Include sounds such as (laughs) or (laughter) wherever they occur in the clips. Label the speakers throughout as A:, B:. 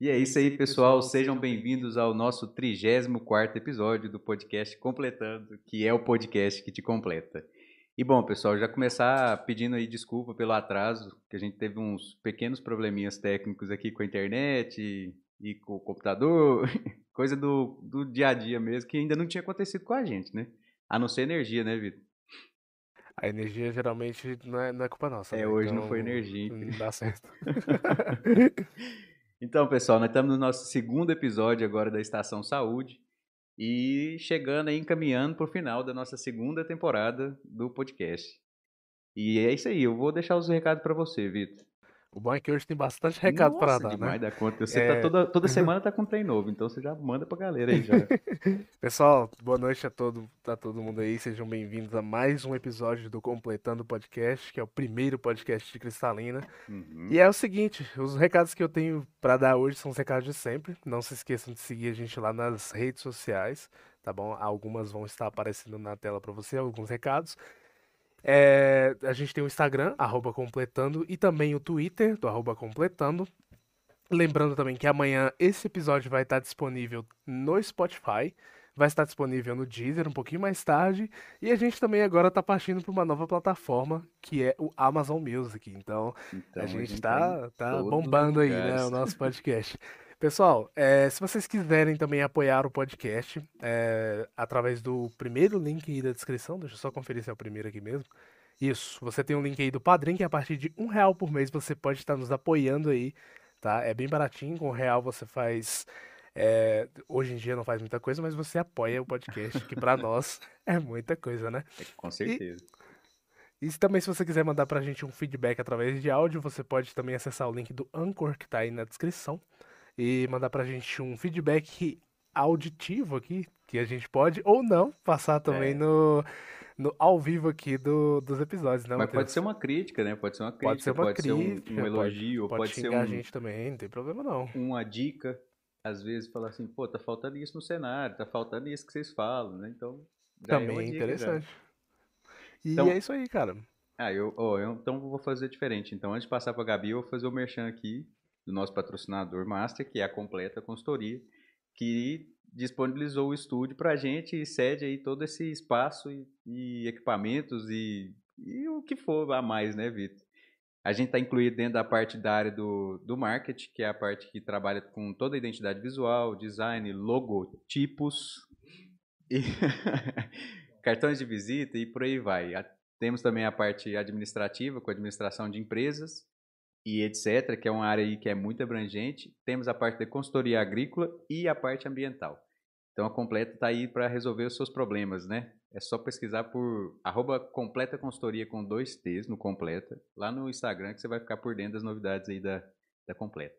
A: E é isso aí, pessoal. Sejam bem-vindos ao nosso 34 episódio do podcast Completando, que é o podcast que te completa. E bom, pessoal, já começar pedindo aí desculpa pelo atraso, que a gente teve uns pequenos probleminhas técnicos aqui com a internet e, e com o computador, (laughs) coisa do, do dia a dia mesmo, que ainda não tinha acontecido com a gente, né? A não ser energia, né, Vitor?
B: A energia geralmente não é, não é culpa nossa.
A: É,
B: né?
A: hoje
B: então,
A: não foi energia.
B: Não dá certo. (laughs)
A: então, pessoal, nós estamos no nosso segundo episódio agora da Estação Saúde e chegando aí, encaminhando para o final da nossa segunda temporada do podcast. E é isso aí, eu vou deixar os recados para você, Vitor.
B: O bom é que hoje tem bastante recado para dar, né?
A: da conta. Você é... tá toda, toda (laughs) semana tá com trem novo, então você já manda pra galera aí já. (laughs)
B: Pessoal, boa noite a todo, a todo mundo aí. Sejam bem-vindos a mais um episódio do Completando Podcast, que é o primeiro podcast de Cristalina. Uhum. E é o seguinte, os recados que eu tenho para dar hoje são os recados de sempre. Não se esqueçam de seguir a gente lá nas redes sociais, tá bom? Algumas vão estar aparecendo na tela para você, alguns recados. É, a gente tem o Instagram, arroba completando, e também o Twitter, do arroba completando. Lembrando também que amanhã esse episódio vai estar disponível no Spotify, vai estar disponível no Deezer um pouquinho mais tarde, e a gente também agora está partindo para uma nova plataforma, que é o Amazon Music. Então, então a gente está tá, tá bombando aí, né, o nosso podcast. (laughs) Pessoal, é, se vocês quiserem também apoiar o podcast é, através do primeiro link aí da descrição, deixa eu só conferir se é o primeiro aqui mesmo. Isso, você tem um link aí do Padrim, que a partir de um real por mês você pode estar nos apoiando aí, tá? É bem baratinho, com um real você faz. É, hoje em dia não faz muita coisa, mas você apoia o podcast, que para (laughs) nós é muita coisa, né?
A: É, com certeza.
B: E, e também, se você quiser mandar pra gente um feedback através de áudio, você pode também acessar o link do Anchor, que tá aí na descrição e mandar pra gente um feedback auditivo aqui, que a gente pode ou não passar também é. no, no ao vivo aqui do, dos episódios, né?
A: Mas Mateus? pode ser uma crítica, né? Pode ser uma crítica, pode ser, uma pode crítica, ser um, um, elogio,
B: pode,
A: pode,
B: pode ser
A: um,
B: a gente também, não tem problema não.
A: Uma dica, às vezes falar assim, pô, tá faltando isso no cenário, tá faltando isso que vocês falam, né? Então,
B: também é interessante. Já. E então, é isso aí, cara.
A: Ah, eu, oh, eu então vou fazer diferente. Então, antes de passar pra Gabi, eu vou fazer o merchan aqui do nosso patrocinador master, que é a Completa Consultoria, que disponibilizou o estúdio para a gente e cede aí todo esse espaço e, e equipamentos e, e, o que for a mais, né, Vitor? A gente está incluído dentro da parte da área do, do marketing, que é a parte que trabalha com toda a identidade visual, design, logotipos, e (laughs) cartões de visita e por aí vai. Temos também a parte administrativa, com administração de empresas, e etc., que é uma área aí que é muito abrangente. Temos a parte de consultoria agrícola e a parte ambiental. Então a Completa está aí para resolver os seus problemas, né? É só pesquisar por arroba completa consultoria com dois T's no completa, lá no Instagram que você vai ficar por dentro das novidades aí da, da Completa.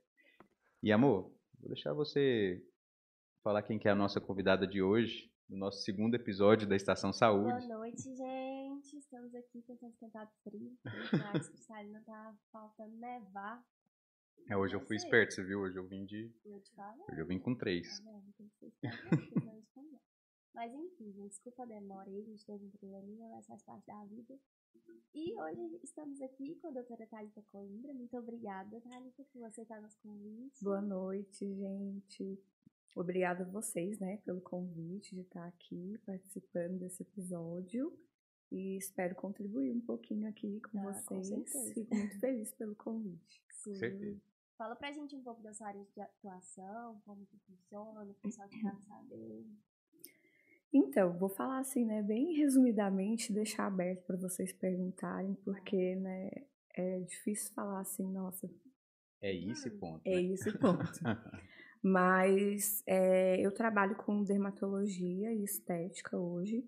A: E amor, vou deixar você falar quem que é a nossa convidada de hoje, no nosso segundo episódio da Estação Saúde.
C: Boa noite, gente. Estamos aqui tentando esquentar frio. Mas Cristalina tá faltando nevar.
A: É, hoje eu fui esperto, você viu? Hoje eu vim de. Eu te falo. Hoje eu vim com três.
C: Tá mas enfim, gente, desculpa a demora aí, a gente teve um probleminha, mas faz parte da vida. E hoje estamos aqui com a doutora Thalita Coimbra. Muito obrigada, Thalita, por você estar nos convites.
D: Boa noite, gente. Obrigada a vocês, né, pelo convite de estar aqui participando desse episódio e espero contribuir um pouquinho aqui com ah, vocês. Com Fico muito feliz pelo convite. (laughs)
C: Sim.
A: Certeza.
C: Fala pra gente um pouco da sua área de atuação, como que funciona, o pessoal que quer saber.
D: Então, vou falar assim, né, bem resumidamente, deixar aberto para vocês perguntarem, porque, né, é difícil falar assim, nossa.
A: É esse ponto.
D: É
A: né?
D: esse ponto. (laughs) Mas é, eu trabalho com dermatologia e estética hoje.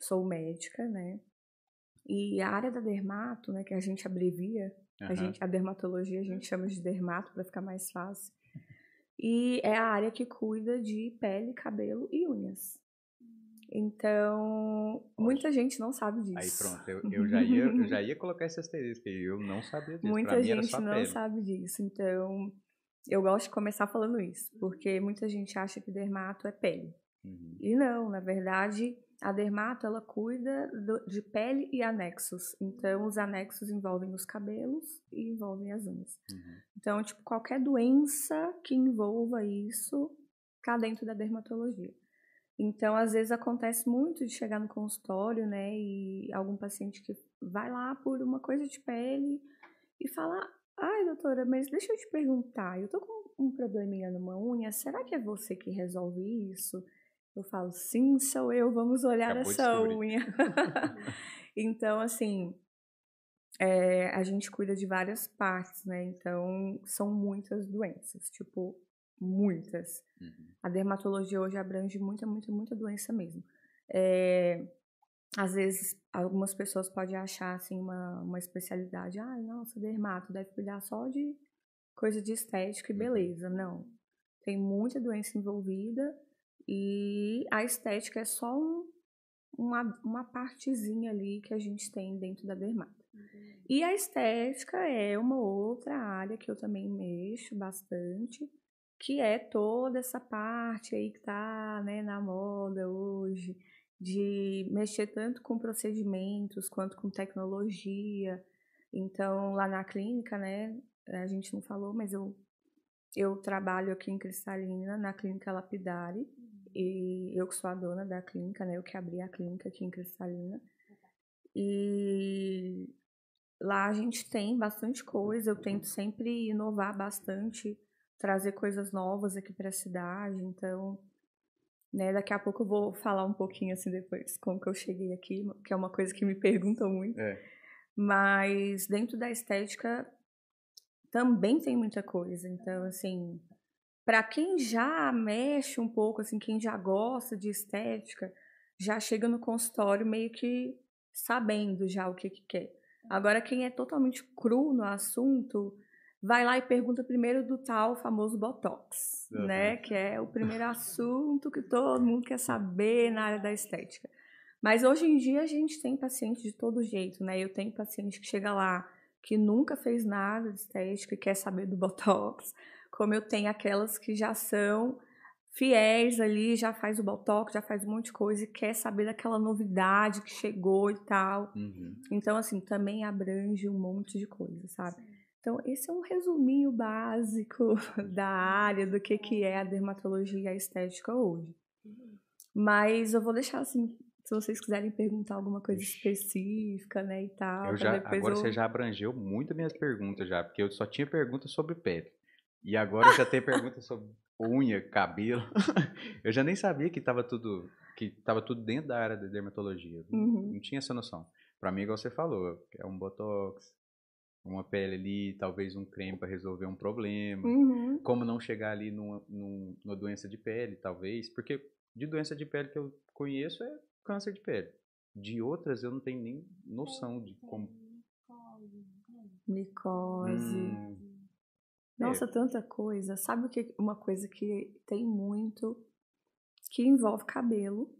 D: Sou médica, né? E a área da dermato, né, que a gente abrevia, uhum. a, gente, a dermatologia a gente chama de dermato para ficar mais fácil. E é a área que cuida de pele, cabelo e unhas. Então, muita gente não sabe disso.
A: Aí pronto, eu, eu, já, ia, eu (laughs) já ia colocar esse asterisco aí, eu não sabia disso.
D: Muita gente não pele. sabe disso. Então, eu gosto de começar falando isso, porque muita gente acha que dermato é pele. Uhum. E não, na verdade, a dermato ela cuida do, de pele e anexos. Então, os anexos envolvem os cabelos e envolvem as unhas. Uhum. Então, tipo, qualquer doença que envolva isso está dentro da dermatologia. Então, às vezes acontece muito de chegar no consultório, né, e algum paciente que vai lá por uma coisa de pele e fala: "Ai, doutora, mas deixa eu te perguntar, eu tô com um probleminha numa unha, será que é você que resolve isso?" Eu falo: "Sim, sou eu, vamos olhar Acabou essa unha." (laughs) então, assim, é, a gente cuida de várias partes, né? Então, são muitas doenças, tipo, muitas. Uhum. A dermatologia hoje abrange muita, muita, muita doença mesmo. É, às vezes, algumas pessoas podem achar assim uma, uma especialidade. Ai, nossa, dermato deve cuidar só de coisa de estética e uhum. beleza. Não. Tem muita doença envolvida e a estética é só um, uma, uma partezinha ali que a gente tem dentro da dermato. Uhum. E a estética é uma outra área que eu também mexo bastante que é toda essa parte aí que está né, na moda hoje, de mexer tanto com procedimentos quanto com tecnologia. Então, lá na clínica, né, a gente não falou, mas eu, eu trabalho aqui em Cristalina, na clínica Lapidari, e eu que sou a dona da clínica, né, eu que abri a clínica aqui em Cristalina. E lá a gente tem bastante coisa, eu tento sempre inovar bastante trazer coisas novas aqui para a cidade. Então, né, daqui a pouco eu vou falar um pouquinho assim depois como que eu cheguei aqui, que é uma coisa que me perguntam muito. É. Mas dentro da estética também tem muita coisa. Então, assim, para quem já mexe um pouco, assim, quem já gosta de estética, já chega no consultório meio que sabendo já o que, que quer. Agora, quem é totalmente cru no assunto, vai lá e pergunta primeiro do tal famoso Botox, uhum. né? Que é o primeiro assunto que todo mundo quer saber na área da estética. Mas hoje em dia a gente tem paciente de todo jeito, né? Eu tenho paciente que chega lá que nunca fez nada de estética e quer saber do Botox, como eu tenho aquelas que já são fiéis ali, já faz o Botox, já faz um monte de coisa e quer saber daquela novidade que chegou e tal. Uhum. Então, assim, também abrange um monte de coisa, sabe? Sim. Então, esse é um resuminho básico (laughs) da área do que, que é a dermatologia estética hoje. Mas eu vou deixar assim, se vocês quiserem perguntar alguma coisa específica, né, e tal.
A: Eu já, agora eu... você já abrangeu muito minhas perguntas já, porque eu só tinha perguntas sobre pele. E agora já tem perguntas sobre unha, cabelo. (laughs) eu já nem sabia que estava tudo que estava tudo dentro da área da dermatologia. Uhum. Não tinha essa noção. Para mim, igual você falou, é um botox, uma pele ali, talvez um creme para resolver um problema. Uhum. Como não chegar ali numa, numa doença de pele, talvez. Porque de doença de pele que eu conheço é câncer de pele. De outras eu não tenho nem noção de como.
D: Micose. Hum. Nossa, é. tanta coisa. Sabe o que? Uma coisa que tem muito que envolve cabelo,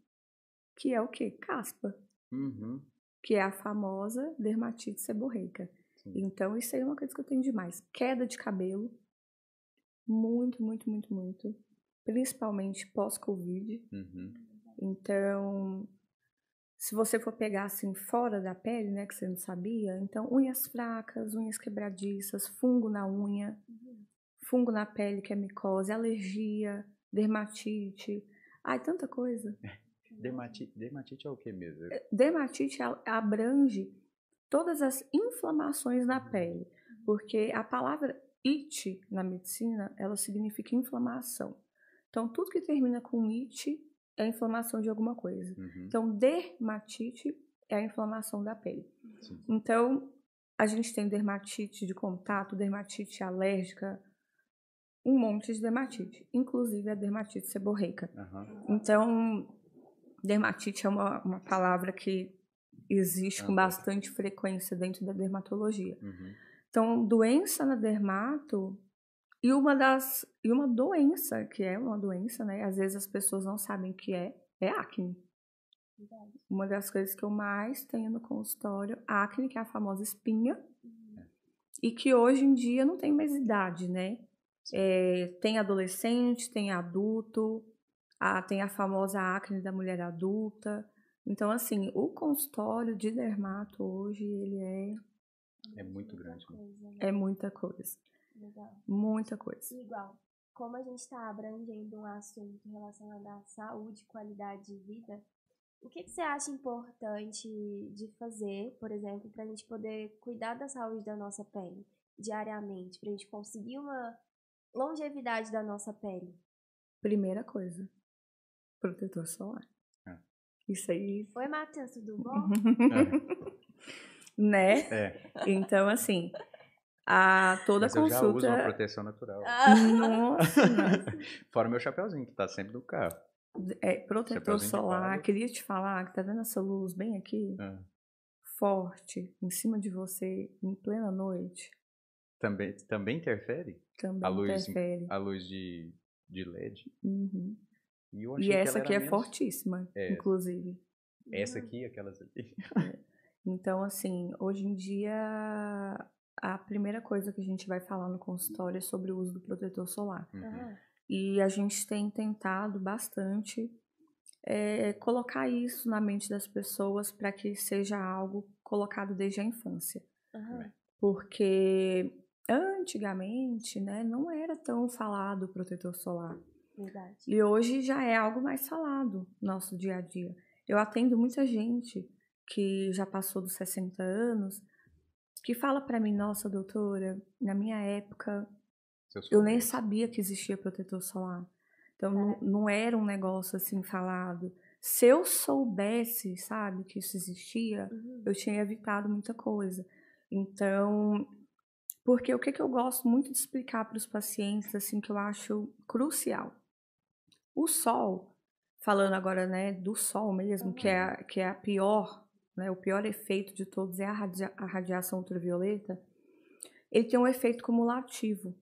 D: que é o que? Caspa. Uhum. Que é a famosa dermatite seborreica. Então, isso aí é uma coisa que eu tenho demais. Queda de cabelo. Muito, muito, muito, muito. Principalmente pós-Covid. Uhum. Então, se você for pegar assim fora da pele, né, que você não sabia, então unhas fracas, unhas quebradiças, fungo na unha, uhum. fungo na pele que é micose, alergia, dermatite, ai tanta coisa. (laughs)
A: Dermatite, dermatite é o que mesmo?
D: É, dermatite abrange todas as inflamações na pele, porque a palavra it na medicina, ela significa inflamação. Então, tudo que termina com it é inflamação de alguma coisa. Uhum. Então, dermatite é a inflamação da pele. Sim. Então, a gente tem dermatite de contato, dermatite alérgica, um monte de dermatite, inclusive a dermatite seborreica. Uhum. Então, dermatite é uma, uma palavra que existe com bastante frequência dentro da dermatologia. Uhum. Então, doença na dermato e uma das e uma doença que é uma doença, né? Às vezes as pessoas não sabem o que é, é acne. Verdade. Uma das coisas que eu mais tenho no consultório, acne, que é a famosa espinha, uhum. e que hoje em dia não tem mais idade, né? É, tem adolescente, tem adulto, a, tem a famosa acne da mulher adulta. Então, assim, o consultório de dermato hoje, ele é...
A: É muito grande.
C: Coisa, né?
D: É muita coisa.
C: Legal.
D: Muita coisa.
C: Igual, como a gente está abrangendo um assunto relacionado à saúde e qualidade de vida, o que, que você acha importante de fazer, por exemplo, para a gente poder cuidar da saúde da nossa pele diariamente, para a gente conseguir uma longevidade da nossa pele?
D: Primeira coisa, protetor solar. Isso aí.
C: Oi, Matheus, tudo bom? (laughs)
D: né?
A: É.
D: Então, assim, a toda
A: Mas eu já uso uma
D: consulta.
A: proteção natural.
C: Ah,
D: Nossa, (laughs)
A: Fora meu chapeuzinho, que tá sempre no carro.
D: é, protetor solar. Queria te falar que tá vendo essa luz bem aqui?
A: Ah.
D: Forte, em cima de você, em plena noite.
A: Também, também interfere?
D: Também
A: A luz,
D: interfere.
A: a luz de, de LED.
D: Uhum.
A: E, eu achei
D: E
A: que
D: essa aqui é
A: menos.
D: fortíssima,
A: É.
D: inclusive.
A: Essa aqui, aquelas ali.
D: Então, assim, hoje em dia, a primeira coisa que a gente vai falar no consultório é sobre o uso do protetor solar.
A: Uhum.
C: ah,
D: E a gente tem tentado bastante é, colocar isso na mente das pessoas para que seja algo colocado desde a infância.
C: aham,
D: Porque antigamente, né, não era tão falado o protetor solar.
C: Verdade.
D: E hoje já é algo mais falado no nosso dia a dia. Eu atendo muita gente que já passou dos 60 anos que fala para mim, nossa doutora, na minha época eu nem sabia que existia protetor solar. Então não,
C: Caraca.
D: não era um negócio assim falado. Se eu soubesse, sabe, que isso existia,
C: Uhum.
D: eu tinha evitado muita coisa. Então, porque o que, que eu gosto muito de explicar para os pacientes, assim, que eu acho crucial. O sol, falando agora, né, do sol mesmo, que é, a- que é a pior, né, o pior efeito de todos é a, radia- a radiação ultravioleta, ele tem um efeito cumulativo.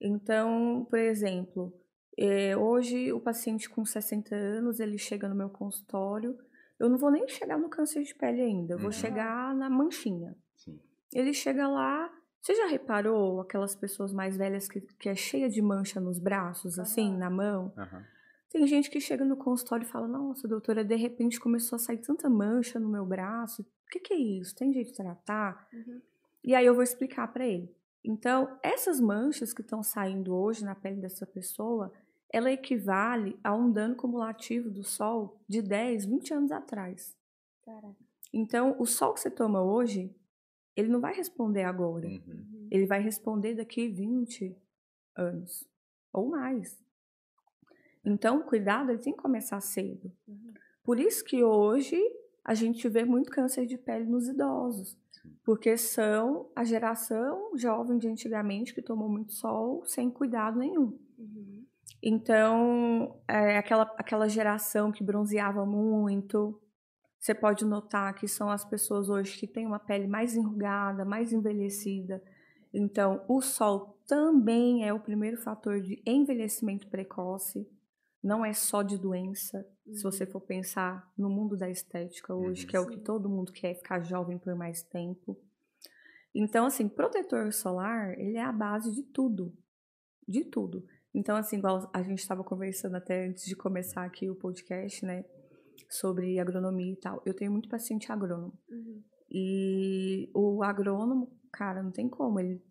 D: Então, por exemplo, eh, hoje o paciente com 60 anos, ele chega no meu consultório, eu não vou nem chegar no câncer de pele ainda, eu vou
A: Uhum.
D: chegar na manchinha.
A: Sim.
D: Ele chega lá, você já reparou aquelas pessoas mais velhas que, que é cheia de mancha nos braços, assim, na mão?
A: Aham.
D: Tem gente que chega no consultório e fala, nossa, doutora, de repente começou a sair tanta mancha no meu braço, o que, que é isso? Tem jeito de tratar?
C: Uhum.
D: E aí eu vou explicar para ele. Então, essas manchas que estão saindo hoje na pele dessa pessoa, ela equivale a um dano cumulativo do sol de 10, 20 anos atrás.
C: Caraca.
D: Então, o sol que você toma hoje, ele não vai responder agora.
A: Uhum.
D: Ele vai responder daqui 20 anos ou mais. Então, o cuidado ele tem que começar cedo.
C: Uhum.
D: Por isso que hoje a gente vê muito câncer de pele nos idosos, porque são a geração jovem de antigamente que tomou muito sol sem cuidado nenhum.
C: Uhum.
D: Então, é aquela, aquela geração que bronzeava muito. Você pode notar que são as pessoas hoje que têm uma pele mais enrugada, mais envelhecida. Então, o sol também é o primeiro fator de envelhecimento precoce. Não é só de doença, se você for pensar no mundo da estética hoje,
A: Uhum.
D: que é o que
C: Sim.
D: todo mundo quer, ficar jovem por mais tempo. Então, assim, protetor solar, ele é a base de tudo. De tudo. Então, assim, igual a gente estava conversando até antes de começar aqui o podcast, né? Sobre agronomia e tal. Eu tenho muito paciente agrônomo.
C: Uhum.
D: E o agrônomo, cara, não tem como. Ele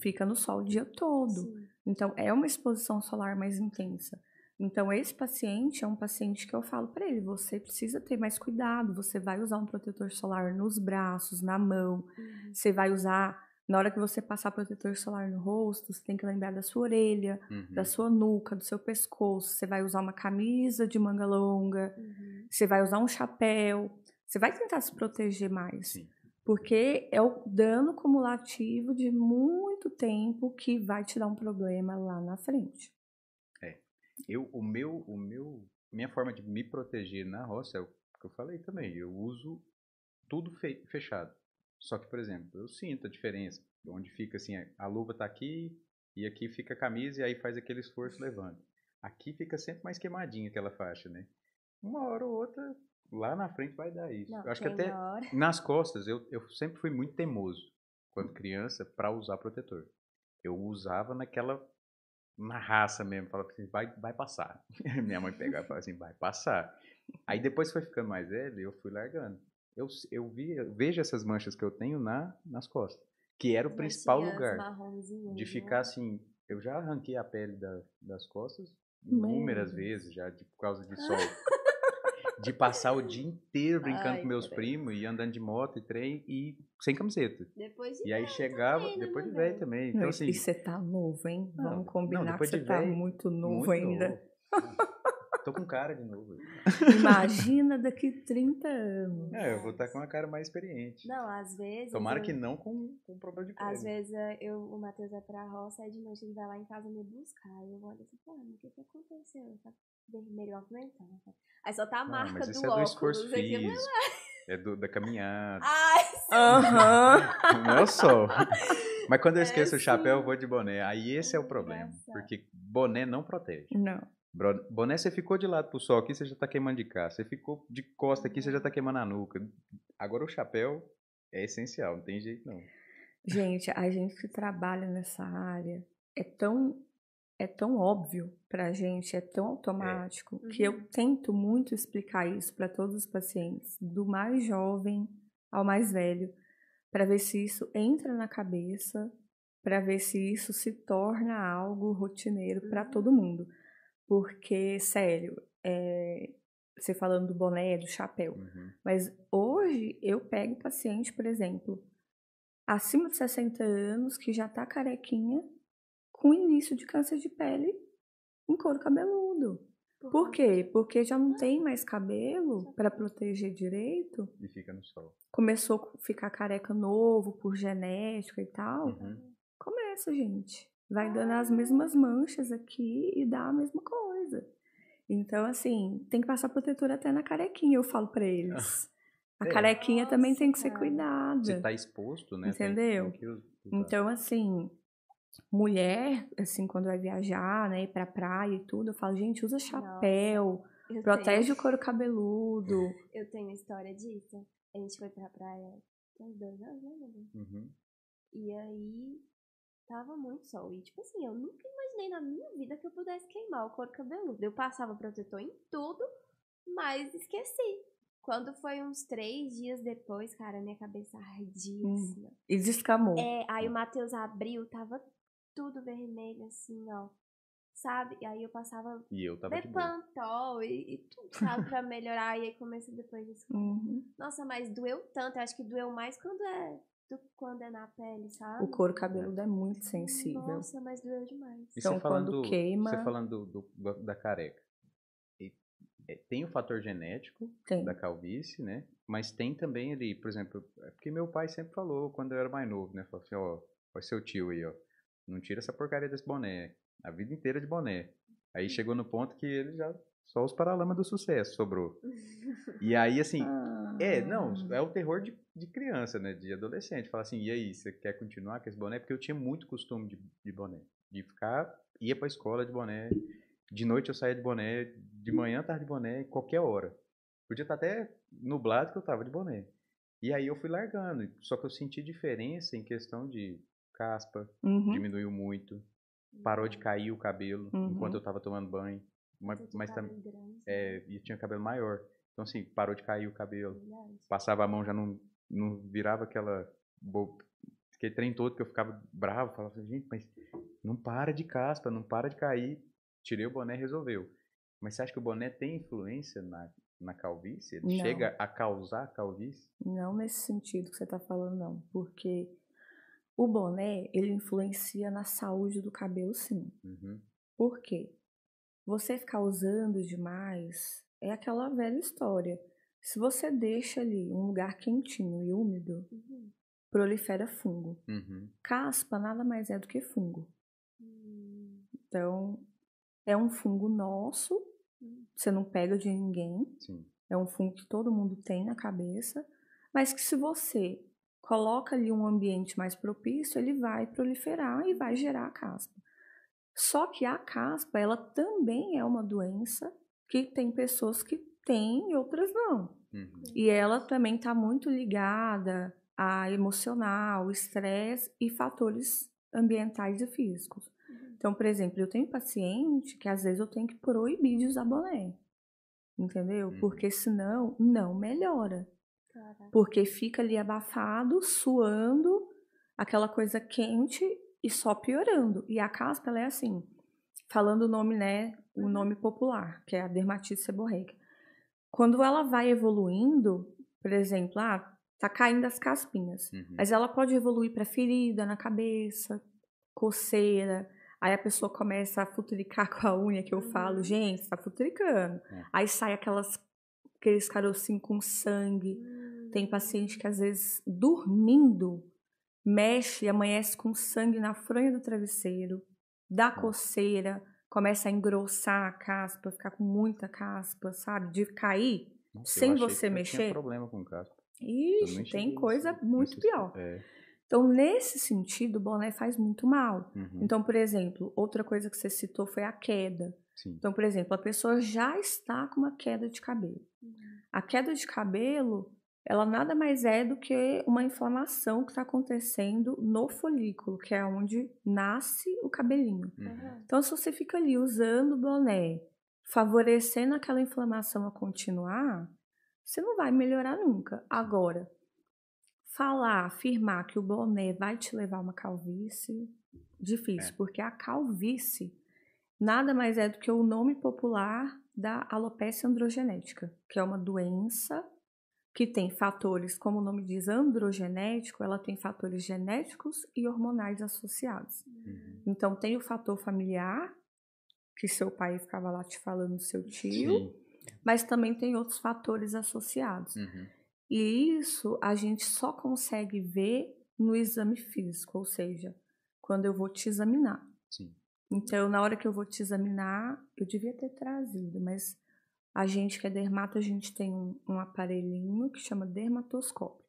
D: fica no sol o dia todo.
C: Sim.
D: Então, é uma exposição solar mais intensa. Então, esse paciente é um paciente que eu falo para ele: você precisa ter mais cuidado. Você vai usar um protetor solar nos braços, na mão.
C: Uhum.
D: Você vai usar, na hora que você passar protetor solar no rosto, você tem que lembrar da sua orelha,
A: Uhum.
D: da sua nuca, do seu pescoço. Você vai usar uma camisa de manga longa.
C: Uhum.
D: Você vai usar um chapéu. Você vai tentar se proteger mais.
A: Sim.
D: Porque é o dano cumulativo de muito tempo que vai te dar um problema lá na frente.
A: Eu, o meu, o meu, minha forma de me proteger na roça é o que eu falei também. Eu uso tudo fe- fechado. Só que, por exemplo, eu sinto a diferença. Onde fica assim, a luva tá aqui e aqui fica a camisa e aí faz aquele esforço levando. Aqui fica sempre mais queimadinha aquela faixa, né? Uma hora ou outra, lá na frente vai dar isso.
C: Não,
A: eu acho que até
C: hora. (laughs)
A: nas costas, eu, eu sempre fui muito teimoso, quando criança, para usar protetor. Eu usava naquela, na raça mesmo, falava assim, vai, vai passar. (laughs) Minha mãe pegava e falava assim, vai passar. Aí depois foi ficando mais velho, eu fui largando. Eu, eu, vi, eu vejo essas manchas que eu tenho na, nas costas, que era o principal lugar de né? ficar assim. Eu já arranquei a pele da, das costas inúmeras vezes já de, por causa de sol. de passar o dia inteiro brincando Ai, com meus primos e andando de moto e trem e sem camiseta.
C: Depois de
A: E aí chegava, também, né, depois de velho também. Então, assim,
D: e você tá novo, hein? Vamos combinar não, que você tá muito novo muito ainda. Novo. (laughs)
A: Tô com cara de novo.
D: Imagina daqui 30 anos.
A: É, eu vou estar com uma cara mais experiente.
C: Não, às vezes.
A: Tomara eu... que não com, com problema de pele.
C: Às vezes eh, eu, o Matheus vai pra roça, aí de noite ele vai lá em casa me buscar. E eu olho assim, pô, o que que aconteceu? Tá vermelho aumentando. Aí só tá a marca não, mas isso do é do esforço físico.
A: É do, da caminhada.
C: Ai,
D: Aham.
A: Não é o sol. Mas quando eu é esqueço é, o chapéu, eu vou de boné. Aí esse é o problema. Porque boné não protege.
D: Não.
A: Boné, você ficou de lado pro sol aqui, você já tá queimando de cá. Você ficou de costa aqui, você já tá queimando a nuca. Agora o chapéu é essencial, não tem jeito não.
D: Gente, a gente que trabalha nessa área é tão é tão óbvio pra gente, é tão automático, é. que eu uhum. tento muito explicar isso para todos os pacientes, do mais jovem ao mais velho, para ver se isso entra na cabeça, para ver se isso se torna algo rotineiro para uhum. todo mundo. Porque, sério, é, você falando do boné, do chapéu, uhum. mas hoje eu pego paciente, por exemplo, acima de 60 anos, que já tá carequinha, com início de câncer de pele em couro cabeludo. Por quê? Porque já não tem mais cabelo para proteger direito.
A: E fica no sol.
D: Começou a ficar careca novo por genética e tal. Uhum. Começa, gente. Vai dando as mesmas manchas aqui e dá a mesma coisa. Então, assim, tem que passar protetor até na carequinha, eu falo para eles. (laughs) A é. carequinha Nossa, também tem que ser cuidada.
A: Você tá exposto, né?
D: Entendeu? Tem, tem então, assim, mulher, assim, quando vai viajar, né, ir pra praia e tudo, eu falo, gente, usa chapéu, Nossa, protege tenho... o couro cabeludo.
C: Eu tenho história disso. A gente foi pra praia tem uns dois anos, né, uhum. E aí, tava muito sol. E, tipo assim, eu nunca imaginei na minha vida que eu pudesse queimar o couro cabeludo. Eu passava protetor em tudo, mas esqueci. Quando foi uns três dias depois, cara, minha cabeça ardia. Hum,
D: e descamou.
C: É, aí o Matheus abriu, tava tudo vermelho, assim, ó. Sabe? E aí eu passava
A: e eu tava
C: Bepantol e, e tudo, sabe, pra melhorar. E aí comecei depois disso.
D: Uhum.
C: Nossa, mas doeu tanto. Eu acho que doeu mais quando é do quando é na pele, sabe?
D: O couro cabeludo é muito sensível.
C: Nossa, mas doeu demais.
A: E então, falando, quando queima. Você falando do, do, da careca. E, é, tem o fator genético
D: tem.
A: da calvície, né? Mas tem também ali, por exemplo, é porque meu pai sempre falou quando eu era mais novo, né? Falou assim, ó, vai seu tio aí, ó. Não tira essa porcaria desse boné. A vida inteira de boné. Aí chegou no ponto que ele já. Só os paralamas do sucesso sobrou. (laughs) E aí, assim. Ah. É, não, é o terror de, de criança, né? De adolescente. Fala assim, e aí, você quer continuar com esse boné? Porque eu tinha muito costume de, de boné. De ficar. ia pra escola de boné. De noite eu saía de boné. De manhã tava de boné, qualquer hora. Podia estar tá até nublado que eu tava de boné. E aí eu fui largando. Só que eu senti diferença em questão de caspa, uhum. diminuiu muito. Parou de cair o cabelo uhum. enquanto eu tava tomando banho. Mas, mas também. É, e tinha cabelo maior. Então, assim, parou de cair o cabelo. Passava a mão, já não, não virava aquela. Aquele trem todo que eu ficava bravo. Falava assim, gente, mas não para de caspa, não para de cair. Tirei o boné resolveu. Mas você acha que o boné tem influência na, na calvície? Ele não. chega a causar calvície?
D: Não nesse sentido que você está falando, não. Porque o boné, ele influencia na saúde do cabelo, sim.
A: Uhum.
D: Por quê? Você ficar usando demais é aquela velha história. Se você deixa ali um lugar quentinho e úmido, uhum. prolifera fungo.
A: Uhum.
D: Caspa nada mais é do que fungo.
C: Uhum.
D: Então, é um fungo nosso, hum. você não pega de ninguém.
A: Sim.
D: É um fungo que todo mundo tem na cabeça, mas que se você coloca ali um ambiente mais propício, ele vai proliferar e vai gerar a caspa. Só que a caspa, ela também é uma doença que tem pessoas que têm e outras não.
A: Uhum.
D: E ela também está muito ligada a emocional, estresse e fatores ambientais e físicos. Uhum. Então, por exemplo, eu tenho paciente que às vezes eu tenho que proibir de usar boné. entendeu? Uhum. Porque senão não melhora. Porque fica ali abafado, suando, aquela coisa quente e só piorando. E a caspa, ela é assim, falando o nome, né, o nome popular, que é a dermatite seborreica. Quando ela vai evoluindo, por exemplo, ah, tá caindo as caspinhas, uhum. mas ela pode evoluir para ferida na cabeça, coceira, aí a pessoa começa a futricar (laughs) com a unha que eu falo, uhum. gente, tá futricando. É. Aí sai aquelas aqueles carocinhos com sangue. Uhum. Tem hum. paciente que às vezes dormindo mexe e amanhece com sangue na fronha do travesseiro, dá coceira, começa a engrossar a caspa, ficar com muita caspa, sabe? De cair Nossa, sem você mexer. Tem
A: problema com caspa.
D: Ixi, tem coisa isso, muito isso, pior. É. Então, nesse sentido, o boné faz muito mal. Uhum. Então, por exemplo, outra coisa que você citou foi a queda. Sim. Então, por exemplo, a pessoa já está com uma queda de cabelo. Uhum. A queda de cabelo, ela nada mais é do que uma inflamação que está acontecendo no folículo, que é onde nasce o cabelinho. Uhum. Então, se você fica ali usando o boné, favorecendo aquela inflamação a continuar, você não vai melhorar nunca. Agora, falar, afirmar que o boné vai te levar a uma calvície, difícil, é. porque a calvície nada mais é do que o nome popular da alopecia androgenética, que é uma doença que tem fatores, como o nome diz, androgenético, ela tem fatores genéticos e hormonais associados. Uhum. Então, tem o fator familiar, que seu pai ficava lá te falando, seu tio, Sim. mas também tem outros fatores associados. Uhum. E isso a gente só consegue ver no exame físico, ou seja, quando eu vou te examinar. Sim. Então, na hora que eu vou te examinar, eu devia ter trazido, mas a gente que é dermato, a gente tem um, um aparelhinho que chama dermatoscópio.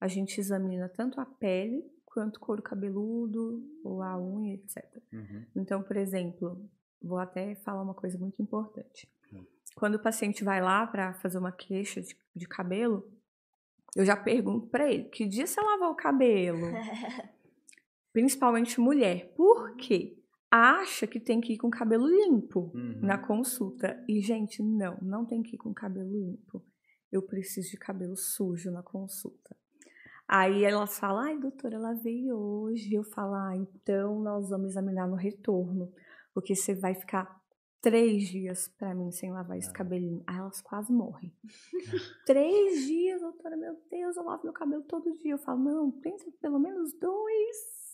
D: A gente examina tanto a pele quanto o couro cabeludo ou a unha, etc. Uhum. Então, por exemplo, vou até falar uma coisa muito importante. Uhum. Quando o paciente vai lá para fazer uma queixa de, de, cabelo, eu já pergunto para ele: que dia você lavou o cabelo? (laughs) Principalmente mulher. Por quê? Acha que tem que ir com cabelo limpo uhum. na consulta. E, gente, não, não tem que ir com cabelo limpo. Eu preciso de cabelo sujo na consulta. Aí ela fala, ai, doutora, ela veio hoje. Eu falo, ah, então nós vamos examinar no retorno, porque você vai ficar três dias para mim sem lavar esse cabelinho. Aí elas quase morrem. (laughs) três dias, doutora, meu Deus, eu lavo meu cabelo todo dia. Eu falo, não, pensa pelo menos dois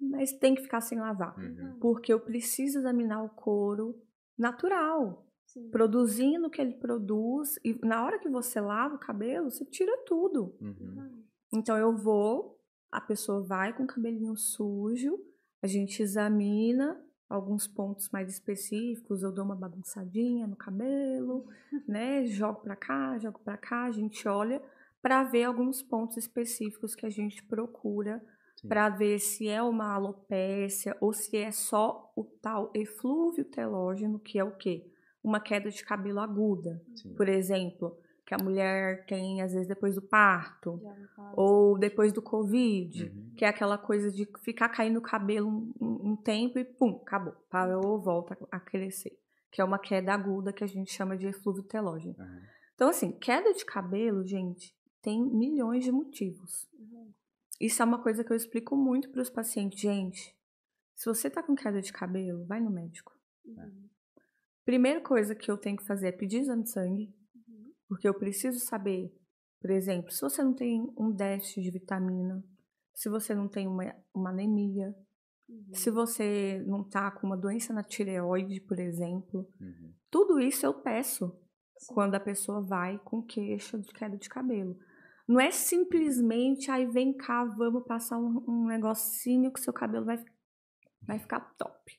D: mas tem que ficar sem lavar. Uhum. Porque eu preciso examinar o couro natural. Sim. Produzindo o que ele produz. E na hora que você lava o cabelo, você tira tudo. Uhum. Então eu vou, a pessoa vai com o cabelinho sujo, a gente examina alguns pontos mais específicos, eu dou uma bagunçadinha no cabelo, (laughs) né? Jogo para cá, jogo para cá, a gente olha para ver alguns pontos específicos que a gente procura para ver se é uma alopécia ou se é só o tal eflúvio telógeno, que é o quê? Uma queda de cabelo aguda, Sim. por exemplo, que a mulher tem às vezes depois do parto ou depois do covid, uhum. que é aquela coisa de ficar caindo o cabelo um, um, tempo e pum, acabou, parou, volta a crescer, que é uma queda aguda que a gente chama de eflúvio telógeno. Uhum. Então assim, queda de cabelo, gente, tem milhões de motivos. Isso é uma coisa que eu explico muito para os pacientes. Gente, se você tá com queda de cabelo, vai no médico. Uhum. Primeira coisa que eu tenho que fazer é pedir exame de sangue, uhum. porque eu preciso saber, por exemplo, se você não tem um déficit de vitamina, se você não tem uma, uma anemia, uhum. se você não tá com uma doença na tireoide, por exemplo. Uhum. Tudo isso eu peço Sim. quando a pessoa vai com queixa de queda de cabelo. Não é simplesmente, aí vem cá, vamos passar um, um negocinho que seu cabelo vai, vai ficar top.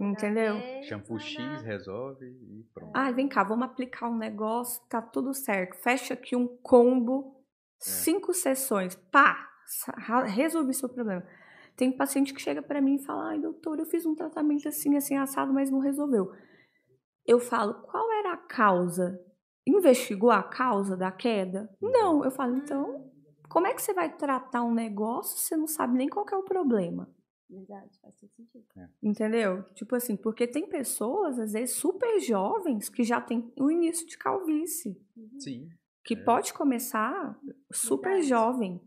D: Entendeu?
A: Shampoo X resolve e pronto.
D: Ah, vem cá, vamos aplicar um negócio, tá tudo certo. Fecha aqui um combo, é. cinco sessões, pá, resolvi seu problema. Tem paciente que chega para mim e fala: ai, doutor, eu fiz um tratamento assim, assim, assado, mas não resolveu. Eu falo: qual era a causa investigou a causa da queda? Não. Eu falo, então, como é que você vai tratar um negócio se você não sabe nem qual é o problema?
C: Verdade, faz todo sentido. É.
D: Entendeu? Tipo assim, porque tem pessoas, às vezes, super jovens que já tem o início de calvície.
A: Uhum. Sim.
D: Que é. pode começar super Verdade. jovem.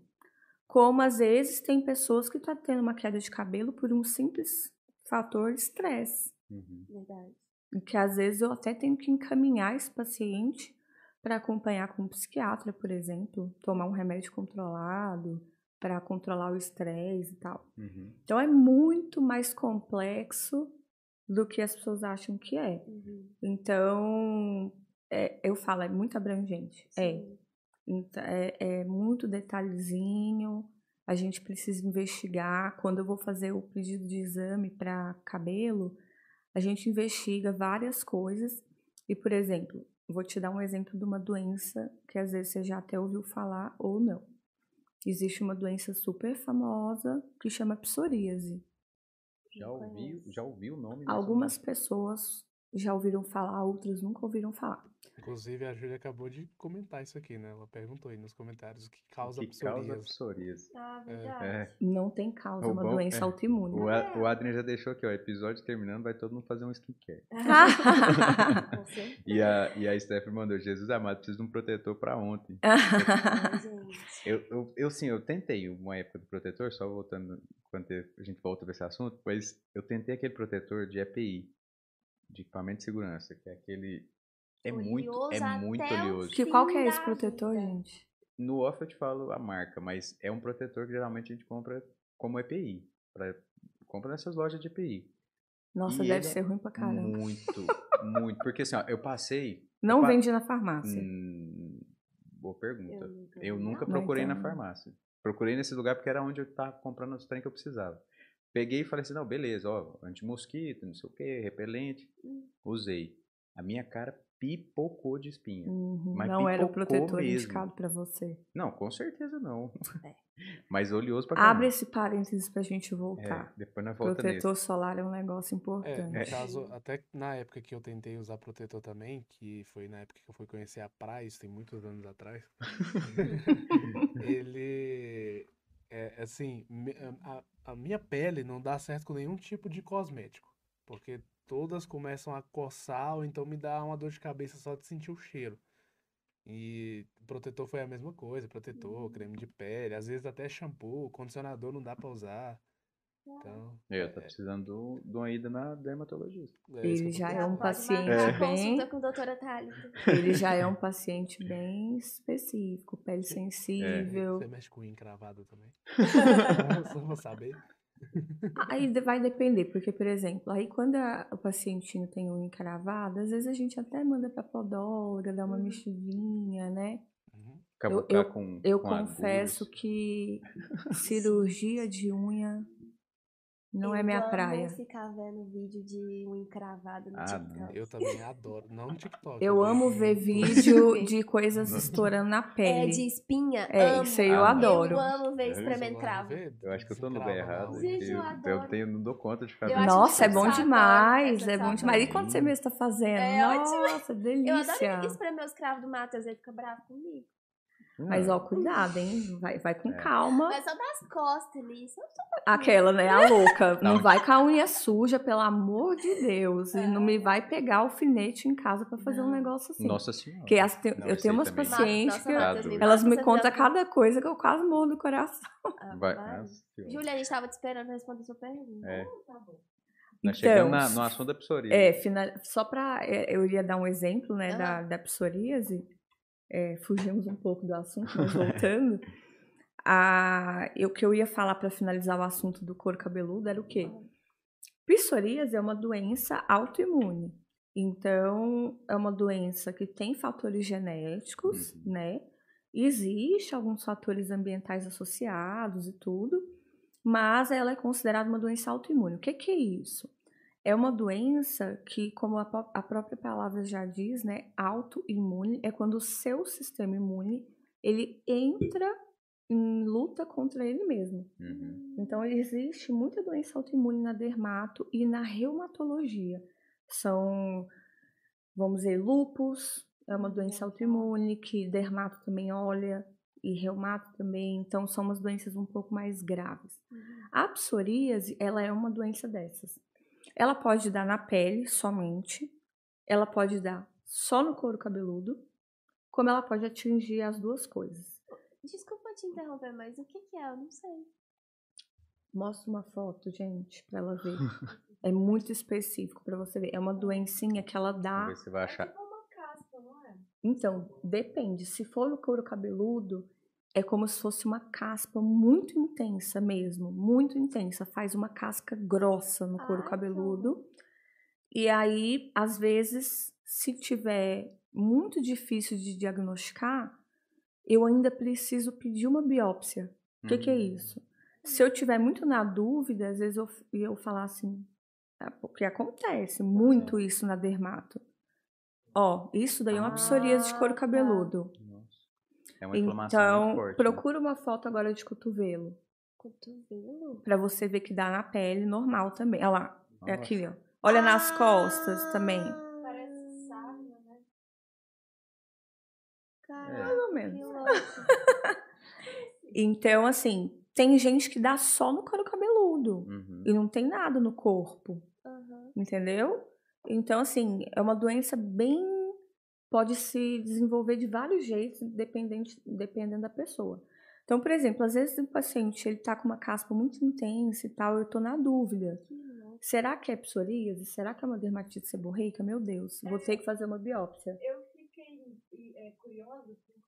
D: Como às vezes tem pessoas que estão tá tendo uma queda de cabelo por um simples fator estresse.
C: Uhum. Verdade.
D: E que às vezes eu até tenho que encaminhar esse paciente para acompanhar com um psiquiatra, por exemplo, tomar um remédio controlado para controlar o estresse e tal.
A: Uhum.
D: Então é muito mais complexo do que as pessoas acham que é.
C: Uhum.
D: Então, é, eu falo, é muito abrangente. É. é. É muito detalhezinho. A gente precisa investigar. Quando eu vou fazer o pedido de exame para cabelo, a gente investiga várias coisas. E, por exemplo, vou te dar um exemplo de uma doença que às vezes você já até ouviu falar ou não. Existe uma doença super famosa que chama psoríase.
A: Já ouvi, já ouvi o nome?
D: Algumas pessoas já ouviram falar, outras nunca ouviram falar.
B: Inclusive, a Júlia acabou de comentar isso aqui, né? Ela perguntou aí nos comentários o que causa o que psoríase.
A: causa psoríase.
C: Ah, é. verdade. É.
D: Não tem causa, é uma bom, doença é. autoimune.
A: O, é. o Adrien já deixou aqui, ó, episódio terminando, vai todo mundo fazer um skincare. (laughs) (laughs) e, a, e a Stephanie mandou, Jesus amado, preciso de um protetor pra ontem. (laughs) eu, eu, eu, sim, eu tentei uma época do protetor, só voltando, quando a gente volta para esse assunto, mas eu tentei aquele protetor de EPI, de equipamento de segurança, que é aquele é muito, é muito oleoso.
D: Que, qual que é esse protetor, gente?
A: No off eu te falo a marca, mas é um protetor que geralmente a gente compra como EPI. Pra, compra nessas lojas de EPI.
D: Nossa, e deve ser ruim pra caramba.
A: Muito, muito. Porque assim, ó, eu passei.
D: Não
A: eu
D: vende na farmácia.
A: Hum, boa pergunta. Eu nunca, eu nunca procurei então... na farmácia. Procurei nesse lugar porque era onde eu tava comprando os trem que eu precisava. Peguei e falei assim, não, beleza, ó, anti-mosquito, não sei o que, repelente. Usei. A minha cara pipocou de espinha.
D: Uhum, não era o protetor mesmo. indicado para você.
A: Não, com certeza não. É. (laughs) Mas oleoso pra
D: caramba. Abre esse parênteses pra gente voltar.
A: É, depois nós volta
D: Protetor
A: nesse.
D: solar é um negócio importante. É,
B: no caso, até na época que eu tentei usar protetor também, que foi na época que eu fui conhecer a praia, isso tem muitos anos atrás, (laughs) (laughs) ele... É, assim, a, a minha pele não dá certo com nenhum tipo de cosmético. Porque todas começam a coçar ou então me dá uma dor de cabeça só de sentir o cheiro. E protetor foi a mesma coisa, protetor, uhum. creme de pele, às vezes até shampoo, condicionador não dá para usar. Então,
A: eu tô é... precisando de uma ida na dermatologista.
D: É ele já é um paciente
C: é.
D: bem.
C: Com a doutora
D: Ele já é um paciente bem específico, pele sensível.
B: Você mexe com encravado também? (laughs) Só vou saber.
D: Aí vai depender, porque, por exemplo, aí quando a, o pacientinho tem unha encravada, às vezes a gente até manda pra podóloga, dar uma uhum. mexidinha, né?
A: Uhum. Eu, eu, com,
D: eu
A: com
D: confesso
A: agulhas.
D: que (laughs) cirurgia de unha não
C: eu
D: é minha praia.
C: Eu ficar vendo vídeo de um encravado no ah, TikTok. Não.
B: Eu também adoro. Não no TikTok.
D: Eu amo ver (laughs) vídeo de (laughs) coisas estourando na pele.
C: É, de espinha.
D: É,
C: amo.
D: isso aí eu ah, adoro.
C: Eu amo ver espremendo cravo.
A: Eu acho que eu tô no lugar errado.
C: Gente, eu,
A: eu, tenho, não dou conta de ficar
D: vendo. Nossa, é bom demais. É bom demais. E quando você mesmo tá fazendo? É Nossa, ótimo. delícia.
C: Eu adoro espremer os cravos do Matheus, ele fica bravo comigo.
D: Mas ó, cuidado, hein? Vai, vai com é. calma.
C: Mas só das costas ali. Só, só
D: Aquela, né? A louca. Não. (laughs) não vai com a unha suja, pelo amor de Deus. É. E não me vai pegar alfinete em casa para fazer não. um negócio assim.
A: Nossa senhora.
D: Porque as, não, eu tenho umas também. pacientes Nossa, que Nossa, elas me contam cada coisa que eu quase morro do coração.
C: Ah, (laughs) vai. Júlia, a gente tava te esperando responder sua pergunta.
A: É. Tá bom. Nós então, chegamos na, no assunto da psoríase.
D: É, final, só para é, eu iria dar um exemplo, né, uhum. da, da psoríase é, fugimos um pouco do assunto, mas (laughs) voltando. a, o que eu ia falar para finalizar o assunto do couro cabeludo era o quê? Psoríase é uma doença autoimune. Então, é uma doença que tem fatores genéticos, uhum. né? Existe alguns fatores ambientais associados e tudo, mas ela é considerada uma doença autoimune. O que, que é isso? É uma doença que, como a, a própria palavra já diz, né, autoimune é quando o seu sistema imune ele entra em luta contra ele mesmo.
A: Uhum.
D: Então existe muita doença autoimune na dermato e na reumatologia. São, vamos dizer, lupus, é uma doença autoimune que dermato também olha, e reumato também, então são umas doenças um pouco mais graves. Uhum. A psoríase, ela é uma doença dessas. Ela pode dar na pele somente, ela pode dar só no couro cabeludo, como ela pode atingir as duas coisas.
C: Desculpa te interromper, mas o que, que é? Eu não sei.
D: Mostra uma foto, gente, para ela ver. é muito específico para você ver. É uma doencinha que ela dá.
A: Vamos ver se vai achar.
C: É uma caspa, não é?
D: Então, depende. Se for no couro cabeludo, é como se fosse uma caspa muito intensa mesmo, muito intensa. Faz uma casca grossa no couro Ai, cabeludo. E aí, às vezes, se tiver muito difícil de diagnosticar, eu ainda preciso pedir uma biópsia. O que, que é hum. isso? Se eu tiver muito na dúvida, às vezes eu, eu falar assim, é porque acontece muito isso na dermato. Ó, isso daí é uma ah, psoríase de couro tá.
A: É uma inflamação
D: então,
A: muito forte,
D: né? procura né? uma foto agora de cotovelo.
C: Cotovelo?
D: Pra você ver que dá na pele normal também. Olha lá, Nossa. é aqui, ó. Olha ah, nas costas também.
C: Parece sarna, né?
D: Caramba, é. mais ou menos. (laughs) então, assim, tem gente que dá só no couro cabeludo uhum. e não tem nada no corpo. Uhum. Entendeu? Então, assim, é uma doença bem. Pode se desenvolver de vários jeitos, dependente, dependendo da pessoa. Então, por exemplo, às vezes o paciente ele tá com uma caspa muito intensa e tal, eu tô na dúvida. Uhum. Será que é psoríase? Será que é uma dermatite seborreica? Meu Deus, vou ter que fazer uma biópsia.
C: Eu fiquei é, curiosa porque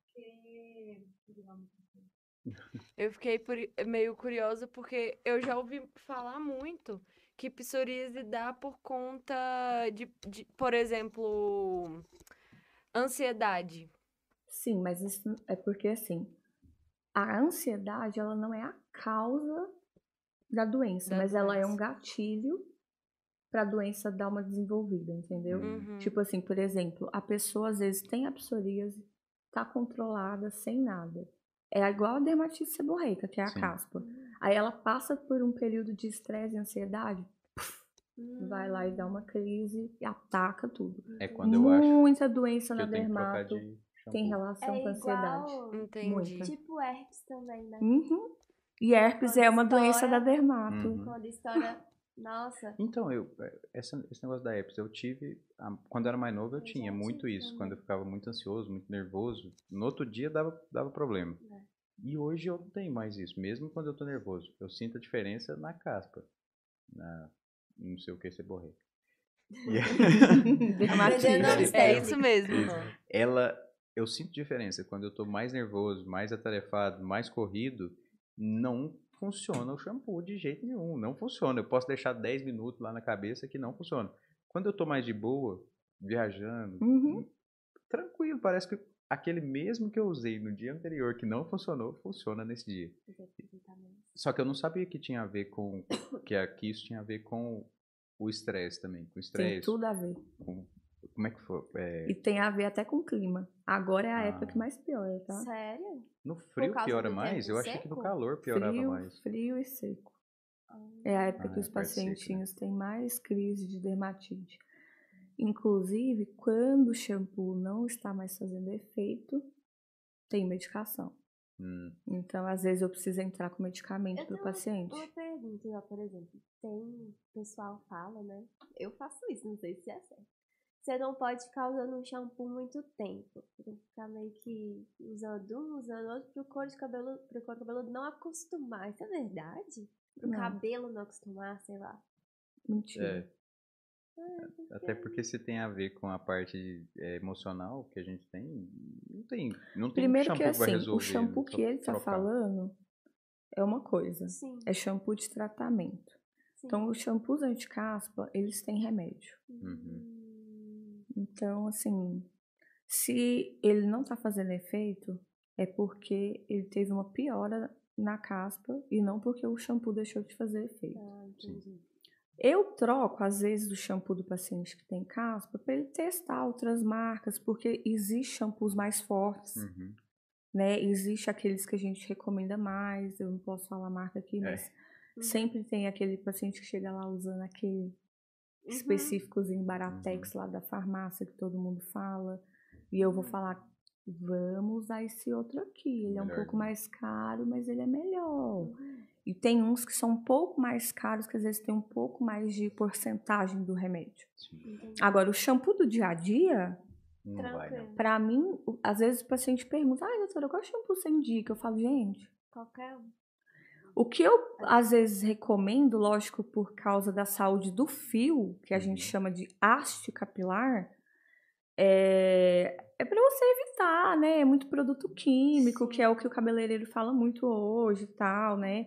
E: eu fiquei por, meio curiosa porque eu já ouvi falar muito que psoríase dá por conta de, de, por exemplo, ansiedade.
D: Sim, mas isso é porque assim, a ansiedade ela não é a causa da doença, da mas doença. ela é um gatilho para a doença dar uma desenvolvida, entendeu? Uhum. Tipo assim, por exemplo, a pessoa às vezes tem a psoríase, tá controlada sem nada. É igual a dermatite seborreica, que é a Sim. caspa. Aí ela passa por um período de estresse e ansiedade. Vai lá e dá uma crise e ataca tudo.
A: É quando eu acho
D: Muita doença na dermato tem relação
C: é
D: com a ansiedade.
C: Entendi. Muita. Tipo herpes também, né?
D: Uhum. E herpes quando é uma estoura, doença da dermato.
C: Uhum. Quando estoura nossa.
A: Então, eu, é, essa, esse negócio da herpes, eu tive. Quando eu era mais novo, eu, eu tinha muito isso. Também. Quando eu ficava muito ansioso, muito nervoso, no outro dia dava, dava problema. É. E hoje eu não tenho mais isso, mesmo quando eu tô nervoso. Eu sinto a diferença na caspa. Na, não sei o que, seborrei. (laughs) (laughs)
E: é isso mesmo.
A: Ela, eu sinto diferença quando eu tô mais nervoso, mais atarefado, mais corrido. Não funciona o shampoo de jeito nenhum. Não funciona. Eu posso deixar 10 minutos lá na cabeça que não funciona. Quando eu tô mais de boa, viajando, uhum. tranquilo, parece que aquele mesmo que eu usei no dia anterior que não funcionou, funciona nesse dia. Só que eu não sabia que tinha a ver com que aqui isso tinha a ver com o estresse também, com estresse.
D: Tem tudo a ver.
A: Com, como é que foi? É...
D: E tem a ver até com o clima. Agora é a ah. época que mais piora, tá?
C: Sério?
A: No frio piora mais? Eu achei que no calor piorava
D: frio,
A: mais.
D: Frio e seco. Ah. É a época ah, que os pacientinhos seco, né? têm mais crise de dermatite. Inclusive, quando o shampoo não está mais fazendo efeito, tem medicação. Hum. Então, às vezes, eu preciso entrar com medicamento para o paciente.
C: Uma pergunta, por exemplo, tem pessoal fala, né? Eu faço isso, não sei se é certo. Você não pode ficar usando um shampoo muito tempo. Você tem que ficar meio que usando um, usando outro pro cor de cabelo, pro cor de cabelo não acostumar. Isso é verdade? Pro não. cabelo não acostumar, sei lá.
D: Mentira. É.
A: É, Até porque se tem a ver com a parte é, emocional que a gente tem, não tem, não tem
D: Primeiro
A: shampoo
D: que assim,
A: resolver,
D: o shampoo que ele está falando é uma coisa, Sim. é shampoo de tratamento. Sim. Então, os shampoos anti-caspa, eles têm remédio. Uhum. Então, assim, se ele não está fazendo efeito, é porque ele teve uma piora na caspa e não porque o shampoo deixou de fazer efeito. Ah, entendi. Eu troco, às vezes, o shampoo do paciente que tem caspa para ele testar outras marcas, porque existe shampoos mais fortes, uhum. né? Existe aqueles que a gente recomenda mais, eu não posso falar a marca aqui, é. mas uhum. sempre tem aquele paciente que chega lá usando aquele uhum. específicozinho Baratex uhum. lá da farmácia que todo mundo fala, e eu vou uhum. falar vamos usar esse outro aqui. Ele é um pouco mais caro, mas ele é melhor. E tem uns que são um pouco mais caros, que às vezes tem um pouco mais de porcentagem do remédio. Agora, o shampoo do dia a dia, para mim, às vezes o paciente pergunta, ah, doutora, qual shampoo você indica? Eu falo, gente...
C: Qualquer um.
D: O que eu, às vezes, recomendo, lógico, por causa da saúde do fio, que a gente uhum. chama de haste capilar, é, é para você evitar, né? É muito produto químico, que é o que o cabeleireiro fala muito hoje e tal, né?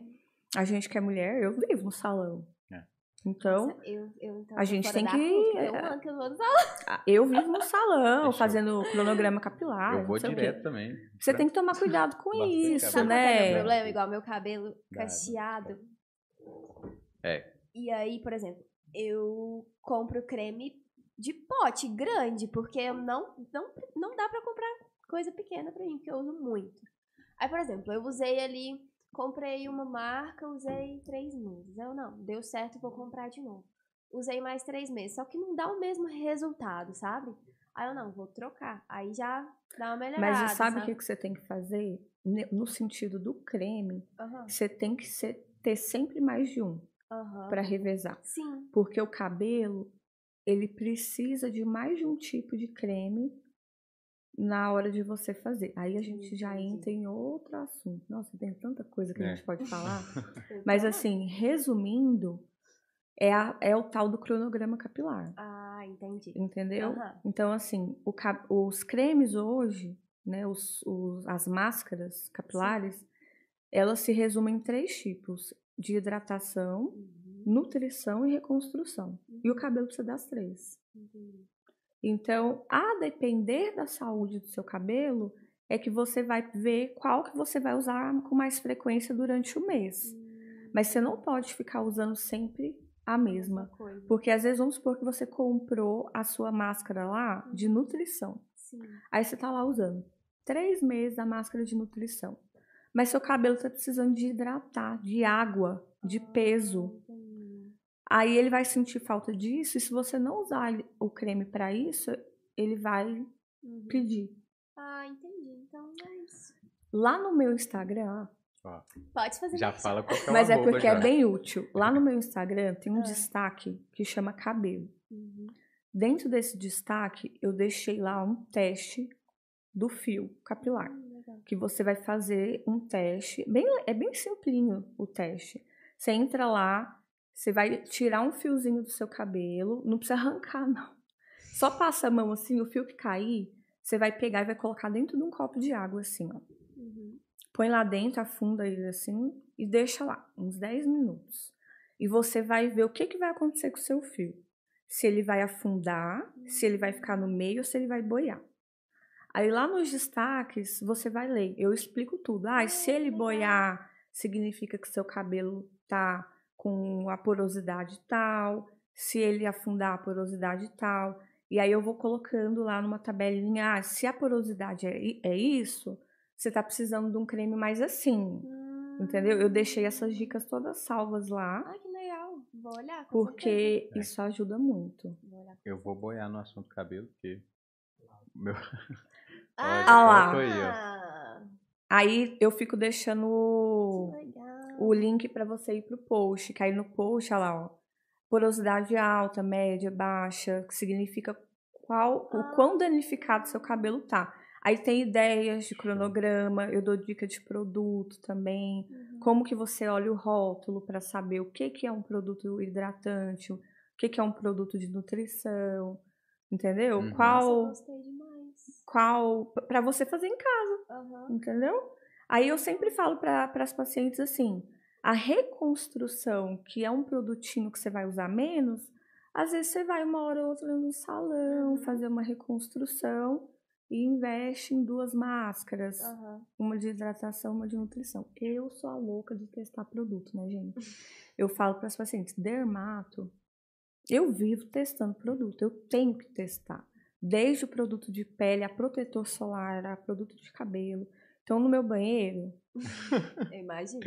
D: A gente que é mulher, eu vivo no salão. É. Então, Nossa, eu, eu, então, a gente tem que. Eu, é, que eu, vou no salão. eu vivo no salão, fazendo cronograma capilar.
A: Eu vou direto também.
D: Você tem que tomar (laughs) cuidado com isso, cabelo. né?
C: O problema, igual meu cabelo cacheado.
A: É.
C: E aí, por exemplo, eu compro creme de pote grande, porque não, não, não dá pra comprar coisa pequena pra mim, porque eu uso muito. Aí, por exemplo, eu usei ali Comprei uma marca, usei três meses. Eu não, deu certo, vou comprar de novo. Usei mais três meses, só que não dá o mesmo resultado, sabe? Aí eu não, vou trocar. Aí já dá uma melhorada.
D: Mas sabe o que, que você tem que fazer? No sentido do creme, uhum. você tem que ser, ter sempre mais de um uhum. para revezar.
C: Sim.
D: Porque o cabelo, ele precisa de mais de um tipo de creme na hora de você fazer. Aí a gente já entra em outro assunto. Nossa, tem tanta coisa que é. a gente pode falar. (laughs) Mas assim, resumindo, é, a, é o tal do cronograma capilar.
C: Ah, entendi.
D: Entendeu? Uhum. Então, assim, o, os cremes hoje, né, os, os, as máscaras capilares, Sim. elas se resumem em três tipos: de hidratação, uhum. nutrição e reconstrução. Uhum. E o uhum. cabelo precisa das três. Entendi. Então, a depender da saúde do seu cabelo, é que você vai ver qual que você vai usar com mais frequência durante o mês. Hum. Mas você não pode ficar usando sempre a mesma. Porque às vezes vamos supor que você comprou a sua máscara lá de uhum. nutrição.
C: Sim.
D: Aí você tá lá usando três meses a máscara de nutrição. Mas seu cabelo tá precisando de hidratar, de água, de peso. Aí ele vai sentir falta disso, e se você não usar o creme para isso, ele vai uhum. pedir.
C: Ah, entendi. Então é isso.
D: Lá no meu Instagram.
C: Pode fazer
A: Já fala qual
D: é Mas é porque é já. é bem útil. Lá no meu Instagram tem um ah. destaque que chama cabelo. Uhum. Dentro desse destaque, eu deixei lá um teste do fio capilar. Uhum, que você vai fazer um teste. Bem, é bem simplinho o teste. Você entra lá, você vai tirar um fiozinho do seu cabelo, não precisa arrancar, não. Só passa a mão assim, o fio que cair, você vai pegar e vai colocar dentro de um copo de água, assim, ó. Uhum. Põe lá dentro, afunda ele assim e deixa lá, uns 10 minutos. E você vai ver o que, que vai acontecer com o seu fio. Se ele vai afundar, uhum. se ele vai ficar no meio ou se ele vai boiar. Aí lá nos destaques, você vai ler. Eu explico tudo. Ah, se ele boiar, significa que seu cabelo tá com a porosidade tal, se ele afundar a porosidade tal. E aí eu vou colocando lá numa tabelinha, ah, se a porosidade é, é isso, você tá precisando de um creme mais assim. Hum. Entendeu? Eu deixei essas dicas todas salvas lá.
C: Ah, que legal. Vou olhar.
D: porque certeza. isso ajuda muito.
A: Vou eu vou boiar no assunto cabelo, porque. Meu... (laughs)
D: Ah, lá. Aí, aí eu fico deixando o link para você ir pro post. Cair no post, olha lá, ó. Porosidade alta, média, baixa, que significa qual, o quão danificado seu cabelo tá. Aí tem ideias de cronograma, eu dou dica de produto também, uhum. como que você olha o rótulo para saber o que, que é um produto hidratante, o que, que é um produto de nutrição, entendeu? Uhum. Qual,
C: Nossa, gostei demais.
D: qual, para você fazer em casa, uhum. entendeu? Aí eu sempre falo para as pacientes assim: a reconstrução, que é um produtinho que você vai usar menos, às vezes você vai uma hora ou outra no salão uhum. fazer uma reconstrução e investe em duas máscaras, uhum. uma de hidratação, uma de nutrição. Eu sou a louca de testar produto, né, gente? (laughs) Eu falo para as pacientes, dermato, eu vivo testando produto, eu tenho que testar. Desde o produto de pele, a protetor solar, a produto de cabelo. Então, no meu banheiro. (laughs)
C: eu imagino.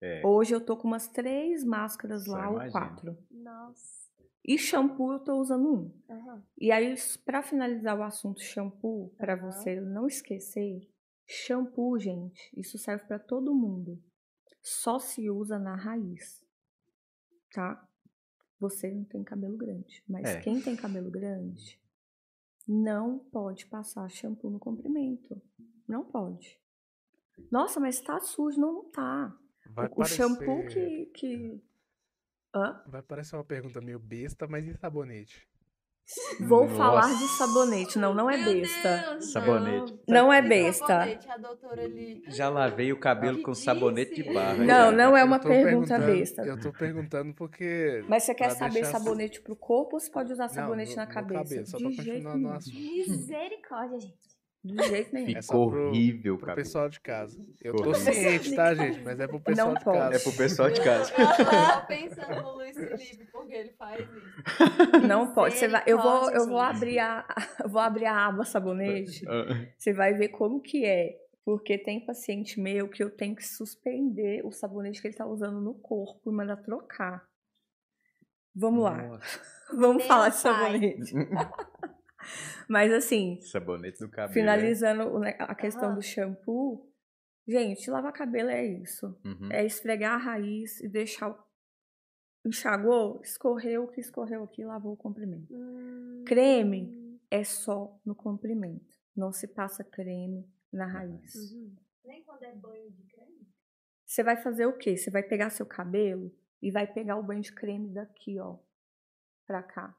D: É. Hoje eu tô com umas três máscaras Só lá, ou quatro.
C: Nossa.
D: E shampoo eu tô usando um. Uhum. E aí, para finalizar o assunto shampoo, para uhum. você não esquecer, shampoo, gente, isso serve para todo mundo. Só se usa na raiz. Tá? Você não tem cabelo grande, mas é. quem tem cabelo grande não pode passar shampoo no comprimento. Não pode. Nossa, mas tá sujo. Não, não tá. Vai o parecer... shampoo que, que
B: Hã? Vai parecer uma pergunta meio besta, mas e sabonete?
D: Vou Nossa. falar de sabonete. Não, não é besta.
A: Deus, sabonete.
D: Não, não é besta.
E: Sabonete, a doutora ali.
A: Já lavei o cabelo com sabonete de barra.
D: Não, não é uma pergunta besta.
B: Eu tô perguntando porque.
D: Mas você quer saber deixar... sabonete pro corpo ou você pode usar sabonete não, no, na cabeça? cabeça
B: só de pra continuar no assunto.
C: Misericórdia, gente.
D: De jeito nenhum.
A: Ficou é pro, horrível,
B: pro pessoal de casa. Eu tô ciente, tá, gente? Mas é pro pessoal
D: não
B: de
D: pode.
B: casa.
A: É pro pessoal de casa.
E: Eu tava pensando no Luiz Felipe, porque ele faz isso.
D: Não pode. Você vai, eu vou, eu vou abrir a, vou abrir a aba sabonete. Ah. Você vai ver como que é. Porque tem paciente meu que eu tenho que suspender o sabonete que ele tá usando no corpo e mandar trocar. Vamos lá. Vamos falar de sabonete. (laughs) (laughs) Mas assim.
A: Sabonete no cabelo.
D: Finalizando é? a questão do shampoo. Gente, lavar cabelo é isso. Uhum. É esfregar a raiz e deixar. Enxagou, escorreu o que escorreu aqui, lavou o comprimento. Hum. Creme é só no comprimento. Não se passa creme na raiz.
C: Uhum. Nem quando é banho de creme?
D: Você vai fazer o quê? Você vai pegar seu cabelo e vai pegar o banho de creme daqui, ó, pra cá.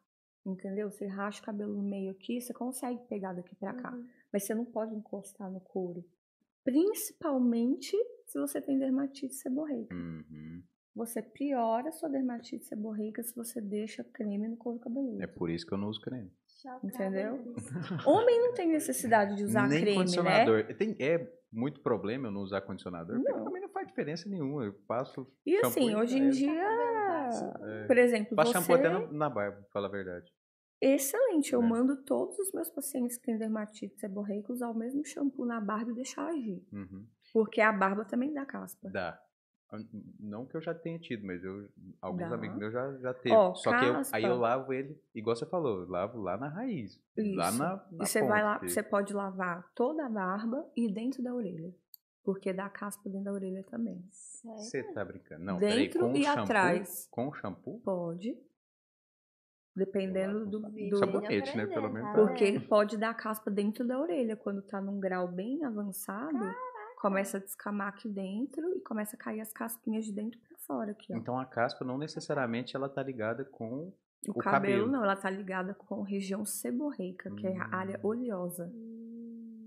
D: Entendeu? Você racha o cabelo no meio aqui, você consegue pegar daqui para cá. Uhum. Mas você não pode encostar no couro. Principalmente se você tem dermatite seborreica. Uhum. Você piora a sua dermatite seborreica se você deixa creme no couro cabeludo.
A: É por isso que eu não uso creme.
D: Entendeu? Homem não tem necessidade de usar
A: Nem
D: creme, né?
A: condicionador. né? Tem, é muito problema eu não usar condicionador, não. porque também não faz diferença nenhuma. Eu passo.
D: E assim, hoje em dia, é. por exemplo,
A: Passo
D: você...
A: shampoo até na, na barba, pra falar a verdade.
D: Excelente, eu é. mando todos os meus pacientes que têm dermatite seborreica usar o mesmo shampoo na barba e deixar agir. Uhum. Porque a barba também dá caspa.
A: Dá. Não que eu já tenha tido, mas eu, alguns dá. amigos meus já, já teve. Oh, Só caspa. que eu, aí eu lavo ele, igual você falou, eu lavo lá na raiz. Isso. Lá na, na
D: e você vai lá, você pode lavar toda a barba e dentro da orelha. Porque dá caspa dentro da orelha também.
A: Você tá brincando? Não,
D: dentro
A: peraí, com
D: e
A: shampoo,
D: atrás.
A: Com shampoo?
D: Pode. Dependendo do, do
A: sabonete, né? Pelo menos.
D: Porque pode dar caspa dentro da orelha. Quando tá num grau bem avançado, Caraca. começa a descamar aqui dentro e começa a cair as caspinhas de dentro para fora aqui, ó.
A: Então a caspa não necessariamente ela tá ligada com o, o cabelo,
D: cabelo. não, ela tá ligada com região seborreica, hum. que é a área hum. oleosa.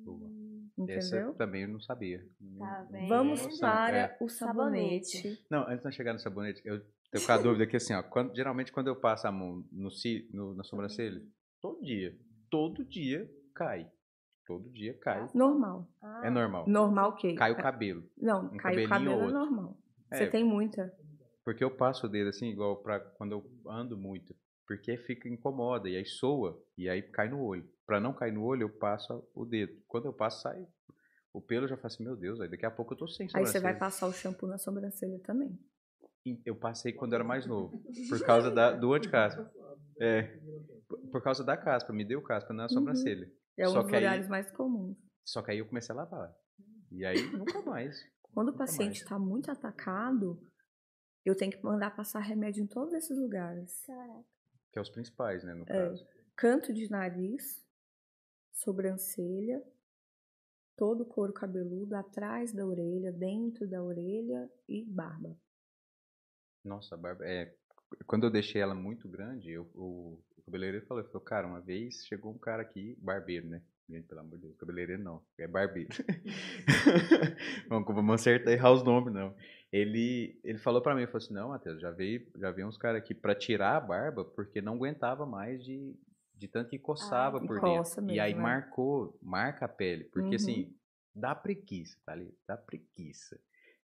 A: Boa. Entendeu? Essa também eu não sabia.
D: Tá Vamos para é. o sabonete. sabonete.
A: Não, antes de chegar no sabonete, eu tenho com a dúvida aqui assim, ó. Quando, geralmente quando eu passo a mão no, no, na sobrancelha, todo dia, todo dia cai. Todo dia cai.
D: Normal.
A: Ah. É normal.
D: Normal o quê?
A: Cai o cabelo.
D: Não, um cai o cabelo é normal. Você é, tem muita.
A: Porque eu passo o dedo assim, igual para quando eu ando muito. Porque fica incomoda e aí soa e aí cai no olho. Para não cair no olho, eu passo o dedo. Quando eu passo, sai o pelo, eu já faço assim, meu Deus, aí daqui a pouco eu tô sem
D: sobrancelha. Aí você vai passar o shampoo na sobrancelha também.
A: Eu passei quando eu era mais novo, por causa da, do anticaspa. É, por causa da caspa, me deu caspa na uhum. sobrancelha.
D: É um dos lugares aí, mais comuns.
A: Só que aí eu comecei a lavar. E aí nunca mais.
D: Quando nunca o paciente está muito atacado, eu tenho que mandar passar remédio em todos esses lugares.
C: Caraca.
A: Que é os principais, né, no é, caso.
D: Canto de nariz, sobrancelha, todo o couro cabeludo, atrás da orelha, dentro da orelha e barba.
A: Nossa, a barba. É, quando eu deixei ela muito grande, eu, o, o cabeleireiro falou, falou, cara, uma vez chegou um cara aqui, barbeiro, né? Gente, pelo amor de Deus, cabeleireiro não, é barbeiro. (laughs) vamos, vamos acertar errar os nomes, não. Ele, ele falou para mim, falou assim, não, Matheus, já veio, já veio uns caras aqui para tirar a barba, porque não aguentava mais de, de tanto que coçava ah, por dentro. Mesmo, e aí né? marcou, marca a pele, porque assim, uhum. assim, dá preguiça, tá ali? Dá preguiça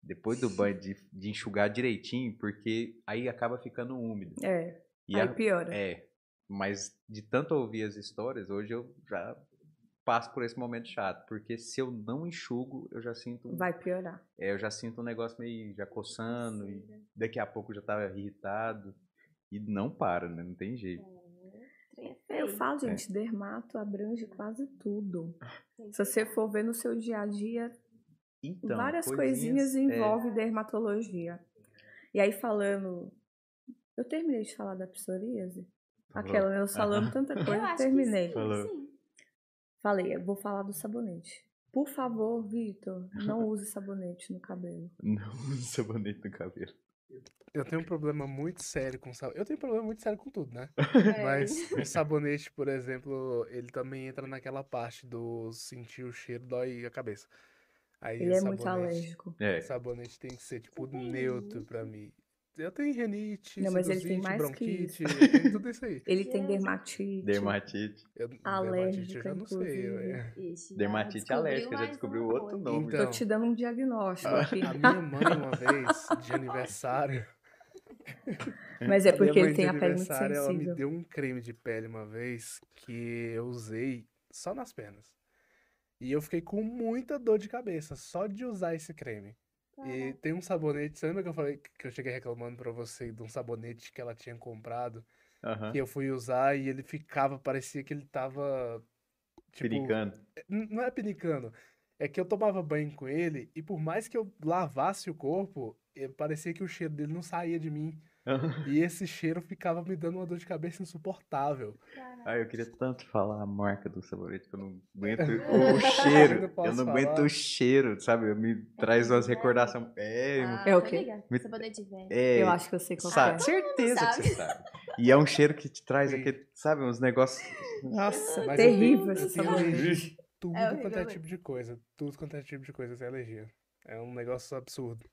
A: depois do banho de, de, enxugar direitinho, porque aí acaba ficando úmido.
D: É. E aí a, piora.
A: É. Mas de tanto ouvir as histórias, hoje eu já passo por esse momento chato, porque se eu não enxugo, eu já sinto.
D: Vai piorar.
A: É, eu já sinto um negócio meio já coçando, e daqui a pouco já tá irritado. E não para, né? Não tem jeito.
D: É, eu falo, gente, é. dermato abrange quase tudo. Se você for ver no seu dia a dia, então, várias coisinhas, coisinhas envolvem é... dermatologia. E aí falando. Eu terminei de falar da psoríase? Aquela, eu falando tanta (laughs) coisa, eu terminei. Falei, eu vou falar do sabonete. Por favor, Vitor, não use sabonete no cabelo. (laughs)
A: Não use sabonete no cabelo.
B: Eu tenho um problema muito sério com sabonete. Eu tenho um problema muito sério com tudo, né? (laughs) É. Mas o sabonete, por exemplo, ele também entra naquela parte do sentir o cheiro, dói a cabeça.
D: Aí ele é muito alérgico.
B: É. Sabonete tem que ser, tipo, neutro pra mim. Eu tenho renite,
D: não, mas ele tem mais
B: bronquite,
D: que
B: tudo isso aí. (laughs)
D: Ele tem dermatite.
A: Dermatite.
B: Eu, dermatite eu já não sei.
A: É. dermatite alérgica, já descobriu outro nome.
D: Então, Tô te dando um diagnóstico
B: a,
D: aqui.
B: A minha (laughs) mãe, uma vez, de aniversário...
D: Mas é porque ele tem a pele muito sensível.
B: Ela me deu um creme de pele uma vez que eu usei só nas pernas. E eu fiquei com muita dor de cabeça só de usar esse creme. E tem um sabonete, você lembra que eu falei que eu cheguei reclamando pra você de um sabonete que ela tinha comprado?
A: Uhum.
B: Que eu fui usar e ele ficava, parecia que ele tava.
A: Tipo, pinicando.
B: É, não é pinicando. É que eu tomava banho com ele e por mais que eu lavasse o corpo, parecia que o cheiro dele não saía de mim. E esse cheiro ficava me dando uma dor de cabeça insuportável.
A: Ah, eu queria tanto falar a marca do sabonete que eu não aguento (laughs) o cheiro. Eu, eu não falar. aguento o cheiro, sabe? Me traz umas recordações.
D: É, ah, é o quê? Me... Sabonete velho. É,
C: eu
D: acho que eu sei qual
A: sabe, é. Certeza que você sabe. E é um (laughs) cheiro que te traz aquele, sabe, uns negócios.
D: Nossa, mas terrível esse sabonete.
B: Tudo é quanto é tipo de coisa. Tudo quanto é tipo de coisa tem alergia. É um negócio absurdo.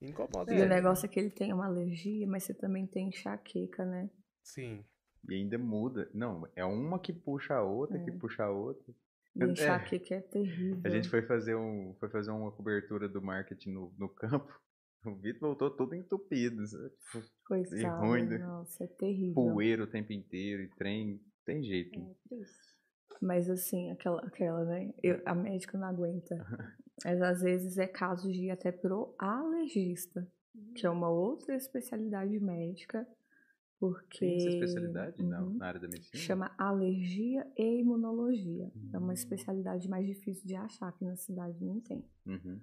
B: Incomoda.
D: E o negócio é que ele tem uma alergia, mas você também tem enxaqueca, né?
B: Sim.
A: E ainda muda. Não, é uma que puxa a outra, é. que puxa a outra.
D: E é. enxaqueca é. é terrível.
A: A gente foi fazer, um, foi fazer uma cobertura do marketing no, no campo. (laughs) O Vitor voltou todo entupido.
D: Coisa e ruim. Né? Nossa, é terrível.
A: Poeira o tempo inteiro e trem. Tem jeito.
D: É triste. Mas assim, aquela, aquela né? Eu, a médica não aguenta. (laughs) Mas às vezes é caso de ir até pro alergista, que é uma outra especialidade médica. Porque. Tem
A: essa especialidade? Uhum, não, na área da medicina?
D: Chama alergia e imunologia. Uhum. É uma hum. especialidade mais difícil de achar, que na cidade não tem.
A: Uhum.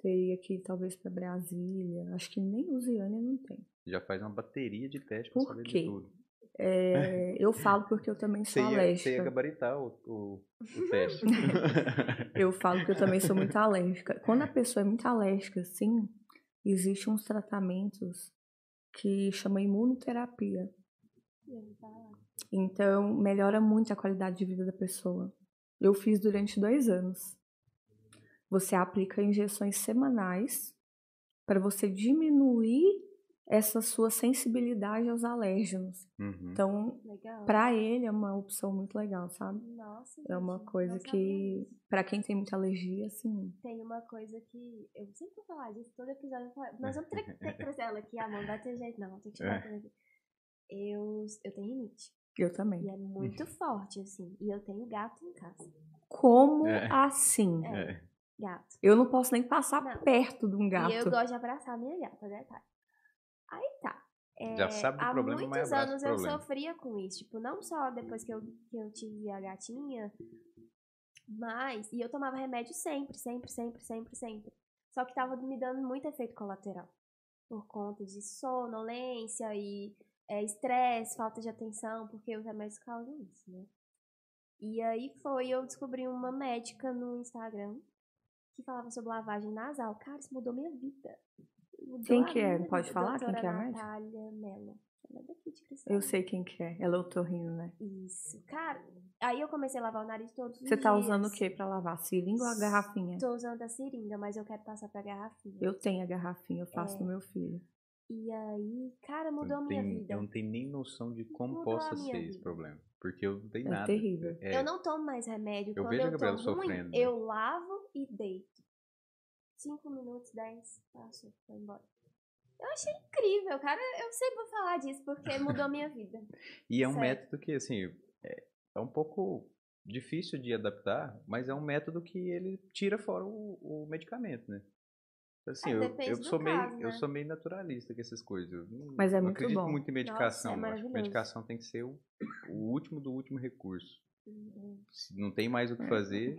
D: Teria que ir talvez para Brasília. Acho que nem Lusiânia não tem.
A: Já faz uma bateria de testes para saber de tudo.
D: É, eu falo porque eu também sou você ia, alérgica.
A: Você ia gabaritar o, o, o teste. (laughs)
D: eu falo que eu também sou muito alérgica. Quando a pessoa é muito alérgica, sim, existem uns tratamentos que chama imunoterapia. Então, melhora muito a qualidade de vida da pessoa. Eu fiz durante dois anos. Você aplica injeções semanais para você diminuir essa sua sensibilidade aos alérgenos.
A: Uhum.
D: Então, para ele é uma opção muito legal, sabe?
C: Nossa,
D: é uma coisa que para quem tem muita alergia, assim.
C: Tem uma coisa que eu sempre vou falar disso todo episódio, nós vamos ter, ter que trazer ela aqui, amor, não vai ter jeito não, tem que tirar é. Eu eu tenho rinite.
D: Eu também.
C: E é muito forte assim, e eu tenho gato em casa.
D: Como é. assim?
A: É.
C: Gato.
D: Eu não posso nem passar não. perto de um gato.
C: E eu gosto de abraçar a minha gata, detalhe. Aí tá.
A: É, Já sabe do há problema,
C: muitos anos eu sofria com isso. Tipo, não só depois que eu, que eu tive a gatinha, mas. E eu tomava remédio sempre, sempre, sempre, sempre, sempre. Só que tava me dando muito efeito colateral. Por conta de sonolência e é, estresse, falta de atenção, porque os remédios causam isso, né? E aí foi, eu descobri uma médica no Instagram que falava sobre lavagem nasal. Cara, isso mudou minha vida.
D: Quem que é? Pode falar quem que é a
C: médica? Natália Mello. Ela é daqui de
D: Eu sei quem que é. Ela é otorrino, né?
C: Isso. Cara, aí eu comecei a lavar o nariz todos os
D: Você tá usando o que pra lavar? Seringa ou a garrafinha?
C: Tô usando a seringa, mas eu quero passar pra garrafinha.
D: Eu tenho a garrafinha, eu faço é. no meu filho.
C: E aí, cara, mudou a minha vida.
A: Eu não tenho nem noção de como mudou possa ser vida. esse problema. Porque eu não tenho
D: é
A: nada.
D: Terrível.
C: É, eu não tomo mais remédio. Eu Quando vejo eu a Gabriela sofrendo. Ruim, eu lavo e deito. 5 minutos, 10, passou, foi embora. Eu achei incrível, cara. Eu sempre vou falar disso porque mudou a minha (laughs) vida.
A: e é um método que, assim, é, é, um pouco difícil de adaptar, mas é um método que ele tira fora o, o medicamento, né? Assim,
C: É,
A: eu, eu, sou meio,
C: caso,
A: eu
C: né?
A: sou meio naturalista com essas coisas. Eu não,
D: Mas é
A: não
D: muito
A: acredito
D: bom.
A: muito em medicação.
C: Nossa, é
A: eu acho que medicação tem que ser o, o último do último recurso.
C: Uhum.
A: Se não tem mais o que
D: É.
A: fazer.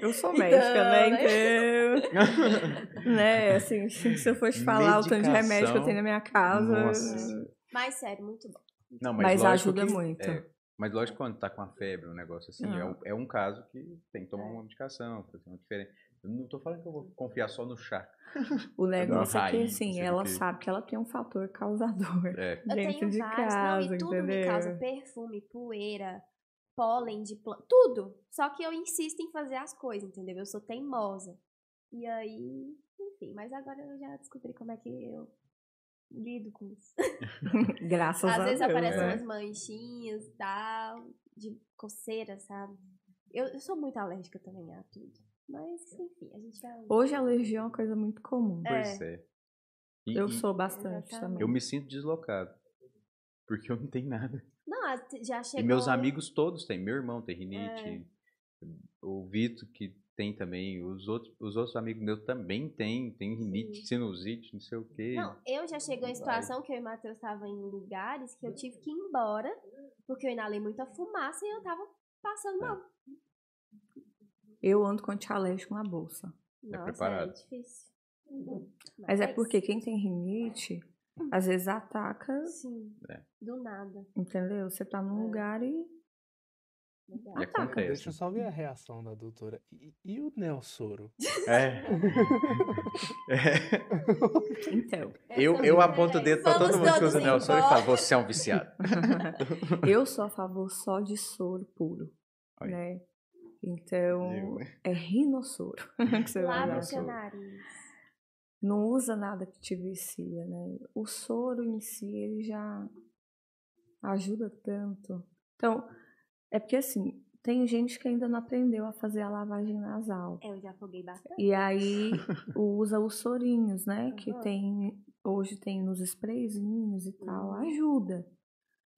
D: Eu sou
C: Então, (laughs)
D: médica, né?
C: né?
D: Então, né, (laughs) assim, se eu fosse falar o tanto de remédio que eu tenho na minha casa.
A: Nossa.
C: Mas sério, muito bom.
A: Não,
D: Mas
A: lógico
D: ajuda
A: que-
D: muito.
A: é, mas lógico que quando tá com a febre, um negócio assim, é,
D: Ah.
A: um, é um caso que tem que tomar
C: É.
A: uma medicação, fazer uma diferença. Eu não tô falando que eu vou confiar só no chá.
D: O (laughs) negócio é que,
A: raiz,
D: assim, ela
A: quê.
D: sabe que ela tem um fator causador
A: É.
C: Eu
D: dentro
C: tenho
D: de
C: vários,
D: casa,
C: não, e tudo
D: entendeu?
C: me causa perfume, poeira, pólen de planta, tudo. Só que eu insisto em fazer as coisas, entendeu? Eu sou teimosa. E aí, enfim, mas agora eu já descobri como é que eu lido com isso. (laughs)
D: Graças
C: Às
D: a
C: vezes
D: Deus.
C: aparecem
D: né?
C: umas manchinhas e tal, de coceira, sabe? Eu, eu sou muito alérgica também a tudo. Mas, enfim, a gente vai.
D: Hoje a alergia é uma coisa muito comum.
A: Pois é. E-
D: Eu
A: e
D: sou bastante
C: Exatamente.
D: também.
A: Eu me sinto deslocado. Porque eu não tenho nada.
C: Não, já chegou.
A: E meus amigos todos têm. Meu irmão tem rinite.
C: É.
A: O Vitor, que tem também. Os outros, os outros amigos meus também têm. Tem rinite,
C: Sim.
A: sinusite, não sei o quê.
C: Não, eu já chegou em situação que eu e o Matheus estavam em lugares que eu tive que ir embora, porque eu inalei muita fumaça e eu tava passando mal.
D: Eu ando com antialérgico na bolsa.
C: Nossa,
A: preparado.
C: é difícil.
D: Mas é porque quem tem rinite, às vezes ataca,
C: Sim.
A: É.
C: Do nada.
D: entendeu? Você tá num
C: É.
D: lugar e.
A: E
D: Ataca.
A: acontece.
B: Deixa eu só ver a reação da doutora. E, e o Nelsoro?
A: É. (laughs)
D: Então.
A: Eu, eu
C: é-
A: aponto o dedo pra todo mundo que usa Nelson e falo, você é um viciado. (laughs)
D: eu sou a favor só de soro puro.
A: Olha.
D: Né? Então,
A: Eu-
D: é rinossoro (laughs) que você vai
C: Lava
D: dar.
C: o seu nariz.
D: Não usa nada que te vicia, né? O soro em si, ele já ajuda tanto. Então, é porque assim, tem gente que ainda não aprendeu a fazer a lavagem nasal.
C: É, Eu já afoguei bastante.
D: E aí usa os sorinhos, né? Que
C: Aham.
D: tem. Hoje tem nos sprayzinhos e tal.
C: Uhum.
D: Ajuda.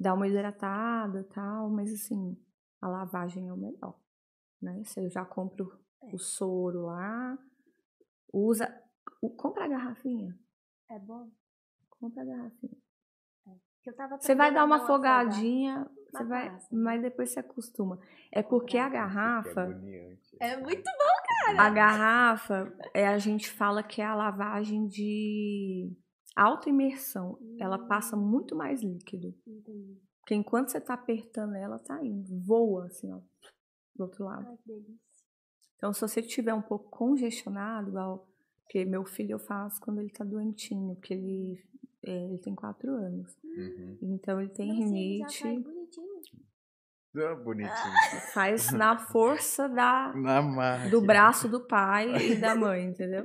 D: Dá uma hidratada e tal, mas assim, a lavagem é o melhor. Né? Você já compra o-
C: É.
D: o soro lá, usa. Compra a garrafinha.
C: É bom?
D: Compra a garrafinha.
C: Tava
D: Você vai dar uma afogadinha, você
C: Mas
D: vai, mas depois você acostuma. É porque a garrafa,
A: agoniante.
C: É muito
D: A garrafa, é, a gente fala que é a lavagem de alta imersão. Ela passa muito mais líquido.
C: Entendi.
D: Porque enquanto você tá apertando ela, tá indo. Voa, assim, ó. Do outro lado.
C: Ai, que delícia.
D: Então, se você tiver um pouco congestionado, igual... Porque meu filho eu faço quando ele tá doentinho. Porque ele, é, ele tem quatro anos.
A: Uhum.
D: Então, ele tem
C: Nossa, ele já
D: rinite.
C: faz bonitinho.
A: Ah, bonitinho.
D: Faz na força da,
A: Na
D: do braço do pai e da mãe, entendeu?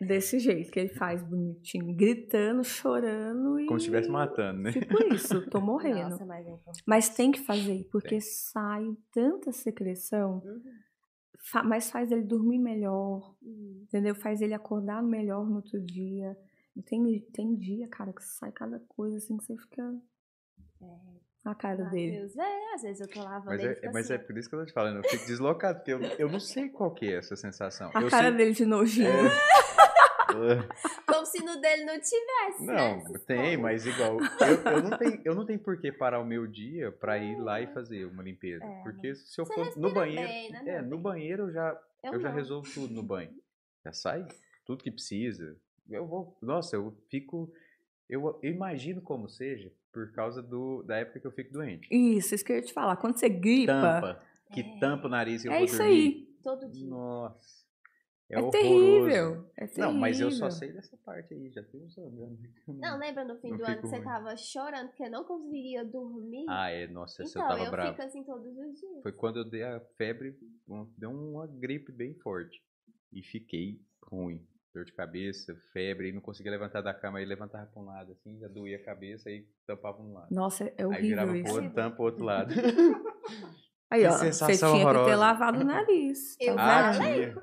D: Desse jeito que ele faz bonitinho, gritando, chorando e.
A: Como se estivesse matando, né?
D: Tipo isso, tô (laughs) morrendo.
C: Nossa, mas bom.
D: Mas tem que fazer, porque sai tanta secreção,
C: Uhum.
D: Fa- mas faz ele dormir melhor,
C: Uhum.
D: entendeu? Faz ele acordar melhor no outro dia. E tem, tem dia, cara, que sai cada coisa assim que você fica
C: É,
D: na cara dele.
C: Matheus, é, às vezes eu tô lavando
A: Mas é, mas
C: assim,
A: é por isso que eu tô te falando, eu fico deslocado, porque eu, eu não sei qual que é essa sensação.
D: A
A: eu
D: cara
A: sei...
D: dele de nojinho. (laughs)
C: Como se no dele não tivesse, né?
A: Não,
C: essas
A: tem, mas igual, eu, eu, não tenho, eu não tenho por que parar o meu dia pra ir lá e fazer uma limpeza.
C: É,
A: porque se eu for no banheiro.
C: bem, né,
A: é, no
C: bem?
A: banheiro eu já,
C: Eu,
A: eu já resolvo tudo no banho. Já sai tudo que precisa. Eu vou. Nossa, eu fico. Eu, eu imagino como seja por causa do, da época que eu fico doente.
D: Isso, isso que eu ia te falar. Quando você gripa,
A: Tampa. Que
C: É.
A: tampa o nariz e eu
D: é
A: vou
D: isso
A: dormir.
D: aí.
C: Todo dia.
A: Nossa. É,
D: É, terrível. É terrível.
A: Não, mas eu só sei dessa parte aí, já tem uns anos.
C: Não, lembra no fim
A: Não
C: do ano que você tava chorando porque não conseguia dormir?
A: Ah, é, nossa,
C: então,
A: eu tava
C: eu
A: bravo.
C: fico assim todos os dias.
A: Foi quando eu dei a febre, deu uma gripe bem forte. E fiquei ruim. Dor de cabeça, febre, e não conseguia levantar da cama, aí levantava pra um lado, assim, já doía a cabeça, aí tampava um lado.
D: Nossa, é
A: aí virava
D: horrível
A: pro
D: isso.
A: outro, tampa o outro lado.
D: Aí,
A: Que
D: ó, você tinha que ter
A: horrorosa.
D: lavado o nariz.
C: Eu
D: tá
A: ah,
C: falei.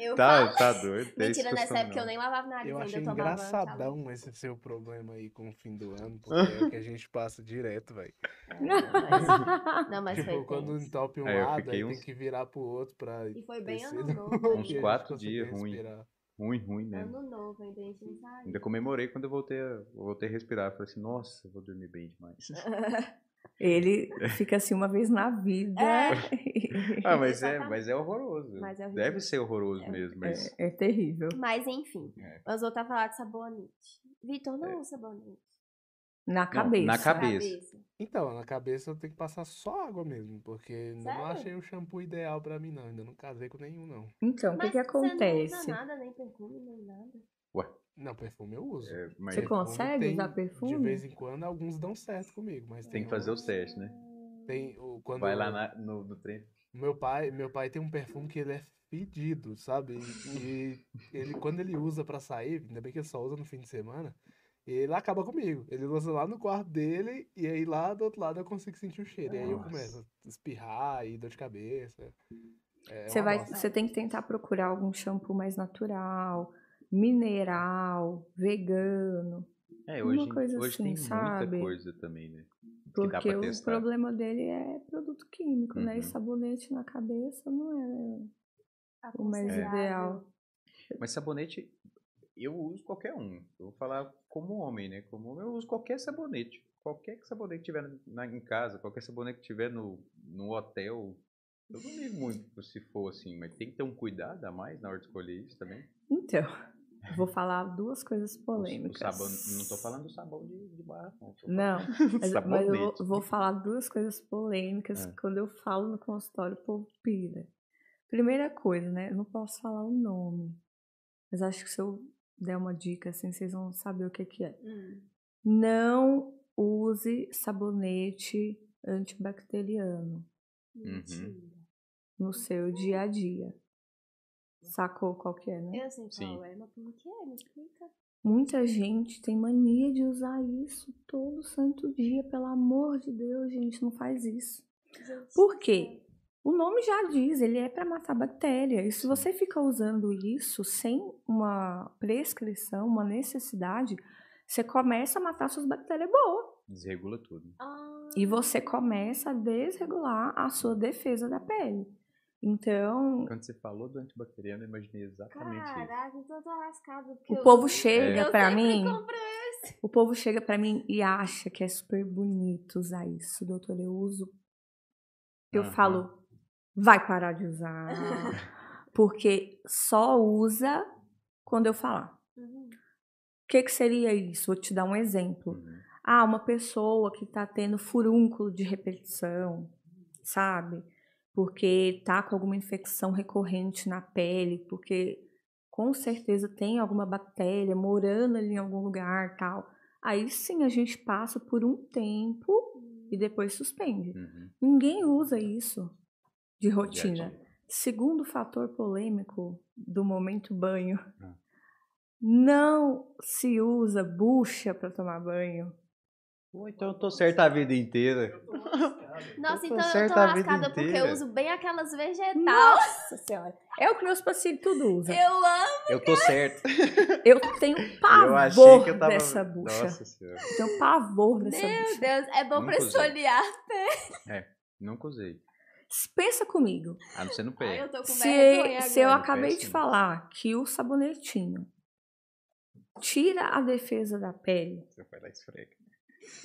C: Eu
A: Tá,
C: falo.
A: tá doido. tem
C: Mentira, nessa época eu
A: não.
C: nem lavava nariz
B: Eu
C: ainda,
B: achei
C: eu tomava
B: engraçadão esse seu problema aí com o fim do ano, porque é o que a gente passa direto, velho.
C: Mas- Não, mas foi
B: Tipo, quando
C: tenso.
B: entope um
A: É, eu
B: lado, aí tem
A: uns-
B: que virar pro outro pra.
C: E foi bem ano novo. (laughs)
A: Uns quatro dias ruim.
B: respirar.
A: Ruim, ruim mesmo.
C: Ano novo, ainda a gente não sabe.
A: Ainda comemorei quando eu voltei a, eu voltei a respirar. Falei assim, nossa, eu vou dormir bem demais. (laughs)
D: Ele fica assim uma vez na vida.
C: É. (laughs)
A: ah, mas é, mas é horroroso.
C: Mas é horrível.
A: Deve ser horroroso mesmo, mas...
D: É, é terrível.
C: Mas enfim,
A: É.
C: vamos voltar a falar de sabonete. Vitor, não
A: É.
C: usa sabonete.
D: Na
A: Não,
D: cabeça.
A: na cabeça.
B: Então, na cabeça eu tenho que passar só água mesmo, porque ainda não
C: Sério?
B: achei o shampoo ideal pra mim, não. Ainda não casei com nenhum, não.
D: Então, o que, que
C: você não usa
D: acontece?
C: nada, nem perfume, nem nada.
B: Não, perfume eu uso.
A: É, mas
D: Você consegue
B: tem-
D: usar
B: De
D: perfume?
B: vez em quando, alguns dão certo comigo, mas
A: tem
B: tem,
A: que fazer os testes, né?
B: tem o quando
A: Vai lá na- no, no trem.
B: meu pai, meu pai tem um perfume que ele é fedido, sabe? E, ele quando ele usa pra sair, ainda bem que ele só usa no fim de semana, ele acaba comigo. Ele usa lá no quarto dele e aí lá do outro lado eu consigo sentir o cheiro. E aí eu
A: Nossa.
B: começo a espirrar e dor de cabeça. É
D: Você vai, você tem que tentar procurar algum shampoo mais natural, mineral, vegano,
A: É,
D: Uma
A: hoje,
D: coisa
A: hoje
D: assim,
A: tem
D: sabe?
A: muita coisa também, né?
D: Porque o
A: testar.
D: problema dele é produto químico, né? E
A: Uhum.
D: sabonete na cabeça não é o mais
C: Aconselhável.
D: ideal.
A: Mas sabonete, eu uso qualquer um. Eu vou falar como homem, né? Como homem, eu uso qualquer sabonete. Qualquer sabonete que tiver na, em casa, qualquer sabonete que tiver no, no hotel. Eu não ligo muito se for assim, mas tem que ter um cuidado a mais na hora de escolher isso também.
D: Então, vou falar duas coisas
A: O
D: polêmicas.
A: sabão, não tô falando do sabão de, de barra, não. Tô
D: Não,
A: falando (laughs)
D: mas, mas eu vou, vou falar duas coisas polêmicas
A: É.
D: que quando eu falo no consultório, o povo pira. Primeira coisa, né? Eu não posso falar o nome. Mas acho que se eu der uma dica assim, vocês vão saber o que, que é.
C: Hum.
D: Não use sabonete antibacteriano
A: Uhum.
D: No seu dia a dia. Sacou qual que é, né?
C: Eu sei
A: Sim.
C: qual é, mas como que é? Me explica.
D: Muita gente tem mania de usar isso todo santo dia. Pelo amor de Deus, gente, não faz isso.
C: Gente,
D: Por quê? O nome já diz, ele é para matar bactéria. E se você fica usando isso sem uma prescrição, uma necessidade, você começa a matar suas bactérias boas.
A: Desregula tudo.
C: Ah,
D: E você começa a desregular a sua defesa da pele. Então,
A: Quando você falou do antibacteriano, eu imaginei exatamente isso.
C: Caraca, então eu tô lascado. porque
D: o
C: eu-
D: povo chega
C: eu
D: pra
C: sempre
D: mim. O povo chega pra mim e acha que é super bonito usar isso, doutor. Eu uso. Eu
A: Aham.
D: falo, vai parar de usar. (laughs) Porque só usa quando eu falar.
C: Uhum.
D: O que, que seria isso? Vou te dar um exemplo.
A: Uhum.
D: Ah, uma pessoa que tá tendo furúnculo de repetição, sabe? Porque tá com alguma infecção recorrente na pele, porque com certeza tem alguma bactéria morando ali em algum lugar, tal. Aí sim a gente passa por um tempo e depois suspende.
A: Uhum.
D: Ninguém usa isso de rotina. Segundo fator polêmico do momento banho,
A: Ah.
D: não se usa bucha para tomar banho.
A: Pô, então eu tô certo a vida inteira.
C: Nossa,
A: tô
C: então eu tô lascada porque eu uso bem aquelas vegetais.
D: Nossa senhora. É o que meus pacientes tudo usam.
C: Eu amo.
A: Eu tô certo.
D: Eu tenho
A: eu achei
D: pavor
A: que eu tava.
D: dessa bucha.
A: Nossa senhora.
D: Eu tenho pavor dessa
C: Meu
D: bucha.
C: Deus, é bom pra
A: Nunca usei.
C: esfoliar.
A: Nunca usei.
D: Pensa comigo.
A: A não ser no
C: Ai,
A: pé.
C: eu tô com
D: Se, se eu acabei de falar que o sabonetinho tira a defesa da pele,
A: Você vai lá e esfrega.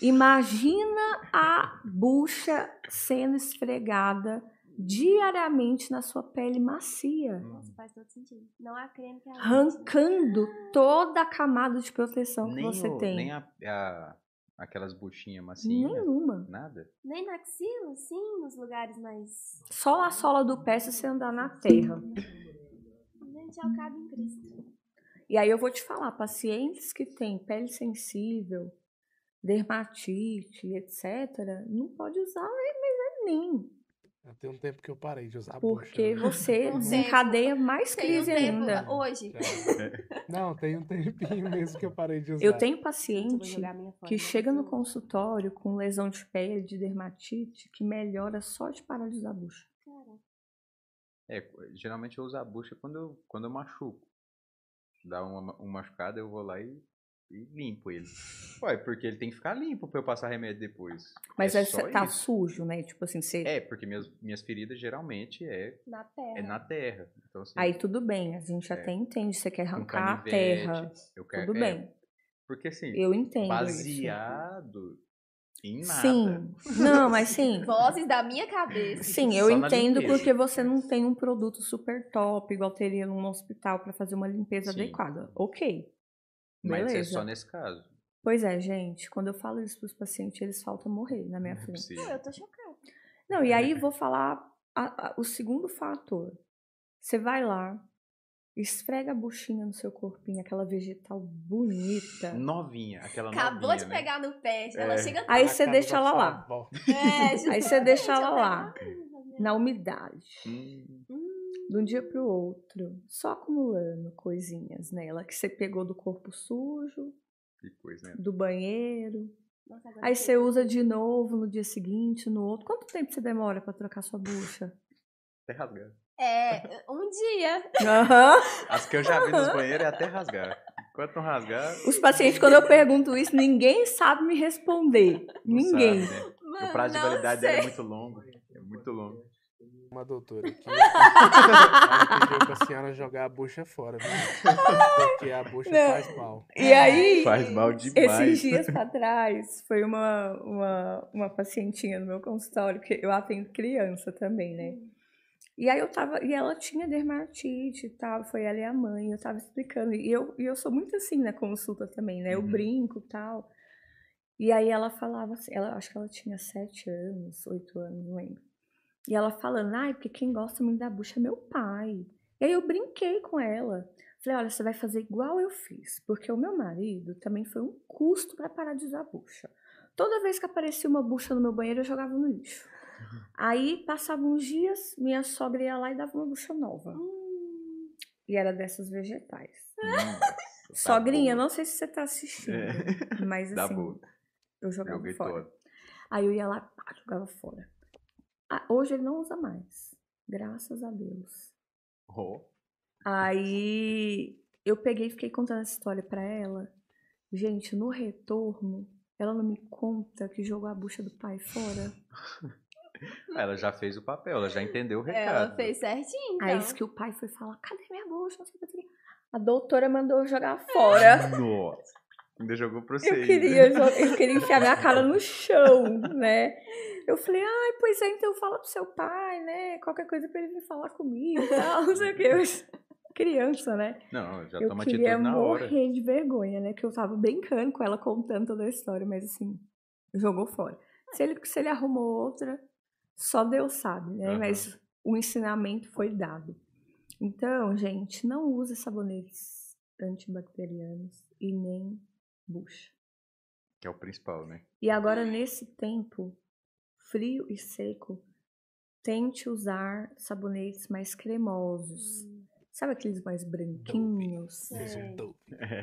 D: Imagina a bucha sendo esfregada diariamente na sua pele macia.
C: Nossa, faz todo sentido. Não há creme que aguente.
D: arrancando toda a camada de proteção que
A: Nem,
D: você
A: o-
D: tem.
A: nem a, a- aquelas buchinhas massinhas.
D: Nenhuma.
A: Nada.
C: Nem na axila, sim, nos lugares mais...
D: Só a sola do pé se você andar na terra.
C: Gente, é o cabo em Cristo.
D: E aí eu vou te falar, pacientes que têm pele sensível, dermatite, etc., não pode usar, mas é nem.
B: Tem um tempo que eu parei de usar
D: Porque
B: bucha. né?
D: você
C: Um
D: desencadeia mais
C: Tem um
D: crise
C: tempo
D: ainda.
C: hoje.
B: Não, tem um tempinho mesmo que eu parei de usar.
D: Eu tenho paciente que chega no consultório com lesão de pele, de dermatite, que melhora só de parar de usar bucha.
C: Cara,
A: É, geralmente eu uso a bucha quando eu, quando eu machuco. Dá uma, um machucado, eu vou lá e, e limpo ele. Ué, porque ele tem que ficar limpo pra eu passar remédio depois.
D: Mas
A: é
D: você tá
A: isso.
D: sujo, né? Tipo assim, você.
A: É, porque minhas, minhas feridas geralmente é,
C: Na terra.
A: é na terra. Então, assim,
D: Aí tudo bem, a gente
A: É.
D: até entende, você quer arrancar a
A: canivete,
D: terra.
A: Eu quero,
D: Tudo
A: é,
D: bem.
A: Porque assim,
D: Eu entendo.
A: baseado em
D: isso.
A: nada.
D: Sim. Não, mas (laughs) sim.
C: Vozes da minha cabeça.
D: Sim, eu
A: Só
D: entendo porque você não tem um produto super top, igual teria num hospital pra fazer uma limpeza
A: Sim.
D: adequada. Ok.
A: Mas é
D: Beleza.
A: só nesse caso.
D: Pois é, gente, quando eu falo isso pros pacientes, eles faltam morrer na minha
A: Não é
D: frente.
C: Não, eu tô chocada.
D: Não, e aí vou falar a- a- o segundo fator. Você vai lá, esfrega a buchinha no seu corpinho, aquela vegetal bonita.
A: Novinha, aquela
C: Acabou
A: novinha,
C: de
A: né?
C: pegar no pé. Ela
A: É.
C: chega.
D: Aí você deixa ela lá.
C: É, (laughs)
D: Aí você (laughs) deixa ela
C: justamente,
D: lá. na umidade.
A: Hum,
D: De um dia pro outro, só acumulando coisinhas nela que você pegou do corpo sujo,
A: que coisa, né?
D: do banheiro.
C: Nossa,
D: Aí você usa de novo no dia seguinte, no outro. Quanto tempo você demora pra trocar sua bucha?
A: Até rasgar.
C: É, um dia.
D: Aham.
A: As que eu já vi nos banheiros é até rasgar. Enquanto não rasgar,
D: Os pacientes, quando eu pergunto isso, ninguém sabe me responder.
A: não
D: ninguém.
A: sabe, né?
C: Mano,
A: O prazo de validade dele é muito longo. É muito longo.
B: Uma doutora aqui. (laughs) ela pediu pra senhora jogar a bucha fora, viu? Porque a bucha
D: Não.
B: faz mal.
D: E aí,
A: Faz mal
D: esses
A: demais.
D: dias pra trás, foi uma, uma, uma pacientinha no meu consultório, que eu atendo criança também, né? E aí eu tava, e ela tinha dermatite e tal, foi ela e a mãe, eu tava explicando. E eu, e eu sou muito assim na consulta também, né? Eu
A: Uhum.
D: brinco e tal. E aí ela falava assim, ela, acho que ela tinha sete anos, oito anos, não lembro. E ela falando, ai, porque quem gosta muito da bucha é meu pai. E aí eu brinquei com ela. Falei, olha, você vai fazer igual eu fiz, porque o meu marido também foi um custo para parar de usar bucha. Toda vez que aparecia uma bucha no meu banheiro, eu jogava no lixo. Aí passavam uns dias, minha sogra ia lá e dava uma bucha nova.
C: Hum,
D: E era dessas vegetais.
A: Hum, (laughs)
D: Sogrinha,
A: boa.
D: não sei se você tá assistindo,
A: É.
D: mas assim, eu jogava fora.
A: todo.
D: Aí eu ia lá, pá, jogava fora. Ah, hoje ele não usa mais. Graças a Deus.
A: Oh,
D: Aí eu peguei e fiquei contando essa história pra ela. Gente, no retorno, ela não me conta que jogou a bucha do pai fora. (laughs)
A: ela já fez o papel, ela já entendeu o recado.
C: Ela fez certinho. Então.
D: Aí disse que o pai foi falar: cadê minha bucha? A doutora mandou eu jogar fora.
A: Nossa. Ainda jogou pra você.
D: Eu queria, jo- eu queria enfiar minha cara no (laughs) chão, né? Eu falei, ai, pois é, então fala pro seu pai, né? Qualquer coisa pra ele vir falar comigo e tal, (laughs) não sei o que. Eu- Criança, né?
A: Não, já
D: eu
A: toma atitude na hora.
D: morrer de vergonha, né? Que eu tava brincando com ela, contando toda a história, mas assim, jogou fora. Se ele, se ele arrumou outra, só Deus sabe, né?
A: Aham.
D: Mas o ensinamento foi dado. Então, gente, não use sabonetes antibacterianos e nem bucha.
A: Que é o principal, né?
D: E agora, nesse tempo frio e seco, tente usar sabonetes mais cremosos. Sabe aqueles mais branquinhos?
B: Fez um Dove.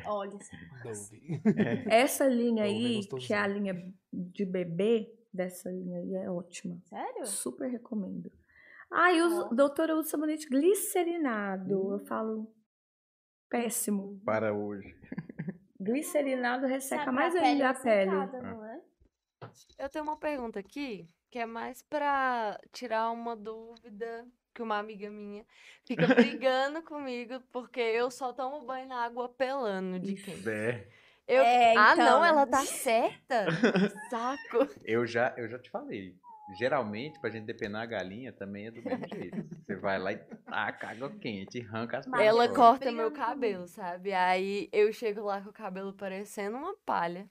C: Olha,
B: Dove.
D: Essa linha
B: é
D: aí, que é a linha de bebê, dessa linha aí é ótima.
C: sério?
D: Super recomendo. Ah, eu uso,
C: Ó.
D: doutora, eu uso sabonete glicerinado. Eu falo péssimo.
A: Para hoje.
D: Glicerinado resseca
C: Sabe,
D: mais
C: pra
D: ainda a pele.
C: ressecada, não é?
E: Eu tenho uma pergunta aqui, que é mais pra tirar uma dúvida que uma amiga minha fica (laughs) brigando comigo porque eu só tomo banho na água pelando de quem?
A: É,
E: Eu...
C: É,
E: Ah,
C: então.
E: não, ela tá (laughs) certa? (laughs) Saco.
A: eu já, eu já te falei. Geralmente, pra gente depenar a galinha, também é do mesmo jeito. Você vai lá e taca água quente, arranca as
C: Mas
A: pernas
E: Ela corta meu cabelo, sabe? Aí eu chego lá com o cabelo parecendo uma palha.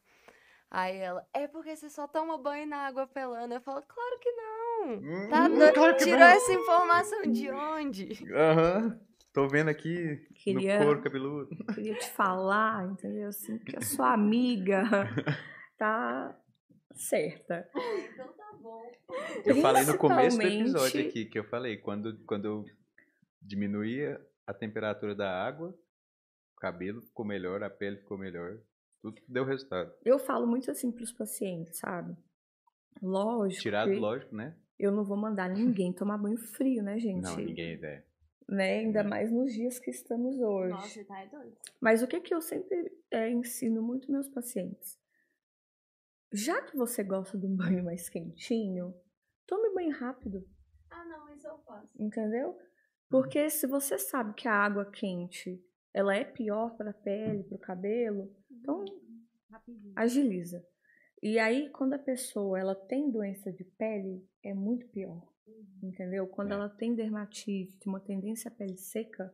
E: Aí ela, é porque você só toma banho na água pelando. Eu falo, claro que não.
A: Hum,
E: Tá doido?
A: claro que
E: Tirou
A: não.
E: essa informação de onde?
A: Aham. Tô vendo aqui
D: Queria-
A: no couro cabeludo.
D: queria te falar, entendeu? Assim, que a sua amiga (laughs) tá certa.
C: Então tá bom.
A: Eu falei no começo do episódio aqui, que eu falei, quando, quando eu diminuía a temperatura da água, o cabelo ficou melhor, a pele ficou melhor. Tudo deu resultado.
D: Eu falo muito assim pros pacientes, sabe? Lógico.
A: Tirado, lógico, né?
D: eu não vou mandar ninguém tomar banho frio, né, gente?
A: Não, ninguém é.
D: Né? Ainda mais nos dias que estamos hoje.
C: Nossa, tá é doido.
D: Mas o que, que eu sempre é, ensino muito meus pacientes? Já que você gosta de um banho mais quentinho, tome banho rápido.
C: Ah, não, isso eu faço.
D: Entendeu? Porque se você sabe que a água quente ela é pior para a pele, para o cabelo, então
C: Rapidinho.
D: agiliza. E aí, quando a pessoa ela tem doença de pele, é muito pior. Entendeu? Quando
A: É.
D: ela tem dermatite, uma tendência à pele seca,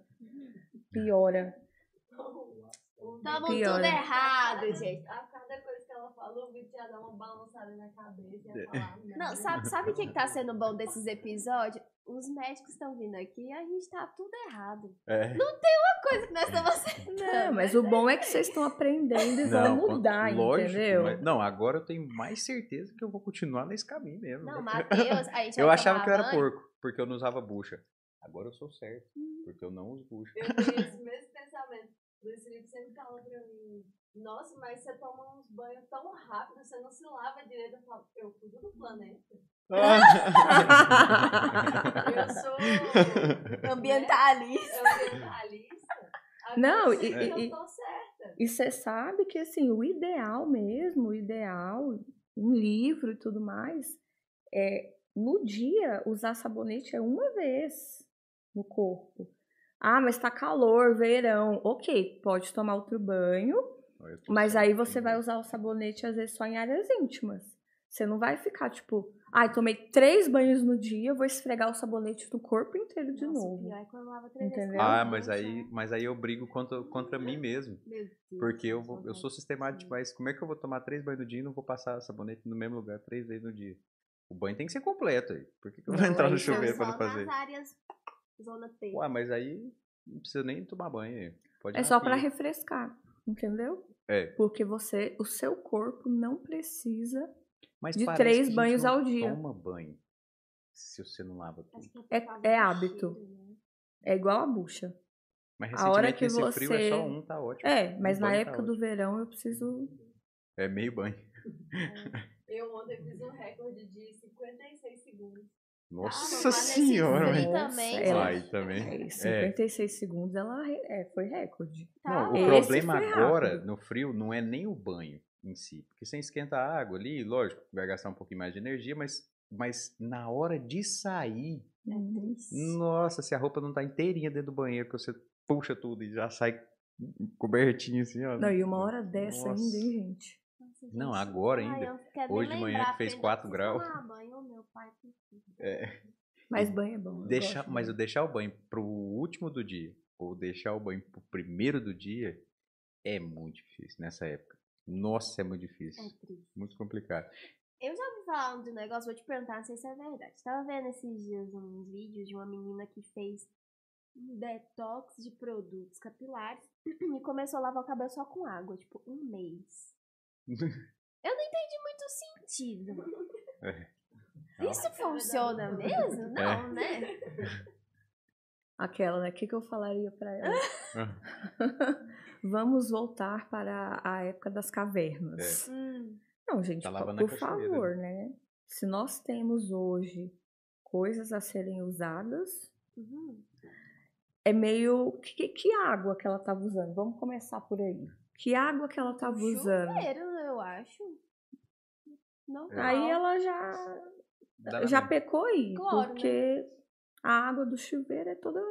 D: piora.
C: Tamo
D: Pior,
C: tudo errado, gente.
E: A cada coisa ela falou, o Vitor ia dar uma balançada na cabeça e
A: É.
E: ia falar.
C: Não, sabe, sabe o que, que tá sendo bom desses episódios? Os médicos estão vindo aqui e a gente tá tudo errado.
A: É.
C: Coisa que nós estamos acertando.
D: Não, mas o bom é que vocês estão aprendendo e vão
A: Não,
D: mudar,
A: lógico,
D: entendeu?
A: mas- não, agora eu tenho mais certeza que eu vou continuar nesse caminho mesmo.
C: Não, Matheus, a gente
A: eu achava que eu era porco, porque eu não usava bucha. Agora eu sou certo, porque eu não uso bucha.
E: Eu tenho esse mesmo pensamento. Luiz Felipe sempre fala pra mim, nossa, mas você toma uns banhos tão rápido, você não se lava direito. Eu falo, eu cuido do planeta. (laughs) Eu sou (laughs)
C: Ambientalista.
E: ambientalista. Agora
D: Não, e- e-
E: eu tô certa.
D: E você sabe que, assim, o ideal mesmo, o ideal, um livro e tudo mais, é no dia usar sabonete é uma vez no corpo. Ah, mas tá calor, verão. Ok, pode tomar outro banho, mas aí você vai usar o sabonete às vezes só em áreas íntimas. Você não vai ficar tipo, ai, tomei três banhos no dia, vou esfregar o sabonete no corpo inteiro de
C: Nossa,
D: novo.
C: pior é quando lava três
D: Entendeu?
A: Ah, mas aí, mas aí eu brigo contra, contra mim mesmo. Porque eu, vou, eu sou sistemático demais. Como é que eu vou tomar três banhos no dia e não vou passar sabonete no mesmo lugar três vezes no dia? O banho tem que ser completo aí. Por que, que eu vou entrar no
D: são
A: chuveiro pra não fazer?
C: nas áreas zona T.
A: Ué, mas aí não precisa nem tomar banho. aí. Pode
D: É só pra
A: pia.
D: refrescar, entendeu?
A: É.
D: Porque você, o seu corpo não precisa
A: Mas
D: de três
A: que a gente
D: banhos
A: não
D: ao dia.
A: Toma banho se você não lava tudo.
D: É-
C: por causa
D: é hábito.
C: né?
D: É igual a bucha.
A: Mas
D: a hora
A: recentemente
D: que
A: nesse frio é só
D: você-
A: um, tá ótimo.
D: É,
A: Um
D: mas na
A: banho tá
D: época do verão eu preciso.
A: É meio banho.
E: Eu ontem fiz um recorde de 56 segundos.
A: Nossa
C: mas nesse
A: senhora, mas...
C: também,
D: Nossa, ela-
A: Ai, também.
D: É, 56 segundos ela é, foi recorde.
C: Tá
A: Não, o.
D: Esse
A: problema agora,
D: rápido.
A: no frio, não é nem o banho em si. Porque você esquenta a água ali, lógico, vai gastar um pouquinho mais de energia, mas, mas na hora de sair,
C: É
A: nossa, se a roupa não tá inteirinha dentro do banheiro, que você puxa tudo e já sai cobertinho assim, ó.
D: Não, e uma hora dessa
A: Nossa.
D: ainda, hein, gente?
C: Nossa,
A: Não, agora
C: Ai,
A: ainda.
C: eu quero nem
A: Hoje de manhã que fez
C: porque
A: 4
C: eu
A: graus.
C: tomar banho, meu pai.
A: É,
D: Mas banho é bom. eu
A: deixar,
D: gosto
A: mas eu deixar o banho pro último do dia, ou deixar o banho pro primeiro do dia, é muito difícil nessa época. Nossa, é muito difícil.
C: É triste.
A: Muito complicado.
C: Eu já ouvi falar de um negócio, vou te perguntar, não sei se é verdade. Tava vendo esses dias uns vídeos de uma menina que fez um detox de produtos capilares (clears throat) e começou a lavar o cabelo só com água, tipo, um mês. Eu não entendi muito sentido.
A: É.
C: Isso funciona mesmo? Não, né?
D: Aquela, né? O que, que eu falaria pra ela?
A: Ah. (laughs)
D: Vamos voltar para a época das cavernas.
C: Hum,
D: Não, gente,
A: Tá
D: por favor, né? Se nós temos hoje coisas a serem usadas,
C: uhum.
D: é meio. Que, que água que ela tava usando? Vamos começar por aí. Que água que ela tava usando?
C: Chuveiro, eu acho. Não,
D: Aí ela já,
A: Dá
D: já pecou aí,
C: Claro, né?
D: porque a água do chuveiro é toda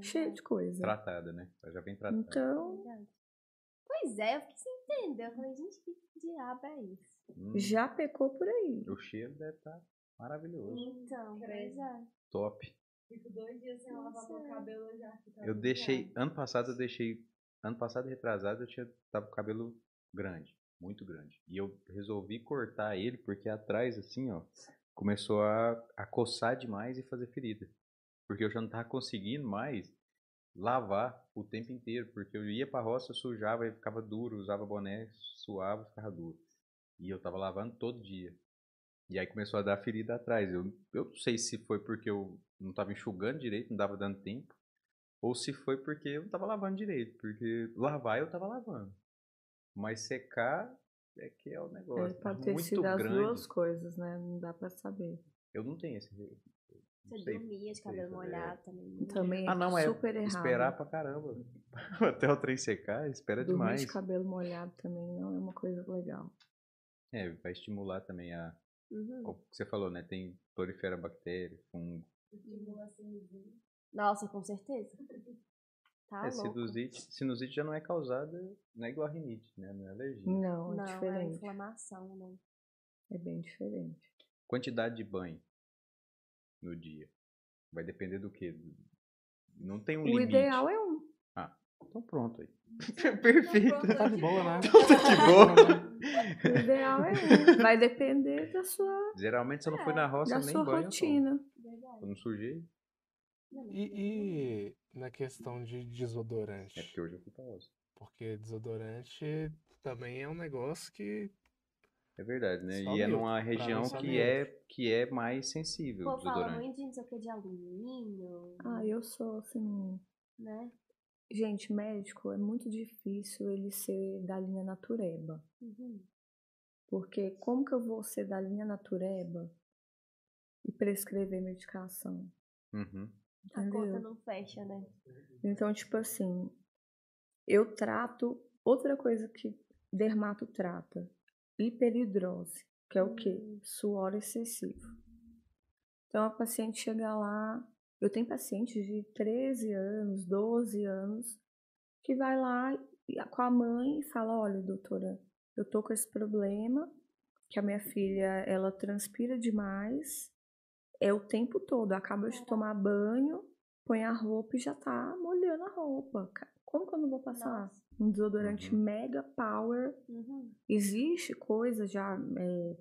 D: cheia de coisa.
A: Tratada, né? Ela Já vem tratada.
D: Então.
C: Pois é, eu fiquei sem entender. Eu falei, gente, que diabo é isso?
A: Hum,
D: já pecou por aí.
A: O cheiro deve estar maravilhoso.
C: Então, pois é.
A: Top.
E: Fico dois dias sem lavar meu cabelo, eu já
A: Eu deixei. Ano passado eu deixei. Ano passado e retrasado eu tinha, tava com o cabelo grande. Muito grande. E eu resolvi cortar ele porque atrás, assim, ó, começou a, a coçar demais e fazer ferida. Porque eu já não tava conseguindo mais lavar o tempo inteiro. Porque eu ia pra roça, sujava e ficava duro, usava boné, suava, ficava duro. E eu tava lavando todo dia. E aí começou a dar ferida atrás. Eu, eu não sei se foi porque eu não tava enxugando direito, não dava dando tempo. Ou se foi porque eu não tava lavando direito. Porque lavar eu tava lavando. Mas secar é que é o
D: É,
A: negócio.
D: pode
A: tá
D: ter
A: muito
D: sido as
A: grande.
D: duas coisas, né? Não dá pra saber.
A: Eu não tenho esse.
C: Você dormia de cabelo molhado também.
D: Também
A: Ah,
D: é
A: não, é
D: super errado.
A: esperar pra caramba. (laughs) Até o trem secar, espera
D: Dormir
A: demais.
D: de cabelo molhado também não é uma coisa legal.
A: É, vai estimular também a.
C: Uhum.
A: O que você falou, né? Tem prolifera bactéria, fungo.
C: Nossa, com certeza. (laughs) Tá
A: é, sinusite, sinusite já não é causada, não é igual a rinite, né? Não é alergia.
D: Não, é
C: Não, é
D: diferente.
C: inflamação, né?
D: É bem diferente.
A: Quantidade de banho no dia. Vai depender do quê? Não tem um
D: O
A: limite.
D: ideal é um.
A: Então pronto aí. (laughs) Perfeito.
B: Tá de boa, né? (laughs)
A: Então tá de boa.
D: O ideal é um. Vai depender da sua,
A: Geralmente se eu não fui na roça,
D: da
A: nem
D: sua
A: banho.
D: rotina.
A: Eu não sujei.
B: E, e na questão de desodorante?
A: É porque hoje eu fui pra roça.
B: Porque desodorante também é um negócio que.
A: É verdade, né?
B: Só
A: e é numa região que é, que é mais sensível
C: Pô, fala muito de não sei o que de alumínio,
D: Ah, eu sou assim.
C: né?
D: Gente, médico é muito difícil ele ser da linha natureba.
C: Uhum.
D: Porque como que eu vou ser da linha natureba e prescrever medicação?
A: Uhum.
C: A conta
D: Entendeu?
C: não fecha, né?
D: Então, tipo assim, eu trato outra coisa que dermato trata, hiperidrose, que é o quê?
C: Hum.
D: Suor excessivo. Então a paciente chega lá, eu tenho pacientes de 13 anos, 12 anos, que vai lá com a mãe e fala, olha, doutora, eu tô com esse problema, que a minha filha, ela transpira demais, é o tempo todo, acaba de tomar banho, põe a roupa e já tá molhando a roupa. Como que eu não vou passar?
C: Nossa.
D: Um desodorante
A: Uhum.
D: mega power.
C: Uhum.
D: Existe coisa já. é,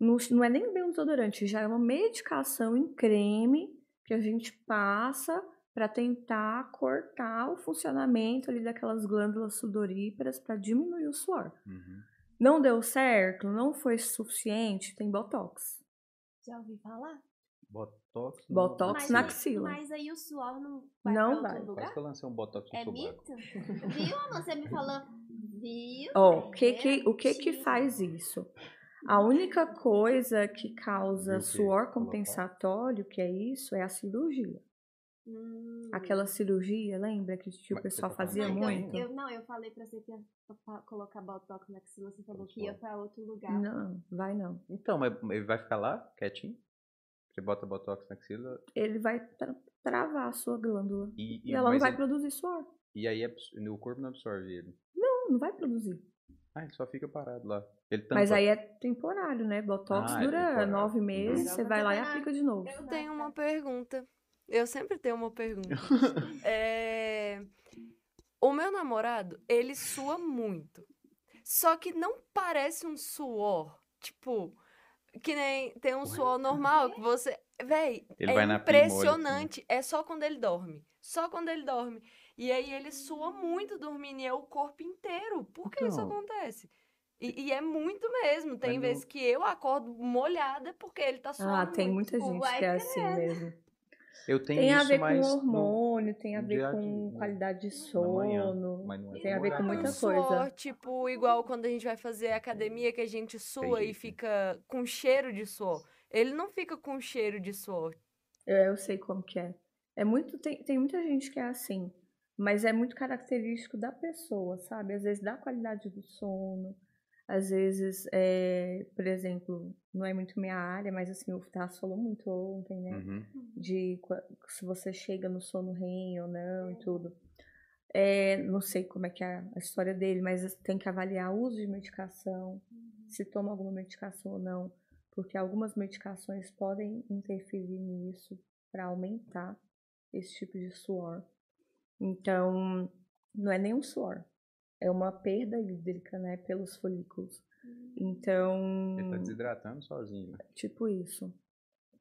D: não, não é nem bem um desodorante, já é uma medicação em creme que a gente passa para tentar cortar o funcionamento ali daquelas glândulas sudoríparas para diminuir o suor.
A: Uhum.
D: Não deu certo, não foi suficiente, tem botox.
C: Já ouvi falar?
A: Botox. no-
D: Botox
C: Mas
D: na axila.
C: Mas aí o suor não vai
D: Não
C: pra
D: vai.
A: Quase
C: lugar?
A: que eu lancei um botox no
C: É
A: sovaco.
C: mito? Viu? Você me falou. Viu?
D: Ó,
C: Tá
D: o que que, o que que faz isso? A única coisa que causa suor compensatório, que é isso, é a cirurgia.
C: Hum.
D: Aquela cirurgia, lembra que tipo, o pessoal
A: tá
D: fazia
C: Não, então,
D: muito?
C: Eu, não, eu falei pra você que ia colocar botox na axila, você falou que ia pra outro lugar.
D: Não, vai não.
A: Então, mas ele vai ficar lá, quietinho? Você bota botox na axila
D: Ele vai tra- travar a sua glândula.
A: e,
D: E, ela não vai
A: ele-
D: produzir suor.
A: e aí abs- o corpo não absorve ele.
D: Não, não vai produzir.
A: Ah, ele só fica parado lá. Ele tampa.
D: Mas aí é temporário, né? Botox
A: Ah, é
D: dura
A: temporário.
D: nove meses, você vai lá e aplica de novo.
E: Eu tenho uma pergunta. Eu sempre tenho uma pergunta. (laughs) É, O meu namorado, ele sua muito. Só que não parece um suor. Tipo, que nem tem um suor normal que você. Véi,
A: Ele
E: é
A: assim.
E: impressionante. É só quando ele dorme. Só quando ele dorme. E aí ele sua muito dormindo e é o corpo inteiro. Por que isso
A: Então.
E: acontece? E, e é muito mesmo. Tem
A: Mas
E: vezes
A: não-
E: que eu acordo molhada porque ele tá suando
D: Ah, tem muita gente
C: Uai,
D: que é assim mesmo.
A: Eu tenho
D: Tem a
A: isso,
D: ver
A: mas
D: com
A: no-
D: hormônio, tem a
A: no
D: ver
A: dia
D: com
A: dia,
D: qualidade de
A: manhã,
D: sono.
A: mas não é
D: tem a ver com muita coisa.
E: suor, tipo, igual quando a gente vai fazer academia, que a gente sua e
A: né?
E: fica com cheiro de suor. Ele não fica com cheiro de suor.
D: Eu, eu sei como que é. É muito, tem, tem muita gente que é assim, mas é muito característico da pessoa, sabe? Às vezes da qualidade do sono, às vezes, é, por exemplo, não é muito minha área, mas assim, o Tasso falou muito ontem, né?
A: Uhum.
D: De se você chega no sono REM ou não e tudo. É, não sei como é que é a história dele, mas tem que avaliar o uso de medicação, se toma alguma medicação ou não, porque algumas medicações podem interferir nisso para aumentar esse tipo de suor. Então, não é nem um suor, é uma perda hídrica, né, pelos folículos. Então,
A: Ele tá desidratando sozinho. né?
D: tipo isso.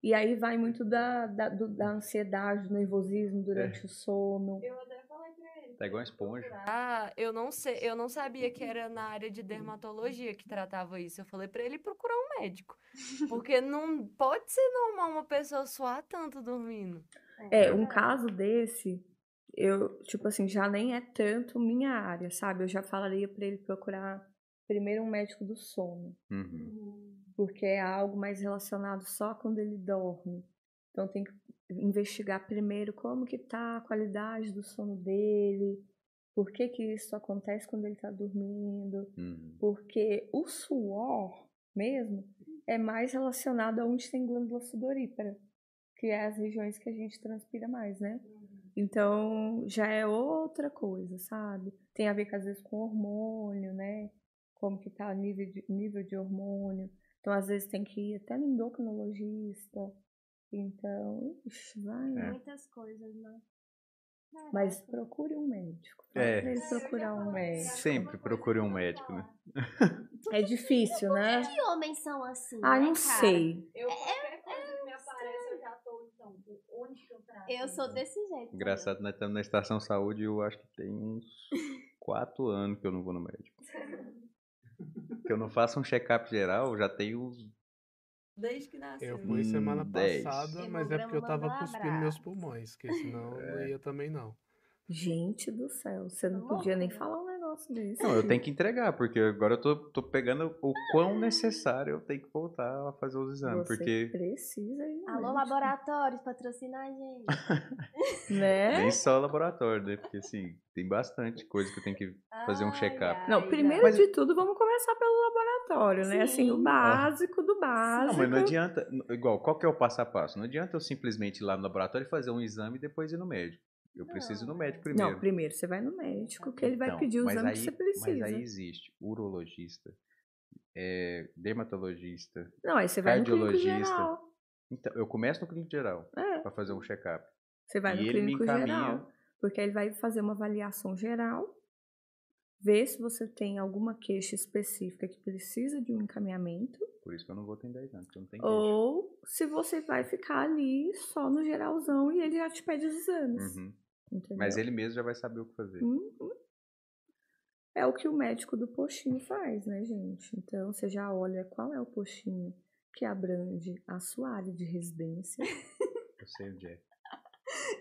D: E aí vai muito da, da, do- da ansiedade, do nervosismo durante
A: É.
D: o sono.
C: Eu até falei pra ele.
A: Tá igual uma esponja.
E: Ah, eu não sei, eu não sabia que era na área de dermatologia que tratava isso. Eu falei pra ele procurar um médico. Porque não pode ser normal uma pessoa suar tanto dormindo.
D: É, um caso desse, eu, tipo assim, já nem é tanto minha área, sabe? Eu já falaria pra ele procurar primeiro um médico do sono.
A: Uhum.
D: Porque é algo mais relacionado só quando ele dorme. Então tem que investigar primeiro como que tá a qualidade do sono dele, por que que isso acontece quando ele está dormindo,
A: Uhum.
D: porque o suor mesmo é mais relacionado a onde tem glândula sudorípara, que é as regiões que a gente transpira mais, né? Então já é outra coisa, sabe? Tem a ver às vezes com hormônio, né? Como que tá o nível de, nível de hormônio. Então às vezes tem que ir até no endocrinologista. Então, ixi, vai.
A: É.
C: Muitas coisas, né?
D: Mas procure um médico.
A: É.
D: pra ele procurar um médico.
A: Sempre procure um médico, né?
D: É difícil, né?
C: Que homens são assim?
D: Ah,
C: né,
D: não sei.
F: Eu, qualquer coisa que me aparece, eu já tô, então, onde que eu trato?
C: Eu sou desse jeito.
A: Engraçado, nós estamos na estação saúde e eu acho que tem uns (laughs) quatro anos que eu não vou no médico. Que eu não faço um check-up geral, já tem uns.
E: Desde que nasceu.
B: Eu fui semana
A: Hum, dez.
B: passada, mas é porque eu tava cuspindo meus pulmões, que senão não ia também não.
D: Gente do céu, você não podia nem falar um desse.
A: Não, eu tenho que entregar, porque agora eu tô, tô pegando o quão necessário eu tenho que voltar a fazer os exames.
D: Você
A: Porque
D: precisa ir no
C: Alô, laboratórios, patrocina a gente. (laughs)
D: Né?
A: nem só laboratório, né? Porque assim, tem bastante coisa que eu tenho que fazer um check-up.
D: Não, primeiro
A: Mas-
D: de tudo, vamos começar pelo laboratório, né? Assim, o básico do básico.
A: Não, mas não adianta. Igual, qual que é o passo a passo? Não adianta eu simplesmente ir lá no laboratório e fazer um exame e depois ir no médico. Eu preciso ir no médico primeiro.
D: Não, primeiro você vai no médico, que ele vai
A: Então,
D: pedir o exame
A: aí,
D: que você precisa.
A: Mas aí existe urologista, é, dermatologista.
D: Não, aí você vai no clínico
A: cardiologista.
D: geral.
A: Então, eu começo no clínico geral
D: É,
A: para fazer um check-up.
D: você vai
A: E
D: no clínico geral. Porque ele vai fazer uma avaliação geral, ver se você tem alguma queixa específica que precisa de um encaminhamento,
A: Por isso que eu não vou ter 10 anos, porque eu não tenho queixa.
D: ou se você vai ficar ali só no geralzão e ele já te pede os exames.
A: Uhum.
D: Entendeu?
A: Mas ele mesmo já vai saber o que fazer.
D: Uhum. É o que o médico do postinho faz, né, gente? Então você já olha qual é o postinho que abrange a sua área de residência. (laughs)
A: Eu sei onde é.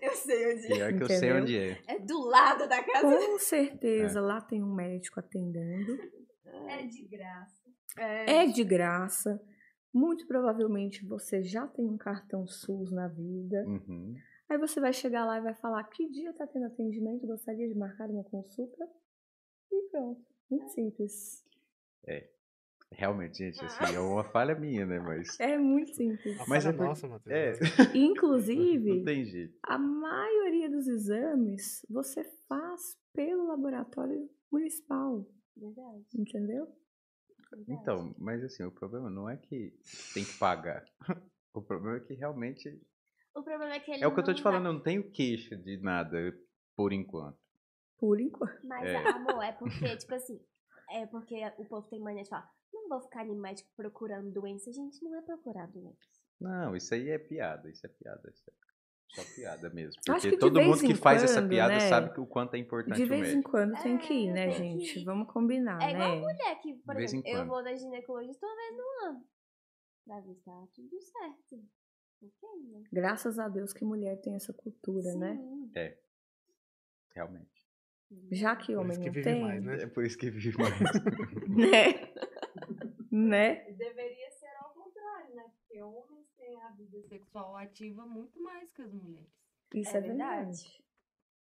C: Eu sei onde
A: Pior que eu sei
D: Entendeu?
A: onde é.
C: é. do lado da casa.
D: Com certeza lá tem um médico atendendo.
F: É de graça.
D: É de graça. Muito provavelmente você já tem um cartão SUS na vida.
A: Uhum.
D: Aí você vai chegar lá e vai falar que dia tá tendo atendimento, gostaria de marcar uma consulta. E pronto. Muito simples.
A: Realmente, gente, assim, é uma falha minha, né? Mas.
D: É muito simples.
B: A
A: Mas é por-
B: nossa, Matheus.
A: É. (laughs)
D: Inclusive,
A: Não tem jeito.
D: a maioria dos exames você faz pelo laboratório municipal,
C: Verdade,
D: entendeu?
C: verdade.
A: Então, mas assim, o problema não é que tem que pagar. (laughs) O problema é que realmente.
C: O problema é que ele
A: É o que eu tô te
C: vai-
A: falando, eu não tenho queixa de nada por enquanto.
D: Por enquanto.
C: Mas,
A: É.
C: amor, é porque, (laughs) tipo assim, é porque o povo tem mania de falar, não vou ficar em médico procurando doença. Gente, não é procurar doença.
A: Não, isso aí é piada, isso é piada. Isso é só piada mesmo.
D: Acho
A: Porque todo mundo que faz essa
D: quando,
A: piada
D: né,
A: sabe que o quanto é importante
D: De
A: o
D: vez em quando tem que ir, né,
C: É, que
D: gente? Vamos combinar,
C: É igual
D: né?
C: mulher que, por
A: De vez em
C: exemplo, eu vou na ginecologista uma vez no ano. Pra ver se tá tudo certo. Né?
D: Graças a Deus que mulher tem essa cultura, né?
C: Sim.
A: Realmente.
D: Já que
B: Por
D: homem
B: que
D: não tem,
B: mais, né?
A: É por isso que vive (laughs) mais.
D: né? né?
F: Deveria ser ao contrário, né? Porque homens têm a vida
E: Sexual ativa muito mais que as mulheres.
D: Isso
C: É
D: é, verdade.
C: verdade.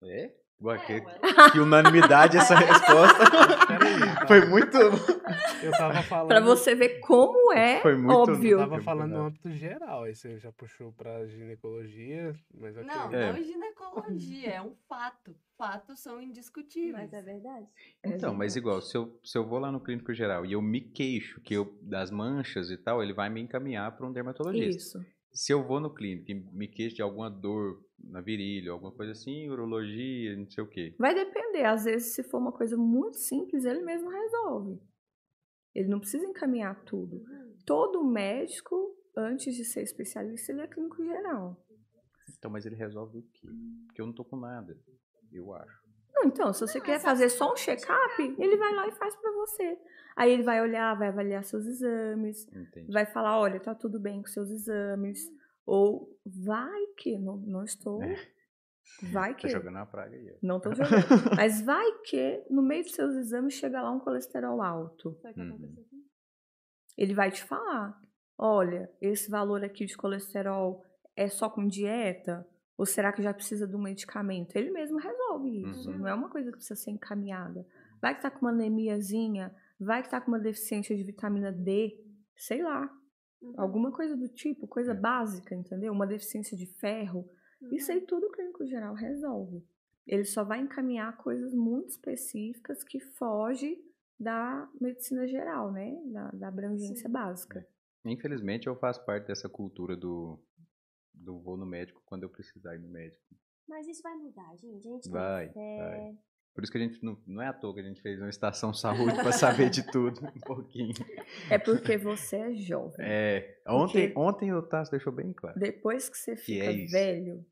A: É? Ué, que,
F: ué.
A: que unanimidade essa resposta. (laughs) Foi muito.
B: Eu tava (laughs) falando.
D: Pra você ver como é
A: Foi muito-
D: óbvio.
B: Eu tava falando no âmbito geral, aí você já puxou pra ginecologia, mas.
E: Não,
A: É.
E: não ginecologia, é um fato. Fatos são indiscutíveis.
C: Mas é verdade.
D: É
A: Então, mas igual, se eu, se eu vou lá no clínico geral e eu me queixo que eu, das manchas e tal, ele vai me encaminhar para um dermatologista.
D: Isso.
A: Se eu vou no clínico e me queixo de alguma dor na virilha, alguma coisa assim, urologia, não sei o quê.
D: Vai depender. Às vezes, se for uma coisa muito simples, ele mesmo resolve. Ele não precisa encaminhar tudo. Todo médico, antes de ser especialista, ele é clínico geral.
A: Então, mas ele resolve o quê? Porque eu não tô com nada, eu acho.
D: Não, então, se você
C: Não,
D: quer fazer só um check-up, ele vai lá e faz pra você. Aí ele vai olhar, vai avaliar seus exames,
A: Entende?
D: vai falar, olha, tá tudo bem com seus exames. Ou vai que não, não estou
A: É.
D: Vai (laughs) que.
A: Tá jogando na praga aí.
D: Não tô (laughs) jogando. Mas vai que no meio dos seus exames chega lá um colesterol alto.
A: Uhum.
D: Ele vai te falar: olha, esse valor aqui de colesterol é só com dieta? Ou será que já precisa de um medicamento? Ele mesmo resolve isso.
A: Uhum.
D: Não é uma coisa que precisa ser encaminhada. Vai que tá com uma anemiazinha, vai que tá com uma deficiência de vitamina D, sei lá.
C: Uhum.
D: Alguma coisa do tipo, coisa
A: É.
D: básica, entendeu? Uma deficiência de ferro.
C: Uhum.
D: Isso aí tudo o clínico geral resolve. Ele só vai encaminhar coisas muito específicas que fogem da medicina geral, né? Da, da abrangência
C: Sim.
D: básica.
A: Infelizmente, eu faço parte dessa cultura do, do vou no médico quando eu precisar ir no médico.
C: Mas isso vai mudar, gente. A gente tem
A: Vai,
C: fé.
A: vai. Por isso que a gente não, não é à toa que a gente fez uma estação saúde para saber de tudo um pouquinho.
D: É porque você é jovem.
A: É, ontem,
D: Porque-
A: ontem o Tasso deixou bem claro.
D: Depois que você
A: Que
D: fica
A: é isso.
D: velho,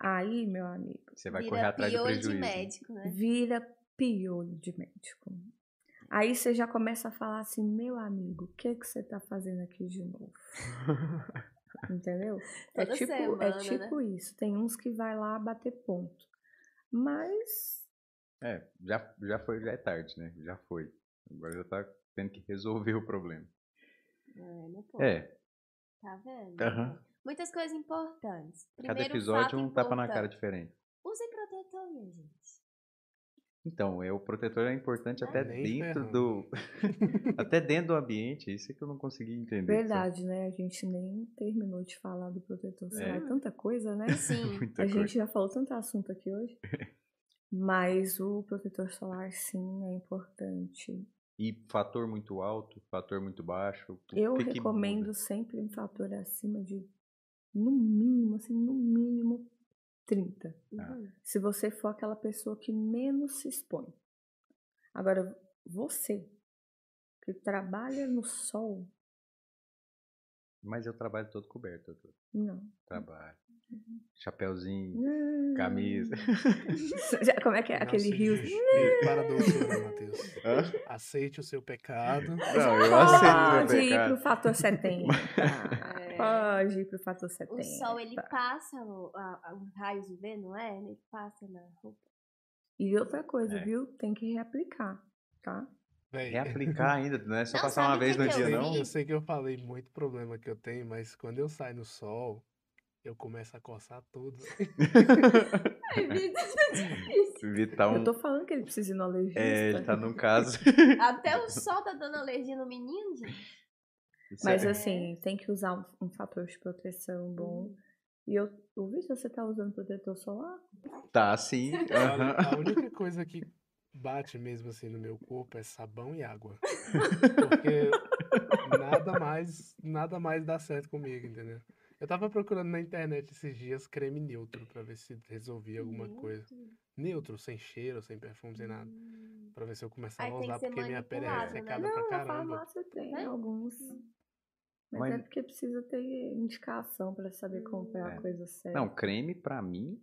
D: aí, meu amigo,
A: Você vai
C: Vira
A: correr atrás do
C: piolho
A: prejuízo.
C: de médico, né?
D: vira piolho de médico. Aí você já começa a falar assim, meu amigo, o que que você tá fazendo aqui de novo? (laughs) Entendeu? É
C: Toda
D: tipo,
C: semana,
D: é
C: né?
D: tipo isso. Tem uns que vai lá bater ponto. Mas
A: É, já, já foi, já é tarde, né? Já foi. Agora já tá tendo que resolver o problema.
C: É, não pode.
A: É,
C: Tá vendo?
A: Aham.
C: Muitas coisas importantes.
A: cada
C: Primeiro
A: episódio
C: fato
A: um tapa na cara
C: importante.
A: diferente.
C: Usem protetor, minha gente.
A: Então, é, o protetor é importante até dentro
B: ferrando.
A: do. (laughs) até dentro do ambiente. Isso é que eu não consegui entender. sabe?
D: verdade, né? A gente nem terminou de falar do protetor solar. É tanta coisa, né?
C: Sim. (laughs)
A: Muita
D: A
A: coisa.
D: gente já falou tanto assunto aqui hoje. (laughs) Mas o protetor solar, sim, é importante.
A: E fator muito alto, fator muito baixo.
D: Eu
A: que que
D: recomendo
A: muda?
D: sempre um fator acima de, no mínimo, assim, no mínimo 30.
A: Ah.
C: Uhum.
D: Se você for aquela pessoa que menos se expõe. Agora, você que trabalha no sol,
A: Mas eu trabalho todo coberto, doutor.
D: não.
A: Trabalho. Chapeuzinho,
D: Não.
A: camisa. (laughs)
D: Já- Como é que é?
B: Não
D: Aquele rio.
B: Para a doutora, Matheus.
A: Hã?
B: Aceite o seu pecado.
A: Não, eu aceito meu
D: Pode ir
A: pecado.
D: pro fator 70.
C: É. (laughs)
D: Pode ir pro fator 70.
C: O sol, ele passa o, a, os raios UV, não é? Ele passa na roupa.
D: E outra coisa,
A: É.
D: viu? Tem que reaplicar, tá?
B: Véi,
A: Reaplicar ainda, não é só
C: Não,
A: passar uma
C: o
A: vez no dia, não?
B: Eu sei que eu falei muito problema que eu tenho, mas quando eu saio no sol, eu começo a coçar tudo. (laughs)
A: Vitar um.
D: Eu tô falando que ele precisa ir no alergista.
A: É, ele tá num caso. (laughs)
C: Até o (laughs) sol tá dando alergia no menino, gente.
D: Mas
C: É.
D: assim, tem que usar um, um fator de proteção bom. E eu, eu vi se você tá usando protetor solar.
A: Tá sim.
B: Olha,
A: aham.
B: a única coisa que bate mesmo assim no meu corpo é sabão e água. Porque nada mais, nada mais dá certo comigo, entendeu? Eu tava procurando na internet esses dias creme neutro pra ver se resolvia alguma coisa. Neutro, sem cheiro, sem perfume, sem nada. Pra ver se eu começava a usar, porque minha pele é
C: né?
B: ressecada
D: Não,
B: pra
D: na
B: caramba.
D: farmácia tem
C: Né?
D: alguns. Mas,
A: Mas-
D: é porque precisa ter indicação pra saber comprar
A: É.
D: a coisa certa.
A: Não, creme pra mim.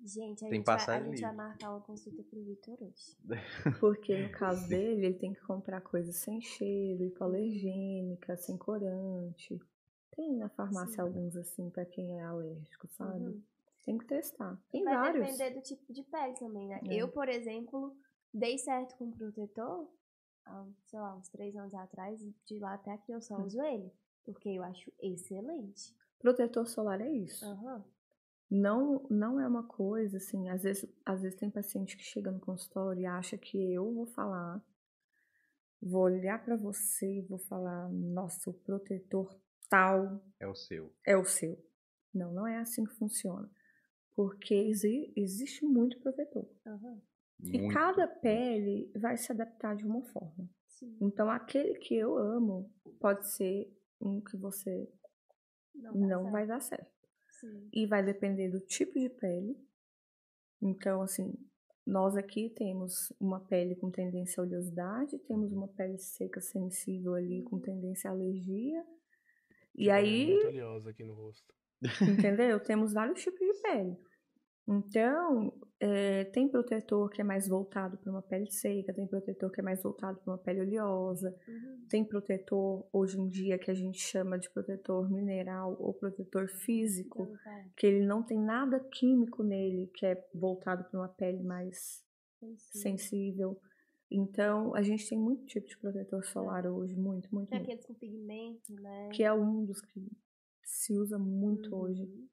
C: Gente, a,
A: Tem
C: gente, vai, a gente vai marcar uma consulta pro Vitor hoje. (laughs)
D: Porque no (laughs) caso dele, ele tem que comprar coisas sem cheiro, hipoalergênica, sem corante. Tem na farmácia
C: Sim.
D: alguns assim pra quem é alérgico, sabe?
C: Uhum.
D: Tem que testar. Tem
C: Vai
D: vários.
C: depender do tipo de pele também, né?
D: É.
C: Eu, por exemplo, dei certo com protetor há, sei lá, uns três anos atrás. E de lá até aqui eu só
D: Hum.
C: uso ele. Porque eu acho excelente.
D: Protetor solar é isso.
C: Aham.
D: Não, não é uma coisa assim, às vezes, às vezes tem paciente que chega no consultório e acha que eu vou falar, vou olhar pra você e vou falar, nossa, o protetor tal
A: É o seu.
D: é o seu. Não, não é assim que funciona. Porque exi- existe muito protetor. E
A: Muito.
D: cada pele vai se adaptar de uma forma.
C: Sim.
D: Então, aquele que eu amo pode ser um que você
C: Não,
D: não vai dar certo.
C: Sim.
D: E vai depender do tipo de pele. Então, assim, nós aqui temos uma pele com tendência à oleosidade, temos uma pele seca, sensível ali, com tendência à alergia. E
B: Tipo,
D: aí,
B: Muito oleosa aqui no rosto.
D: entendeu? (laughs) Temos vários tipos de pele. Então, é, tem protetor que é mais voltado para uma pele seca, tem protetor que é mais voltado para uma pele oleosa, uhum. tem protetor hoje em dia que a gente chama de protetor mineral ou protetor físico, tá. que ele não tem nada químico nele, que é voltado para uma pele mais sensível. sensível. Então, a gente tem muito tipo de protetor solar é. hoje, muito, muito.
C: Tem aqueles com pigmento, né?
D: Que é um dos que se usa muito uhum. hoje.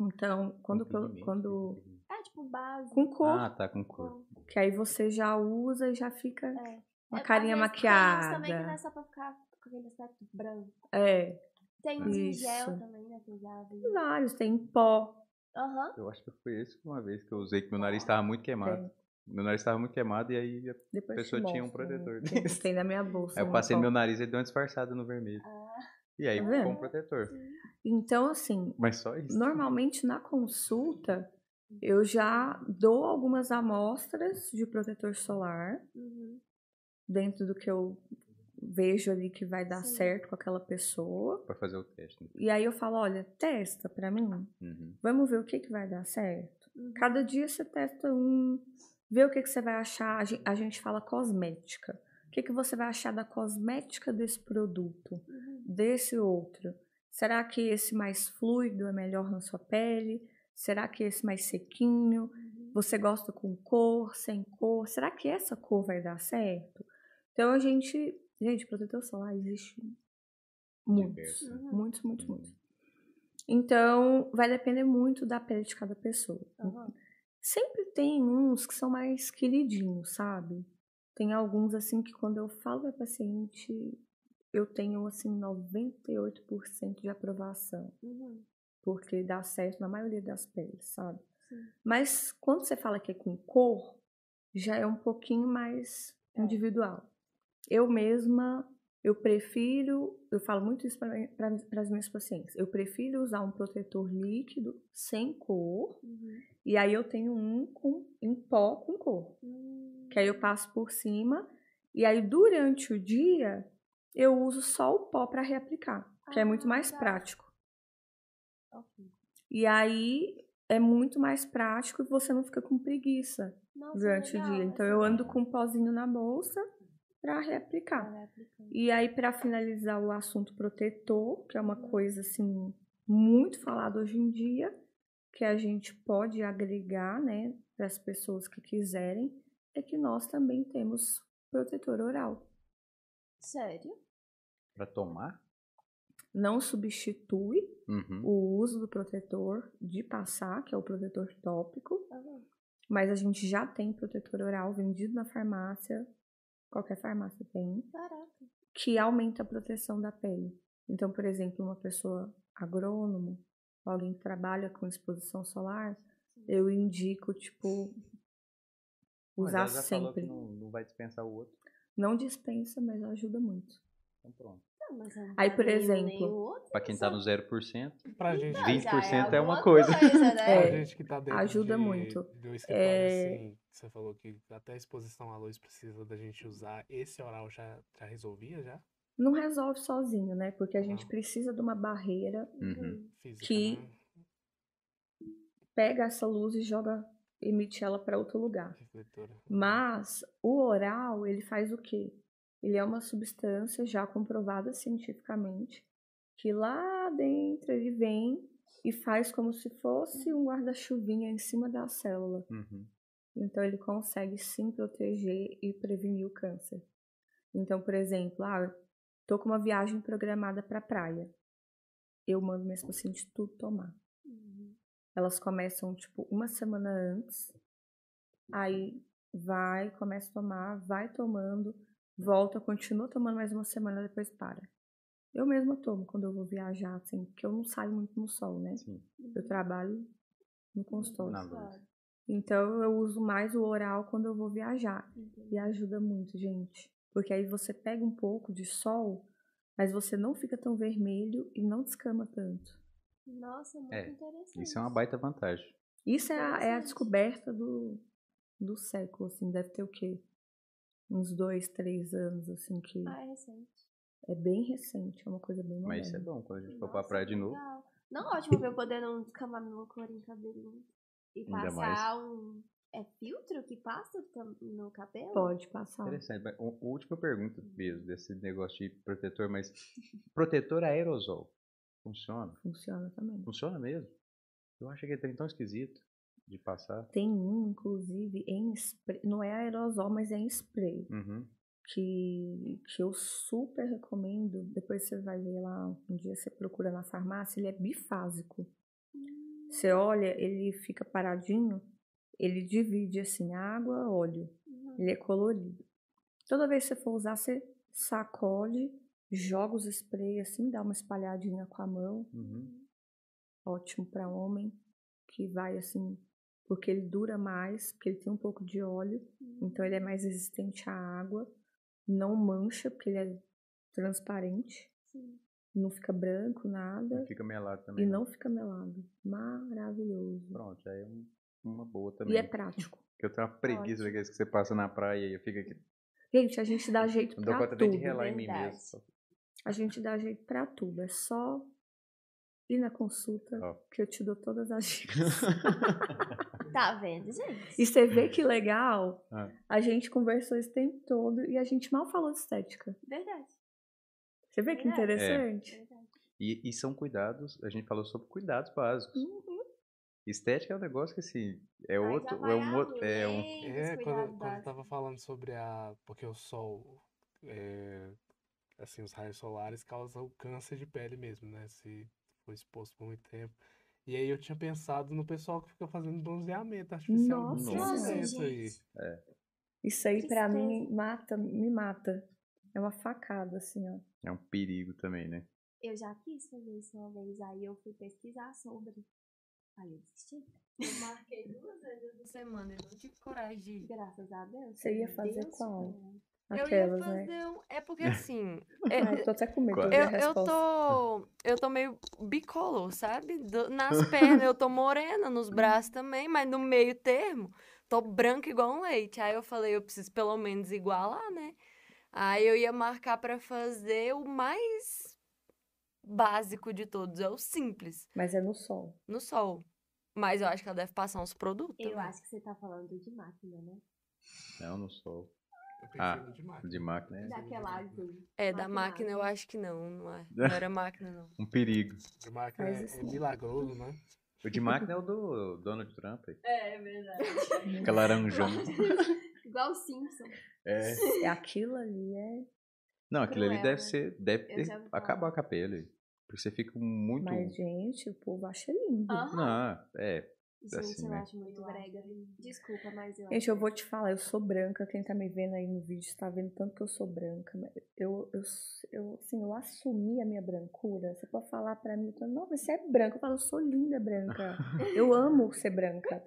D: Então, quando. quando
C: é tipo base.
D: Com cor.
A: Ah, tá, com cor.
D: Que aí você já usa e já fica é. uma é, carinha maquiada.
C: Tem também que não é só pra ficar com aquele aspecto branco.
D: É.
C: Tem de gel também, né? Que já vi.
D: Vários, tem pó.
C: Uhum.
A: Eu acho que foi esse uma vez que eu usei, que meu nariz estava muito queimado. É. Meu nariz estava muito queimado e aí a Depois pessoa tinha um protetor.
D: Né? Tem, tem na minha bolsa.
A: Aí (laughs) eu passei meu nariz e deu uma disfarçada no vermelho. Ah. E aí tá ficou um protetor.
D: Então, assim.
A: Mas só isso.
D: Normalmente na consulta, eu já dou algumas amostras de protetor solar. Uhum. Dentro do que eu vejo ali que vai dar Sim. certo com aquela pessoa.
A: Para fazer o teste. Né?
D: E aí eu falo, olha, testa para mim. Uhum. Vamos ver o que, que vai dar certo. Uhum. Cada dia você testa um, vê o que, que você vai achar. A gente fala cosmética. O que, que você vai achar da cosmética desse produto, uhum. desse outro? Será que esse mais fluido é melhor na sua pele? Será que esse mais sequinho? Uhum. Você gosta com cor, sem cor? Será que essa cor vai dar certo? Então a gente, gente, protetor solar existe muitos, uhum. muitos, muitos, muitos. Então vai depender muito da pele de cada pessoa. Uhum. Sempre tem uns que são mais queridinhos, sabe? Tem alguns assim que quando eu falo para paciente, eu tenho assim 98% de aprovação. Uhum. Porque dá certo na maioria das peles, sabe? Sim. Mas quando você fala que é com cor, já é um pouquinho mais é. individual. Eu mesma, eu prefiro, eu falo muito isso para as minhas pacientes, eu prefiro usar um protetor líquido sem cor, uhum. e aí eu tenho um com, em pó com cor. Uhum. Que aí eu passo por cima, e aí durante o dia eu uso só o pó para reaplicar, que é muito ah, mais prático. Okay. E aí é muito mais prático e você não fica com preguiça Nossa, durante legal, o dia. Então eu ando com um pozinho na bolsa para reaplicar. E aí para finalizar o assunto protetor, que é uma uhum. coisa assim muito falada hoje em dia, que a gente pode agregar, né, para as pessoas que quiserem, é que nós também temos protetor oral.
C: Sério?
A: Para tomar?
D: Não substitui uhum. o uso do protetor de passar, que é o protetor tópico. Uhum. Mas a gente já tem protetor oral vendido na farmácia. Qualquer farmácia tem.
C: Caraca.
D: Que aumenta a proteção da pele. Então, por exemplo, uma pessoa agrônomo, alguém que trabalha com exposição solar, eu indico, tipo, usar
A: mas ela já
D: sempre.
A: Falou que não, não vai dispensar o outro.
D: Não dispensa, mas ajuda muito.
A: Então pronto.
D: Aí, por exemplo,
A: para quem tá no 0%,
B: pra gente,
A: 20% é, é uma coisa.
B: coisa né? pra gente que tá dentro
D: ajuda
B: de,
D: muito.
B: Do escritório, é... assim, você falou que até a exposição à luz precisa da gente usar. Esse oral já, já resolvia já?
D: Não resolve sozinho, né? Porque a gente precisa de uma barreira uhum. que Física, né? pega essa luz e joga, emite ela para outro lugar. Mas o oral, ele faz o quê? Ele é uma substância já comprovada cientificamente, que lá dentro ele vem e faz como se fosse um guarda-chuvinha em cima da célula. Uhum. Então ele consegue sim proteger e prevenir o câncer. Então, por exemplo, ah, tô com uma viagem programada para a praia. Eu mando minhas pacientes tudo tomar. Uhum. Elas começam tipo uma semana antes, aí vai, começa a tomar, vai tomando volta, continua tomando mais uma semana, depois para. Eu mesma tomo quando eu vou viajar, assim, porque eu não saio muito no sol, né? Sim. Eu trabalho no consultório. Então eu uso mais o oral quando eu vou viajar. Entendi. E ajuda muito, gente. Porque aí você pega um pouco de sol, mas você não fica tão vermelho e não descama tanto.
C: Nossa, muito é, interessante.
A: Isso é uma baita vantagem.
D: Isso é a, é a descoberta do, do século, assim, deve ter o quê? uns dois, três anos, assim, que.
C: Ah, é recente.
D: É bem recente, é uma coisa bem moderna.
A: Mas isso é bom, quando a gente for pra praia de novo.
C: Não, ótimo pra eu poder não descamar meu corinho cabelo. E
A: Ainda mais.
C: passar um. É filtro que passa no cabelo?
D: Pode passar.
A: Interessante. Mas, última pergunta mesmo desse negócio de protetor, mas protetor aerosol funciona?
D: Funciona também.
A: Funciona mesmo? Eu achei que ele tem tão esquisito de passar.
D: Tem um, inclusive, em spray. Não é aerosol, mas é em spray.
A: Uhum.
D: Que, que eu super recomendo. Depois você vai ver lá, um dia você procura na farmácia, ele é bifásico. Você olha, ele fica paradinho, ele divide assim, água, óleo.
C: Uhum.
D: Ele é colorido. Toda vez que você for usar, você sacode, joga os spray assim, dá uma espalhadinha com a mão.
A: Uhum.
D: Ótimo para homem, que vai assim, porque ele dura mais, porque ele tem um pouco de óleo, então ele é mais resistente à água, não mancha, porque ele é transparente,
C: Sim.
D: Não fica branco, nada,
A: Não fica melado também.
D: e não fica melado. Maravilhoso.
A: Pronto, aí é um- uma boa
D: E
A: também.
D: é prático. (laughs)
A: Porque eu tenho uma preguiça daqueles que você passa na praia e fica aqui.
D: Gente, a gente dá (laughs) jeito
A: Não dou
D: pra
A: conta nem de
D: tudo.
A: relar em mim mesmo.
D: A gente dá jeito pra tudo. É só ir na consulta
A: Ó.
D: que eu te dou todas as dicas. (laughs)
C: Tá vendo, gente?
D: E você vê que legal,
A: Ah.
D: a gente conversou esse tempo todo e a gente mal falou de estética.
C: Verdade.
D: Você vê que
C: Verdade.
D: interessante?
C: verdade.
A: E, e são cuidados, a gente falou sobre cuidados básicos.
D: Uhum.
A: Estética é um negócio que assim, é
C: Aí
A: outro, é um outro, é um,
B: É, quando, quando eu tava falando sobre a. Porque o sol. é, assim, os raios solares causam câncer de pele mesmo, né? Se for exposto por muito tempo. E aí eu tinha pensado no pessoal que fica fazendo bronzeamento artificial.
D: Nossa,
C: Nossa,
B: isso aí.
C: gente.
D: Isso aí pra
C: Tristeza.
D: mim mata, me mata. É uma facada, assim, ó.
A: é um perigo também, né?
C: Eu já quis fazer isso uma vez, aí eu fui pesquisar sobre. Aí eu desisti.
E: Eu marquei duas vezes essa semana e não tive coragem de ir.
C: Graças a Deus.
D: Você ia
C: Deus
D: fazer qual?
C: ficou.
E: Eu
D: Aquelas,
E: ia
D: né?
E: fazer um... É porque assim... é- (laughs)
D: Ai, eu tô até com medo
E: Eu, eu tô. Eu tô meio bicolor, sabe? Do- nas (laughs) pernas eu tô morena, nos braços também, mas no meio termo, tô branca igual um leite. Aí eu falei, eu preciso pelo menos igualar, né? Aí eu ia marcar pra fazer o mais básico de todos, é o simples,
D: Mas é no sol.
E: no sol. Mas eu acho que ela deve passar uns produtos.
C: Eu
E: também.
C: acho que você tá falando de máquina, né?
A: Não, no sol.
B: Eu
A: Ah,
B: de máquina.
A: De máquina é
C: Daquela azul.
E: É, da máquina eu acho que não, não é. (laughs) Não era máquina, não.
A: um perigo.
B: De máquina é, é milagroso, né?
A: O de máquina é o do Donald Trump, aí.
F: É, é verdade.
A: fica laranjão. (laughs)
C: Igual o Simpson.
A: É.
D: É aquilo ali, é.
A: Não, aquilo ali
C: Cruel,
A: deve
C: né?
A: ser, deve ter, acabar com a pele. aí. Porque você fica muito.
D: Mas, gente, o povo acha lindo.
C: Aham.
A: Não, é.
C: Gente,
A: assim,
C: eu
A: né?
C: acho muito brega. Desculpa, mas eu
D: Gente, eu vou te falar, eu sou branca. Quem tá me vendo aí no vídeo está vendo tanto que eu sou branca. mas Eu, eu, eu, assim, eu assumi a minha brancura. Você pode falar pra mim, eu tô, não, mas você é branca. Eu falo, eu sou linda branca. (laughs) Eu amo ser branca.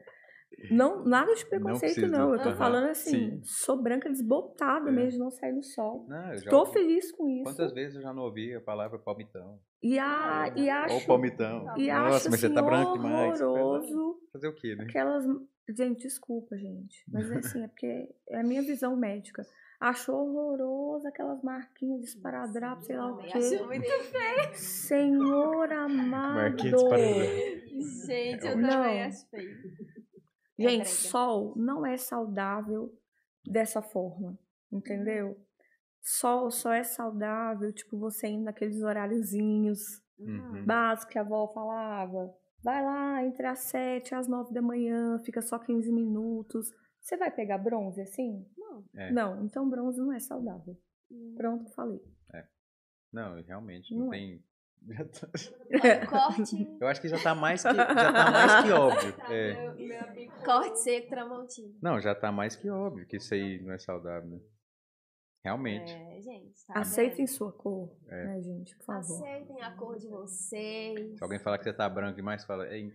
D: Não, nada de preconceito,
A: precisa-
D: não. Eu tô
A: Aham,
D: falando assim,
A: sim.
D: sou branca desbotada
A: É.
D: mesmo não sair no sol.
A: Não,
D: Tô
A: ouvi-
D: feliz com isso.
A: Quantas vezes eu já não ouvi a palavra palmitão?
D: E, a, e
A: Ou
D: acho,
A: palmitão.
D: e
A: Nossa,
D: acho
A: mas você
D: assim,
A: tá branco demais.
D: horroroso.
A: Fazer o quê, né?
D: Aquelas. Gente, desculpa, gente. Mas é assim, é porque é a minha visão médica. Acho horroroso aquelas marquinhas de esparadrapo, sei lá o
C: também
D: quê.
C: acho muito
D: Senhor amado.
A: Marquinha de esparadrapo.
C: Gente, eu
D: Não.
C: também acho feio. É
D: Gente, sol não é saudável dessa forma, entendeu? Sol só é saudável, tipo, você indo naqueles horáriozinhos
A: Uhum.
D: básicos que a avó falava. Vai lá, entre as 7 e as 9 da manhã, fica só 15 minutos. Você vai pegar bronze assim?
C: Não.
A: É.
D: Não, então bronze não é saudável.
C: Hum.
D: Pronto, falei.
A: Não, realmente, não,
D: Não é.
A: tem. Já tá- (laughs) Eu acho que já tá mais que, já tá mais que óbvio. (laughs) É.
F: Meu, meu amigo.
C: corte seco, tramontina.
A: Não, já tá mais que óbvio que isso aí não é saudável, né? Realmente.
C: É, gente, tá
D: Aceitem
C: vendo?
D: sua cor,
A: É.
D: né, gente? Por favor.
C: Aceitem a cor de vocês.
A: Se alguém falar que você tá branco demais, fala. "Ei,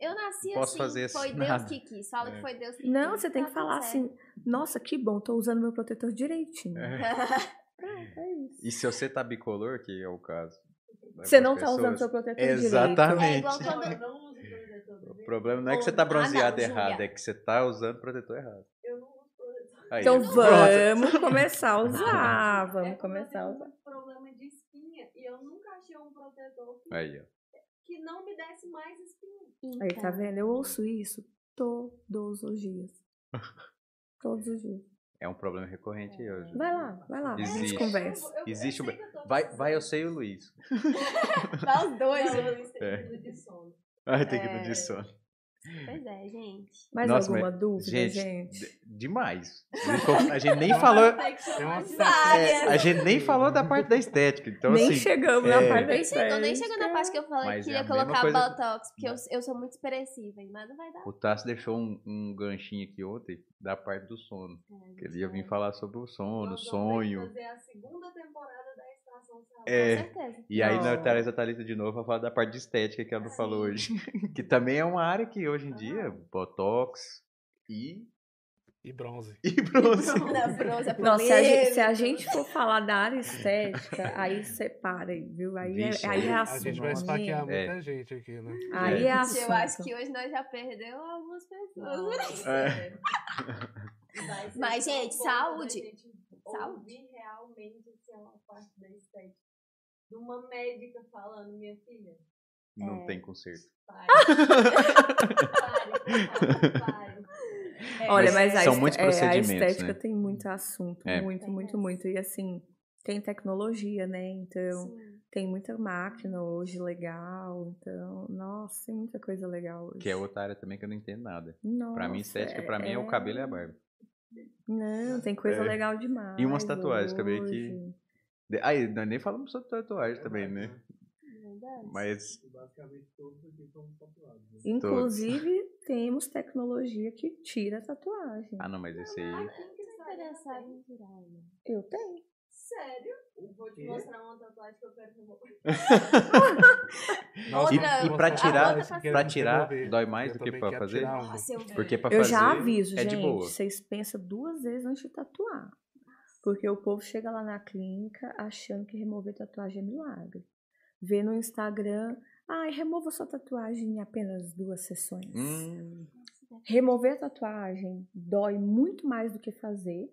C: Eu nasci
A: Posso
C: assim,
A: fazer
C: foi
A: assim, (laughs)
C: Deus
A: nada."
C: que quis. Fala
A: É.
C: que foi Deus que
D: Não,
C: quis.
D: você tem
C: tá
D: que falar
C: certo.
D: assim, nossa, que bom, tô usando meu protetor direitinho.
A: É.
D: Pronto, é isso.
A: E se você tá bicolor, que é o caso. Né,
D: Você não
A: as
D: tá usando seu protetor
A: Exatamente.
C: É quando...
F: não uso protetor.
A: O problema não é que você tá
C: ah, não,
A: bronzeado
C: Júlia.
A: errado, é que você tá usando protetor errado.
F: Eu não uso protetor.
A: Aí,
D: Então
A: pronto.
D: vamos começar a usar, (laughs)
F: É
D: vamos
F: porque
D: começar a
F: eu
D: usar.
F: um problema de espinha e eu nunca achei um protetor que,
A: Aí, ó.
F: que que não me desse mais espinha.
D: Aí, tá
C: Então,
D: vendo? Eu ouço isso todos os dias. (laughs) Todos os dias.
A: É um problema recorrente aí hoje.
D: Vai lá, vai lá, a gente
A: Existe.
D: conversa.
F: Eu- eu
A: Existe um-
F: que eu
A: Vai, vai eu sei e o Luiz. (laughs)
C: Tá os dois,
F: Não,
C: né?
F: Luiz tem
A: É.
F: pedido de sono.
A: Ai, tem que
C: É.
A: ir de sono.
C: Pois é, gente.
D: Mais
A: Nossa,
D: alguma
A: mas-
D: dúvida,
A: Gente,
D: gente?
A: de- demais. A gente- nem falou. É, a gente nem falou da parte da estética. Então,
D: nem
A: assim.
D: chegamos
A: é.
D: na parte da
C: chegou, nem
D: estética.
C: chegou na parte que eu falei
A: Mas
C: que
A: é
C: ia colocar
A: coisa-
C: Botox, porque eu, eu sou muito expressiva, hein, mas não vai dar.
A: O Tassi deixou um, um ganchinho aqui ontem da parte do sono. Que ele ia vir falar sobre o sono,
F: Nós vamos
A: sonho.
F: fazer a segunda temporada da.
A: É.
C: Com certeza.
A: E aí na
D: Não.
A: Teresa Thalita de novo vai falar da parte de estética que ela não falou hoje. (laughs) que também é uma área que hoje em dia, Botox e, (laughs)
B: E bronze.
A: e bronze.
C: Não, bronze é
D: Nossa, se a, gente, se a gente for falar da área estética, aí separa aí, viu? Aí é,
A: Vixe,
D: aí é
A: a
B: A
D: assunto.
B: gente vai esfaquear
A: É.
B: muita gente aqui, né?
D: Aí é assunto.
C: Eu acho que hoje nós já perdeu algumas pessoas.
F: Não,
A: É.
F: é. (laughs)
C: Mas, gente, saúde. Saúde.
F: Ouvir realmente assim, uma parte da estética. De uma médica falando, minha filha,
A: Não
C: É.
A: tem conserto.
F: pare. (laughs) pare, pare, pare.
D: Olha,
A: Mas
D: mas, a,
A: são
D: est-
A: muitos
D: é, a
A: procedimentos,
D: estética
A: né?
D: tem muito assunto,
A: É.
D: muito,
C: Tem
D: muito, muito. E assim, tem tecnologia, né? Então,
C: Sim.
D: tem muita máquina hoje legal. Então, nossa, tem muita coisa legal hoje.
A: Que é outra área também que eu não entendo nada.
D: Nossa,
A: Pra mim, estética, pra mim, é o cabelo e a barba.
D: Não, tem coisa
A: É.
D: legal demais.
A: E umas tatuagens também que-
D: hoje.
A: Aí, nós nem falamos sobre tatuagem também, né?
C: Verdade.
A: Mas
B: Basicamente todos aqui somos tatuados. né?
D: Inclusive, temos tecnologia que tira a tatuagem.
A: Ah, não, mas esse aí.
C: Quem que interessado em tirar?
D: Eu tenho.
F: Sério? Vou te mostrar uma tatuagem que eu quero remover.
B: Nossa,
A: E, e pra tirar, pra tirar, dói mais
B: Eu
A: do que pra fazer?
C: Nossa, eu.
A: Porque pra
D: Eu
A: fazer
D: já aviso,
A: é
D: gente. Vocês pensam duas vezes antes de tatuar. Porque o povo chega lá na clínica achando que remover tatuagem é milagre. Vê no Instagram, ai, remova sua tatuagem em apenas duas sessões.
A: Hum,
D: Remover a tatuagem dói muito mais do que fazer,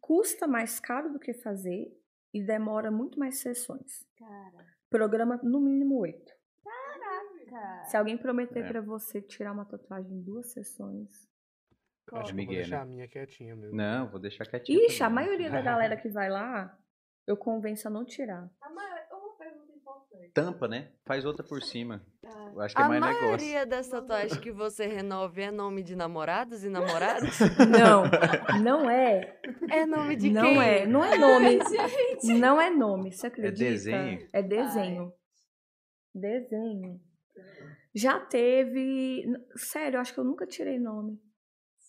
D: custa mais caro do que fazer e demora muito mais sessões.
C: Cara,
D: Programa no mínimo oito.
C: caraca.
D: Se alguém prometer
A: É.
D: pra você tirar uma tatuagem em duas sessões.
B: Acho que eu vou
A: Miguel,
B: deixar
A: né?
B: a minha quietinha mesmo.
A: Não, vou deixar quietinho.
D: Ixi, a
A: também.
D: maioria da (laughs) galera que vai lá, eu convenço a não tirar.
F: A maior, uma pergunta importante.
A: Tampa, né? Faz outra por cima.
C: Ah,
A: Eu acho que é
E: A
A: mais negócio.
E: maioria das tatuagens que você renove é nome de namorados e namoradas? (laughs)
D: Não, não é.
E: É nome de
D: não
E: quem?
D: é. Não é nome. (laughs) Não é nome, você acredita?
A: desenho?
D: É desenho. Desenho. Já teve. Sério, eu acho que eu nunca tirei nome.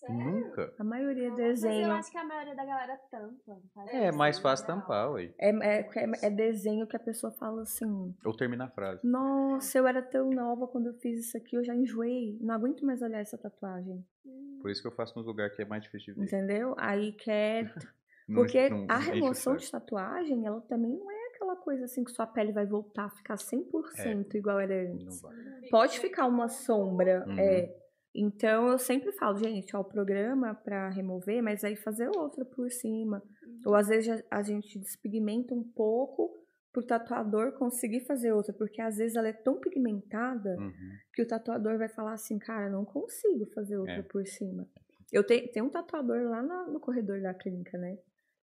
F: Sério?
A: Nunca.
D: A maioria é
C: Mas eu acho que a maioria da galera tampa.
A: É
C: isso,
A: mais fácil tampar, ué.
D: É, é, é- é desenho que a pessoa fala assim.
A: Ou terminar a frase.
D: Nossa, eu era tão nova quando eu fiz isso aqui, eu já enjoei. Não aguento mais olhar essa tatuagem.
C: Hum,
A: Por isso que eu faço nos lugares que é mais difícil de ver.
D: Entendeu? Aí quer (laughs)
A: Não-
D: Porque
A: não
D: a
A: enche o
D: remoção de tatuagem, ela também não é aquela coisa assim que sua pele vai voltar a ficar 100% igual era
A: Não
D: antes.
A: vai.
D: Pode ficar uma sombra,
A: Uhum.
D: é. Então eu sempre falo, gente, ó, o programa pra remover, mas aí fazer outra por cima. Ou às vezes a- gente despigmenta um pouco pro tatuador conseguir fazer outra, porque às vezes ela é tão pigmentada
A: Uhum.
D: que o tatuador vai falar assim, cara, não consigo fazer outra
A: É.
D: por cima. Eu tenho, tem um tatuador lá na- no corredor da clínica, né?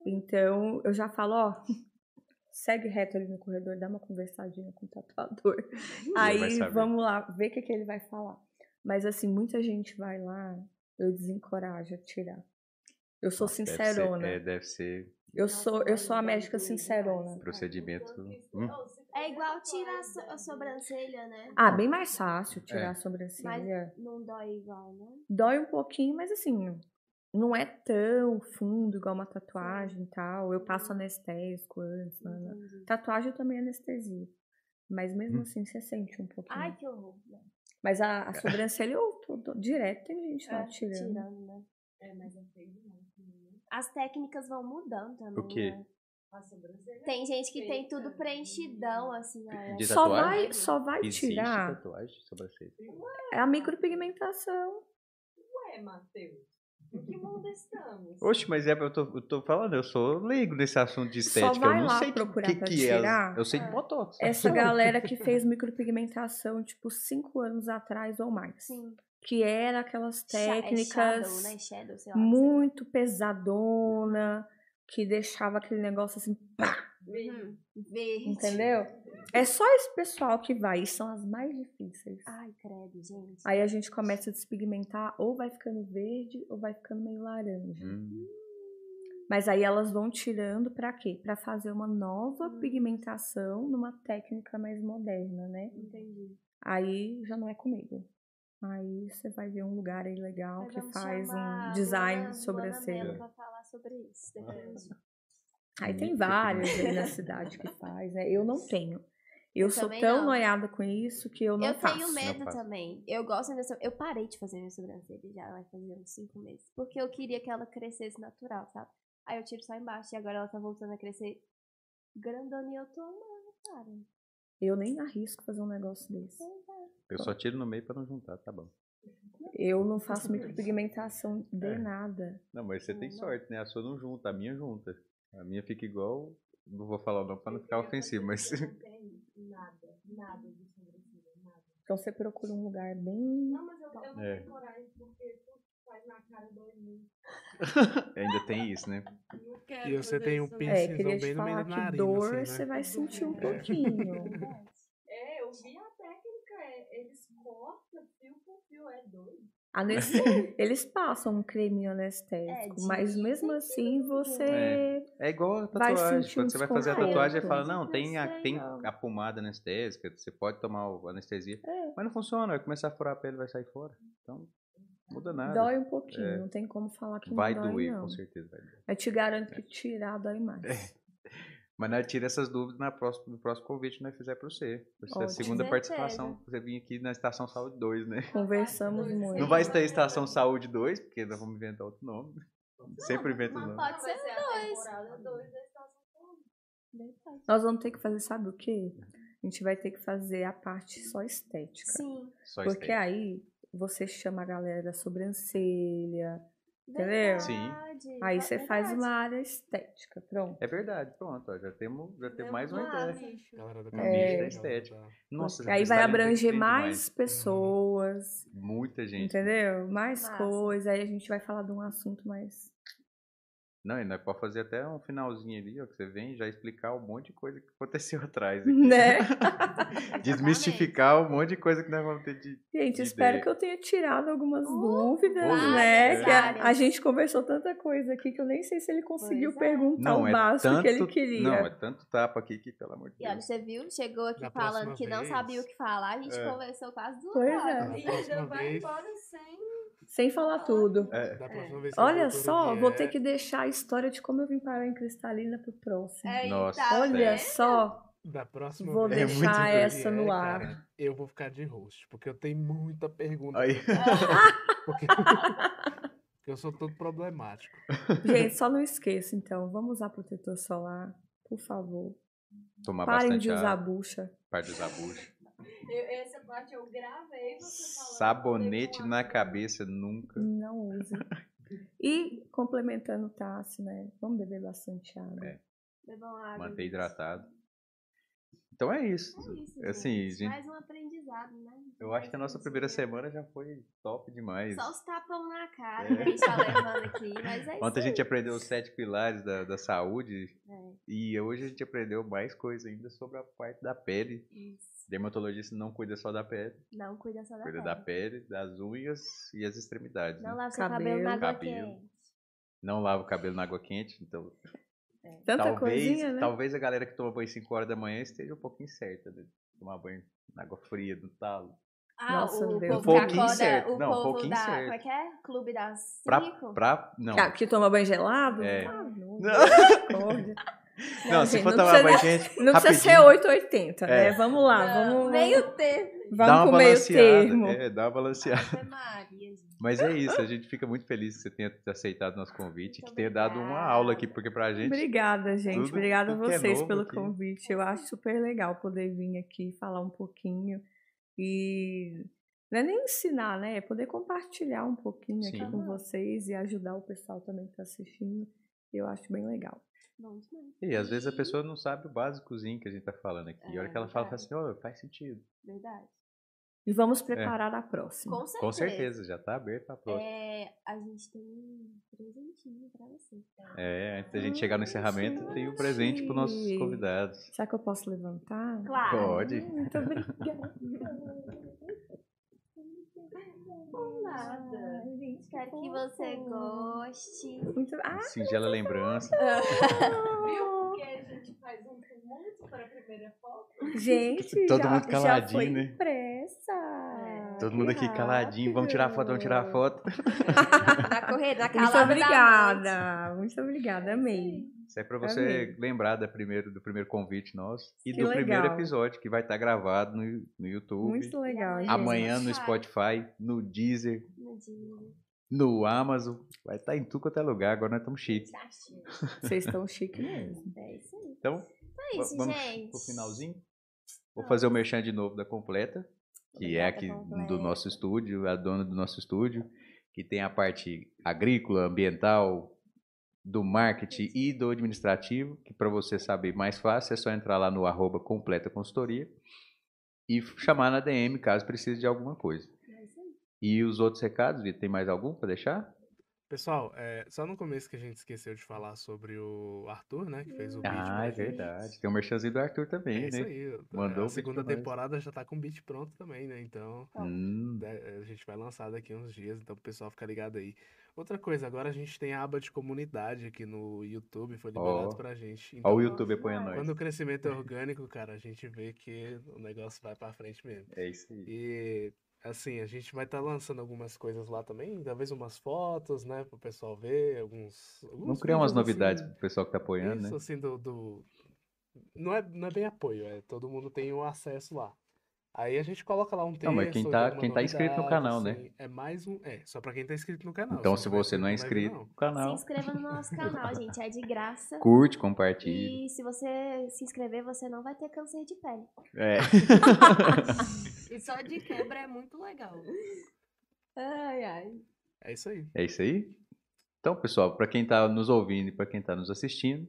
D: Então eu já falo, ó, (laughs) segue reto ali no corredor, dá uma conversadinha com o tatuador.
A: vai
D: Aí vamos lá, ver o que, que ele vai falar. Mas assim, muita gente vai lá, eu desencorajo a tirar. Eu sou
A: Nossa, deve ser-
D: sincerona.
A: é, deve ser
D: Eu sou, eu sou a médica sincerona.
A: procedimento. Hum?
C: É igual tirar a, a sobrancelha, né?
D: Ah, bem mais fácil tirar
A: É.
D: a sobrancelha.
C: Não dói igual, né?
D: Dói um pouquinho, mas assim, não é tão fundo igual uma tatuagem e tal. Eu passo anestésico antes. né?
C: Entendi.
D: Tatuagem eu também anestesia. Mas mesmo
A: Hum.
D: assim você sente um pouquinho.
C: Ai, que horror. Né?
D: Mas a, a (laughs) sobrancelha eu tô, tô- direto tem gente lá
C: É,
D: tirando.
C: tirando, né?
F: É, mas né?
C: As técnicas vão mudando também,
A: O quê?
C: né? Tem gente que tem tudo preenchidão, assim.
A: De
D: Só vai, só vai
A: Existe
D: tirar
A: tatuagem sobrancelha?
D: é a micropigmentação.
F: Ué, Matheus. Em que mundo estamos?
A: Oxe, mas é, eu tô, eu tô falando, eu sou leigo nesse assunto de
D: Só
A: estética. Eu
D: vai
A: não
D: lá
A: sei o que,
D: procurar
A: que,
D: pra
A: que é.
D: tirar.
A: Eu sei de botox.
D: Essa galera que fez (laughs) micropigmentação, tipo, cinco anos atrás ou mais.
C: Sim.
D: Que era aquelas
C: Sha- é
D: técnicas
C: shadow, né? Shadow, sei lá.
D: muito pesadona, que deixava aquele negócio assim, pá,
C: Uhum. Verde.
D: entendeu? É só esse pessoal que vai, e são as mais difíceis.
C: Ai, credo, gente.
D: Aí a gente começa a despigmentar, ou vai ficando verde, ou vai ficando meio laranja.
A: Hum,
D: Mas aí elas vão tirando pra quê? Pra fazer uma nova
C: Hum.
D: pigmentação numa técnica mais moderna, né?
C: Entendi.
D: Aí já não é comigo. Aí você vai ver um lugar aí legal
C: Mas
D: que faz um design
C: Luana-
D: sobrancelha.
C: Luana Mello pra falar sobre isso depois.
D: Aí tem vários aí na cidade que (laughs) faz, né? Eu não tenho. Eu,
C: Eu
D: sou tão
C: não.
D: noiada com isso que eu não
C: eu
D: faço.
C: tenho medo também. Eu gosto so- Eu parei de fazer minha sobrancelha já vai fazer uns cinco meses. Porque eu queria que ela crescesse natural, sabe? Aí eu tiro só embaixo e agora ela tá voltando a crescer grandona e eu tô amando, cara.
D: Eu nem arrisco fazer um negócio desse.
A: eu só tiro no meio pra não juntar, tá bom.
D: Eu não faço micropigmentação de
A: É.
D: nada.
A: Não, mas você tem
C: Não.
A: sorte, né? A sua não junta, a minha junta. A minha fica igual. Não vou falar o nome pra não ficar ofensivo, mas.
F: Não (laughs) tenho nada, nada de sobrancelha, nada.
D: Então você procura um lugar bem.
F: Não, mas eu, eu não
A: É.
F: tenho coragem porque tudo que faz na cara dói muito.
A: Ainda tem isso, né?
E: Não
B: E você tem um
E: não.
B: piercing.
D: É,
B: bem no meio da narina,
D: dor
B: assim, né?
D: você vai sentir um
B: É.
D: pouquinho. (laughs)
F: É, eu vi a técnica, é, eles cortam fio por fio, é doido.
D: Anes- (laughs) Eles passam um creminho anestésico,
C: É,
D: mas mesmo assim você.
A: É. É igual a
D: Vai
A: tatuagem. Quando você vai fazer a tatuagem, ele fala, não, tem a, tem a pomada anestésica, você pode tomar o anestesia.
D: É.
A: Mas não funciona, vai começar a furar a pele vai sair fora. Então, muda nada.
D: Dói um pouquinho,
A: É.
D: não tem como falar que
A: vai
D: não dói,
A: doer,
D: não.
A: com certeza vai doer.
D: Eu te garanto que tirar dói mais.
A: É. Mas nós tira essas dúvidas na próxima, no próximo convite que nós fizer pra você. Vai ser a segunda participação. Você vir aqui na Estação Saúde 2, né?
D: Conversamos
F: Não
D: muito.
A: Não vai ter Estação Saúde 2, porque nós vamos inventar outro nome. Sempre inventa um nome.
C: pode
F: Não, vai
C: ser
F: ser a
C: dois.
F: temporada 2 da Estação Saúde.
C: Verdade.
D: Nós vamos ter que fazer, sabe o quê? A gente vai ter que fazer a parte só estética.
C: Sim.
A: Só
D: Porque
A: estética.
D: aí você chama a galera da sobrancelha. Entendeu?
A: Sim.
D: Aí você faz uma área estética. Pronto.
A: É verdade, pronto. Ó, já temos, já temos
E: Deu
A: mais uma ideia.
B: Galera da
A: Um
B: camisa,
A: nicho da estética. Nossa,
D: aí vai abranger mais
A: demais.
D: pessoas.
A: Muita gente.
D: Entendeu? Mais
C: Massa.
D: coisa. Aí a gente vai falar de um assunto mais.
A: Não, e nós podemos fazer até um finalzinho ali, ó, que você vem já explicar um monte de coisa que aconteceu (laughs) atrás. Aqui.
D: Né? (laughs)
A: Desmistificar um monte de coisa que nós vamos ter de.
D: Gente,
A: de
D: espero
A: ideia.
D: que eu tenha tirado algumas
C: Uh,
D: dúvidas,
A: várias,
D: né? Que a, a gente conversou tanta coisa aqui que eu nem sei se ele conseguiu
C: Pois é.
D: perguntar
A: Não,
D: o
A: é
D: básico
A: tanto,
D: que ele queria.
A: Não, é tanto tapa aqui que, pelo amor de
C: E olha,
A: Deus.
C: você viu? Chegou aqui
B: Da
C: falando que não
B: vez.
C: sabia o que falar. A gente
A: É.
C: conversou quase duas
D: Pois
C: horas.
D: é.
E: E ainda
B: próxima
E: vai embora sem.
D: Sem falar tudo.
A: É,
B: Da próxima vez que a
D: Olha só, vou ter que deixar a história de como eu vim parar em Cristalina pro próximo.
C: Eita,
A: Nossa,
D: Olha
C: vendo?
D: só,
B: Da próxima
D: vou
B: vez
A: É
D: deixar
A: doido.
D: essa no ar.
B: cara, eu vou ficar de host, porque eu tenho muita pergunta.
A: Aí, (laughs)
B: Porque... porque (laughs) eu sou todo problemático.
D: Gente, só não esqueça, então, vamos usar protetor solar, por favor.
A: tomar
D: Parem
A: bastante
D: de usar
A: água,
D: bucha.
A: parte de usar bucha.
F: Eu, essa parte eu gravei você falando.
A: Sabonete na cabeça nunca.
D: Não use. (laughs) E complementando o Tassi, né? Vamos beber bastante água.
A: É.
C: Bebam água.
A: Manter hidratado. Então é isso.
C: É isso,
A: assim,
C: gente.
A: gente,
C: Mais um aprendizado, né?
A: eu acho que a nossa primeira semana já foi top demais.
C: Só os tapão na cara
A: É.
C: que a gente tá levando aqui, mas é isso
A: Ontem a gente aprendeu os sete pilares da, da saúde
C: É,
A: e hoje a gente aprendeu mais coisa ainda sobre a parte da pele.
C: isso.
A: Dermatologista não cuida só da pele,
C: Não cuida só da
A: cuida
C: pele.
A: da pele, das unhas e as extremidades.
C: Não
A: né?
C: lava seu cabelo na água
A: Cabelo.
C: quente.
A: Não lava o cabelo na água quente, então
D: Tanta
A: talvez,
D: coisinha, né?
A: talvez a galera que toma banho 5 horas da manhã esteja um pouquinho certa de tomar banho na água fria, no talo.
C: Ah,
D: Nossa,
C: o
D: Deus.
C: povo
A: Um pouquinho
C: acorda,
A: certo.
C: o
A: Não, um
C: povo
A: pouquinho
C: da...
A: certo.
C: Como é que é? Clube das
A: Pra,
C: cinco?
A: pra, não.
D: Ah, que toma banho gelado?
A: É.
D: Ah, (laughs) não.
A: Não. (laughs)
D: misericórdia.
A: Não, se
D: gente,
A: for
D: não
A: tomar
D: precisa
A: banho quente,
D: Não precisa ser
A: rapidinho,
D: 880, né?
A: É.
D: Vamos lá,
C: Não,
D: vamos,
C: meio termo.
A: dá
D: vamos
A: uma
D: pro meio
A: balanceada.
D: termo.
A: É, dá uma balanceada.
C: Gente.
A: Mas é isso, a gente fica muito feliz que você tenha aceitado nosso convite,
C: Muito
A: que tenha dado uma aula aqui, porque pra gente.
D: Obrigada, gente.
A: tudo-
D: Obrigada a
A: tudo é
D: vocês
A: novo
D: pelo
A: aqui.
D: convite. Eu acho super legal poder vir aqui falar um pouquinho. E não é nem ensinar, né? É poder compartilhar um pouquinho aqui
A: Sim.
D: com vocês e ajudar o pessoal também que está assistindo. Eu acho bem legal.
C: Bom demais.
A: E às vezes a pessoa não sabe o básicozinho que a gente tá falando aqui. E a hora
C: É
A: que ela fala, fala
C: verdade.
A: assim, ó, faz sentido.
C: Verdade.
D: E vamos preparar a próxima.
C: Com certeza.
A: Com certeza, já tá aberto pra próxima.
C: É, a gente tem um presentinho pra você.
A: É, antes da gente chegar no encerramento, tem um presente para nossos convidados.
D: Será que eu posso levantar?
C: Claro.
A: Pode.
D: Muito obrigada. (laughs)
C: Nada.
D: Ai, gente,
C: Espero que
D: fofo.
C: você goste.
D: Muito... Ah,
A: Singela lembrança.
F: Viu? (laughs) Porque a gente faz um tumulto para a primeira foto.
D: gente,
A: Todo
D: já,
A: mundo
D: já
A: caladinho,
D: foi
A: né?
D: impressa.
C: É.
A: Todo mundo aqui caladinho. Vamos tirar foto, vamos tirar foto. (laughs)
C: Na
D: Muito
C: calada da noite.
D: obrigada, muito obrigada, amei.
A: Isso é pra você
D: Amei.
A: lembrar da primeiro, do primeiro convite nosso e
D: Que
A: do primeiro
D: legal.
A: episódio que vai estar gravado no, no YouTube.
D: Muito legal, gente.
A: Amanhã no
C: Spotify.
A: No Deezer,
C: No dia.
A: No Amazon. Vai estar em tudo quanto é lugar. Agora nós estamos chiques.
C: Tá chique.
D: Vocês estão chiques (laughs) mesmo.
C: É isso aí.
A: Então,
C: Então é isso,
A: vamos
C: gente.
A: pro finalzinho. Vou fazer o merchan de novo da Completa, que é aqui
C: completa.
A: do nosso estúdio, a dona do nosso estúdio, que tem a parte agrícola, ambiental, do marketing e do administrativo, que para você saber mais fácil é só entrar lá no arroba completa consultoria e chamar na DM caso precise de alguma coisa.
C: É isso.
A: E os outros recados, Vitor, tem mais algum para deixar?
B: Pessoal, é, só no começo que a gente esqueceu de falar sobre o Arthur, né? Que fez o beat
A: Ah,
B: pra
A: é
B: gente.
A: verdade. Tem o merchanzinho do Arthur também,
B: É isso
A: né?
B: aí.
A: Mandou o
B: a segunda temporada já tá com o beat pronto também, né? Então,
A: Hum,
B: né, a gente vai lançar daqui uns dias, então o pessoal fica ligado aí. Outra coisa, agora a gente tem a aba de comunidade aqui no YouTube, foi liberado
A: Ó.
B: pra gente. Então,
A: o YouTube apoiando nós.
B: quando o crescimento é (laughs) orgânico, cara, a gente vê que o negócio vai pra frente mesmo.
A: É isso aí.
B: E assim, a gente vai estar lançando algumas coisas lá também, talvez umas fotos, né, pro pessoal ver, alguns, alguns
A: Vamos criar umas
B: assim,
A: novidades pro pessoal que tá apoiando,
B: isso,
A: né?
B: assim, do, do- Não, é, não é bem apoio, é todo mundo tem o acesso lá. Aí a gente coloca lá um texto,
A: Não, mas quem tá- quem tá inscrito no canal, né?
B: assim, É mais um... É, só pra quem tá inscrito no canal.
A: Então, se você não é inscrito no canal,
C: Se inscreva no nosso canal, gente. É de graça.
A: curte, compartilha.
C: E se você se inscrever, você não vai ter câncer de pele.
A: É. (laughs)
E: E só de quebra é muito legal.
C: Ai, ai.
B: É isso aí.
A: É isso aí? Então, pessoal, para quem tá nos ouvindo e para quem tá nos assistindo,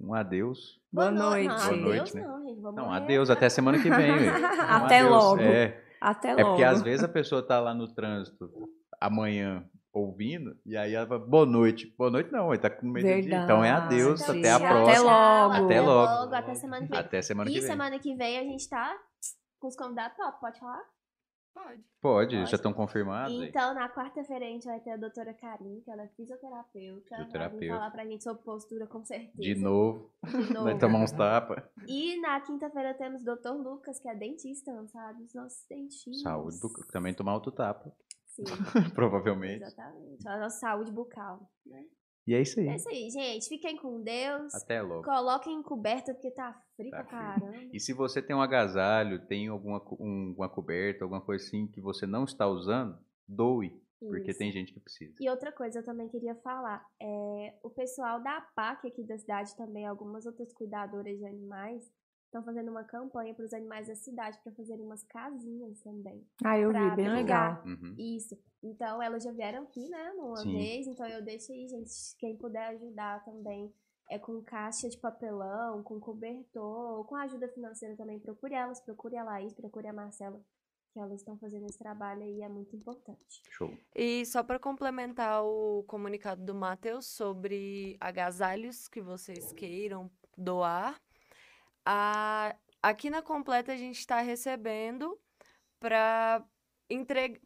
A: um adeus.
D: Boa
C: no-
D: noite.
C: Não,
A: Boa
C: adeus
A: noite, né?
C: não, gente. Vamos
A: Não,
C: morrer.
A: adeus, até semana que vem. (laughs) Um
D: Até
A: adeus.
D: logo.
A: É,
D: Até
A: é
D: logo.
A: porque às vezes a pessoa tá lá no trânsito amanhã ouvindo, e aí ela fala, boa noite. Boa noite não, ele tá com medo de dia. Então é adeus,
D: Verdade.
A: até a próxima.
D: Até logo.
A: Até
C: Até
A: logo.
C: logo. Até semana que vem.
A: Até semana
C: e
A: que vem.
C: semana que vem a gente tá com os convidados top, pode falar?
E: Pode.
A: Pode,
C: Pode.
A: já estão confirmados. aí.
C: Então, na quarta-feira a gente vai ter a doutora Karine, que ela é fisioterapeuta. Vai
A: Fisioterapeuta.
C: falar pra gente sobre postura, com certeza.
A: De novo,
C: De (laughs) novo.
A: vai tomar uns tapas.
C: E na quinta-feira temos o doutor Lucas, que é dentista, não sabe? Os nossos dentinhos.
A: Saúde, bucal. também tomar outro tapa,
C: Sim, (laughs)
A: provavelmente.
C: exatamente. A nossa saúde bucal. Né?
A: E é isso aí.
C: É isso aí, gente. Fiquem com Deus.
A: Até logo.
C: Coloquem em coberta, porque tá frio
A: Tá
C: pra caramba.
A: E se você tem um agasalho, tem alguma um- uma coberta, alguma coisa assim que você não está usando, doe, porque
C: Isso.
A: tem gente que precisa.
C: E outra coisa eu também queria falar, é, o pessoal da PAC aqui da cidade também, algumas outras cuidadoras de animais, estão fazendo uma campanha para os animais da cidade para fazerem umas casinhas também.
D: Ah, eu vi,
C: pra
D: bem legal.
A: Uhum.
C: Isso. Então elas já vieram aqui, né, uma
A: Sim.
C: vez, então eu deixo aí, gente, quem puder ajudar também. É com caixa de papelão, com cobertor, com ajuda financeira também. Procure elas, procure a Laís, procure a Marcela, que elas estão fazendo esse trabalho aí, é muito importante.
A: Show.
E: E só para complementar o comunicado do Matheus sobre agasalhos que vocês queiram doar, a- aqui na Completa a gente está recebendo para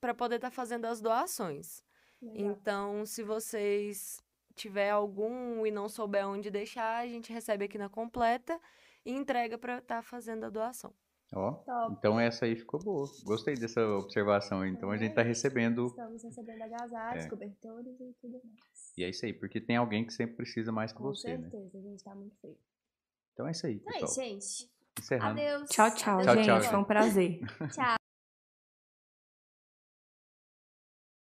E: para poder estar fazendo as doações.
C: Legal.
E: Então, se vocês tiver algum e não souber onde deixar, a gente recebe aqui na Completa e entrega para estar fazendo a doação.
A: Ó,
C: Top.
A: então essa aí ficou boa. Gostei dessa observação. Então a gente tá recebendo.
C: Estamos recebendo agasalhos,
A: É.
C: cobertores e tudo mais.
A: E é isso aí, porque tem alguém que sempre precisa mais que
C: Com
A: você, né?
C: certeza, a gente tá muito feio.
A: Então é isso aí,
C: é
A: pessoal.
C: isso, gente.
A: Encerrando.
C: Adeus.
D: Tchau, tchau,
C: Adeus,
A: Tchau,
D: gente.
A: tchau,
D: Foi um prazer.
C: Tchau.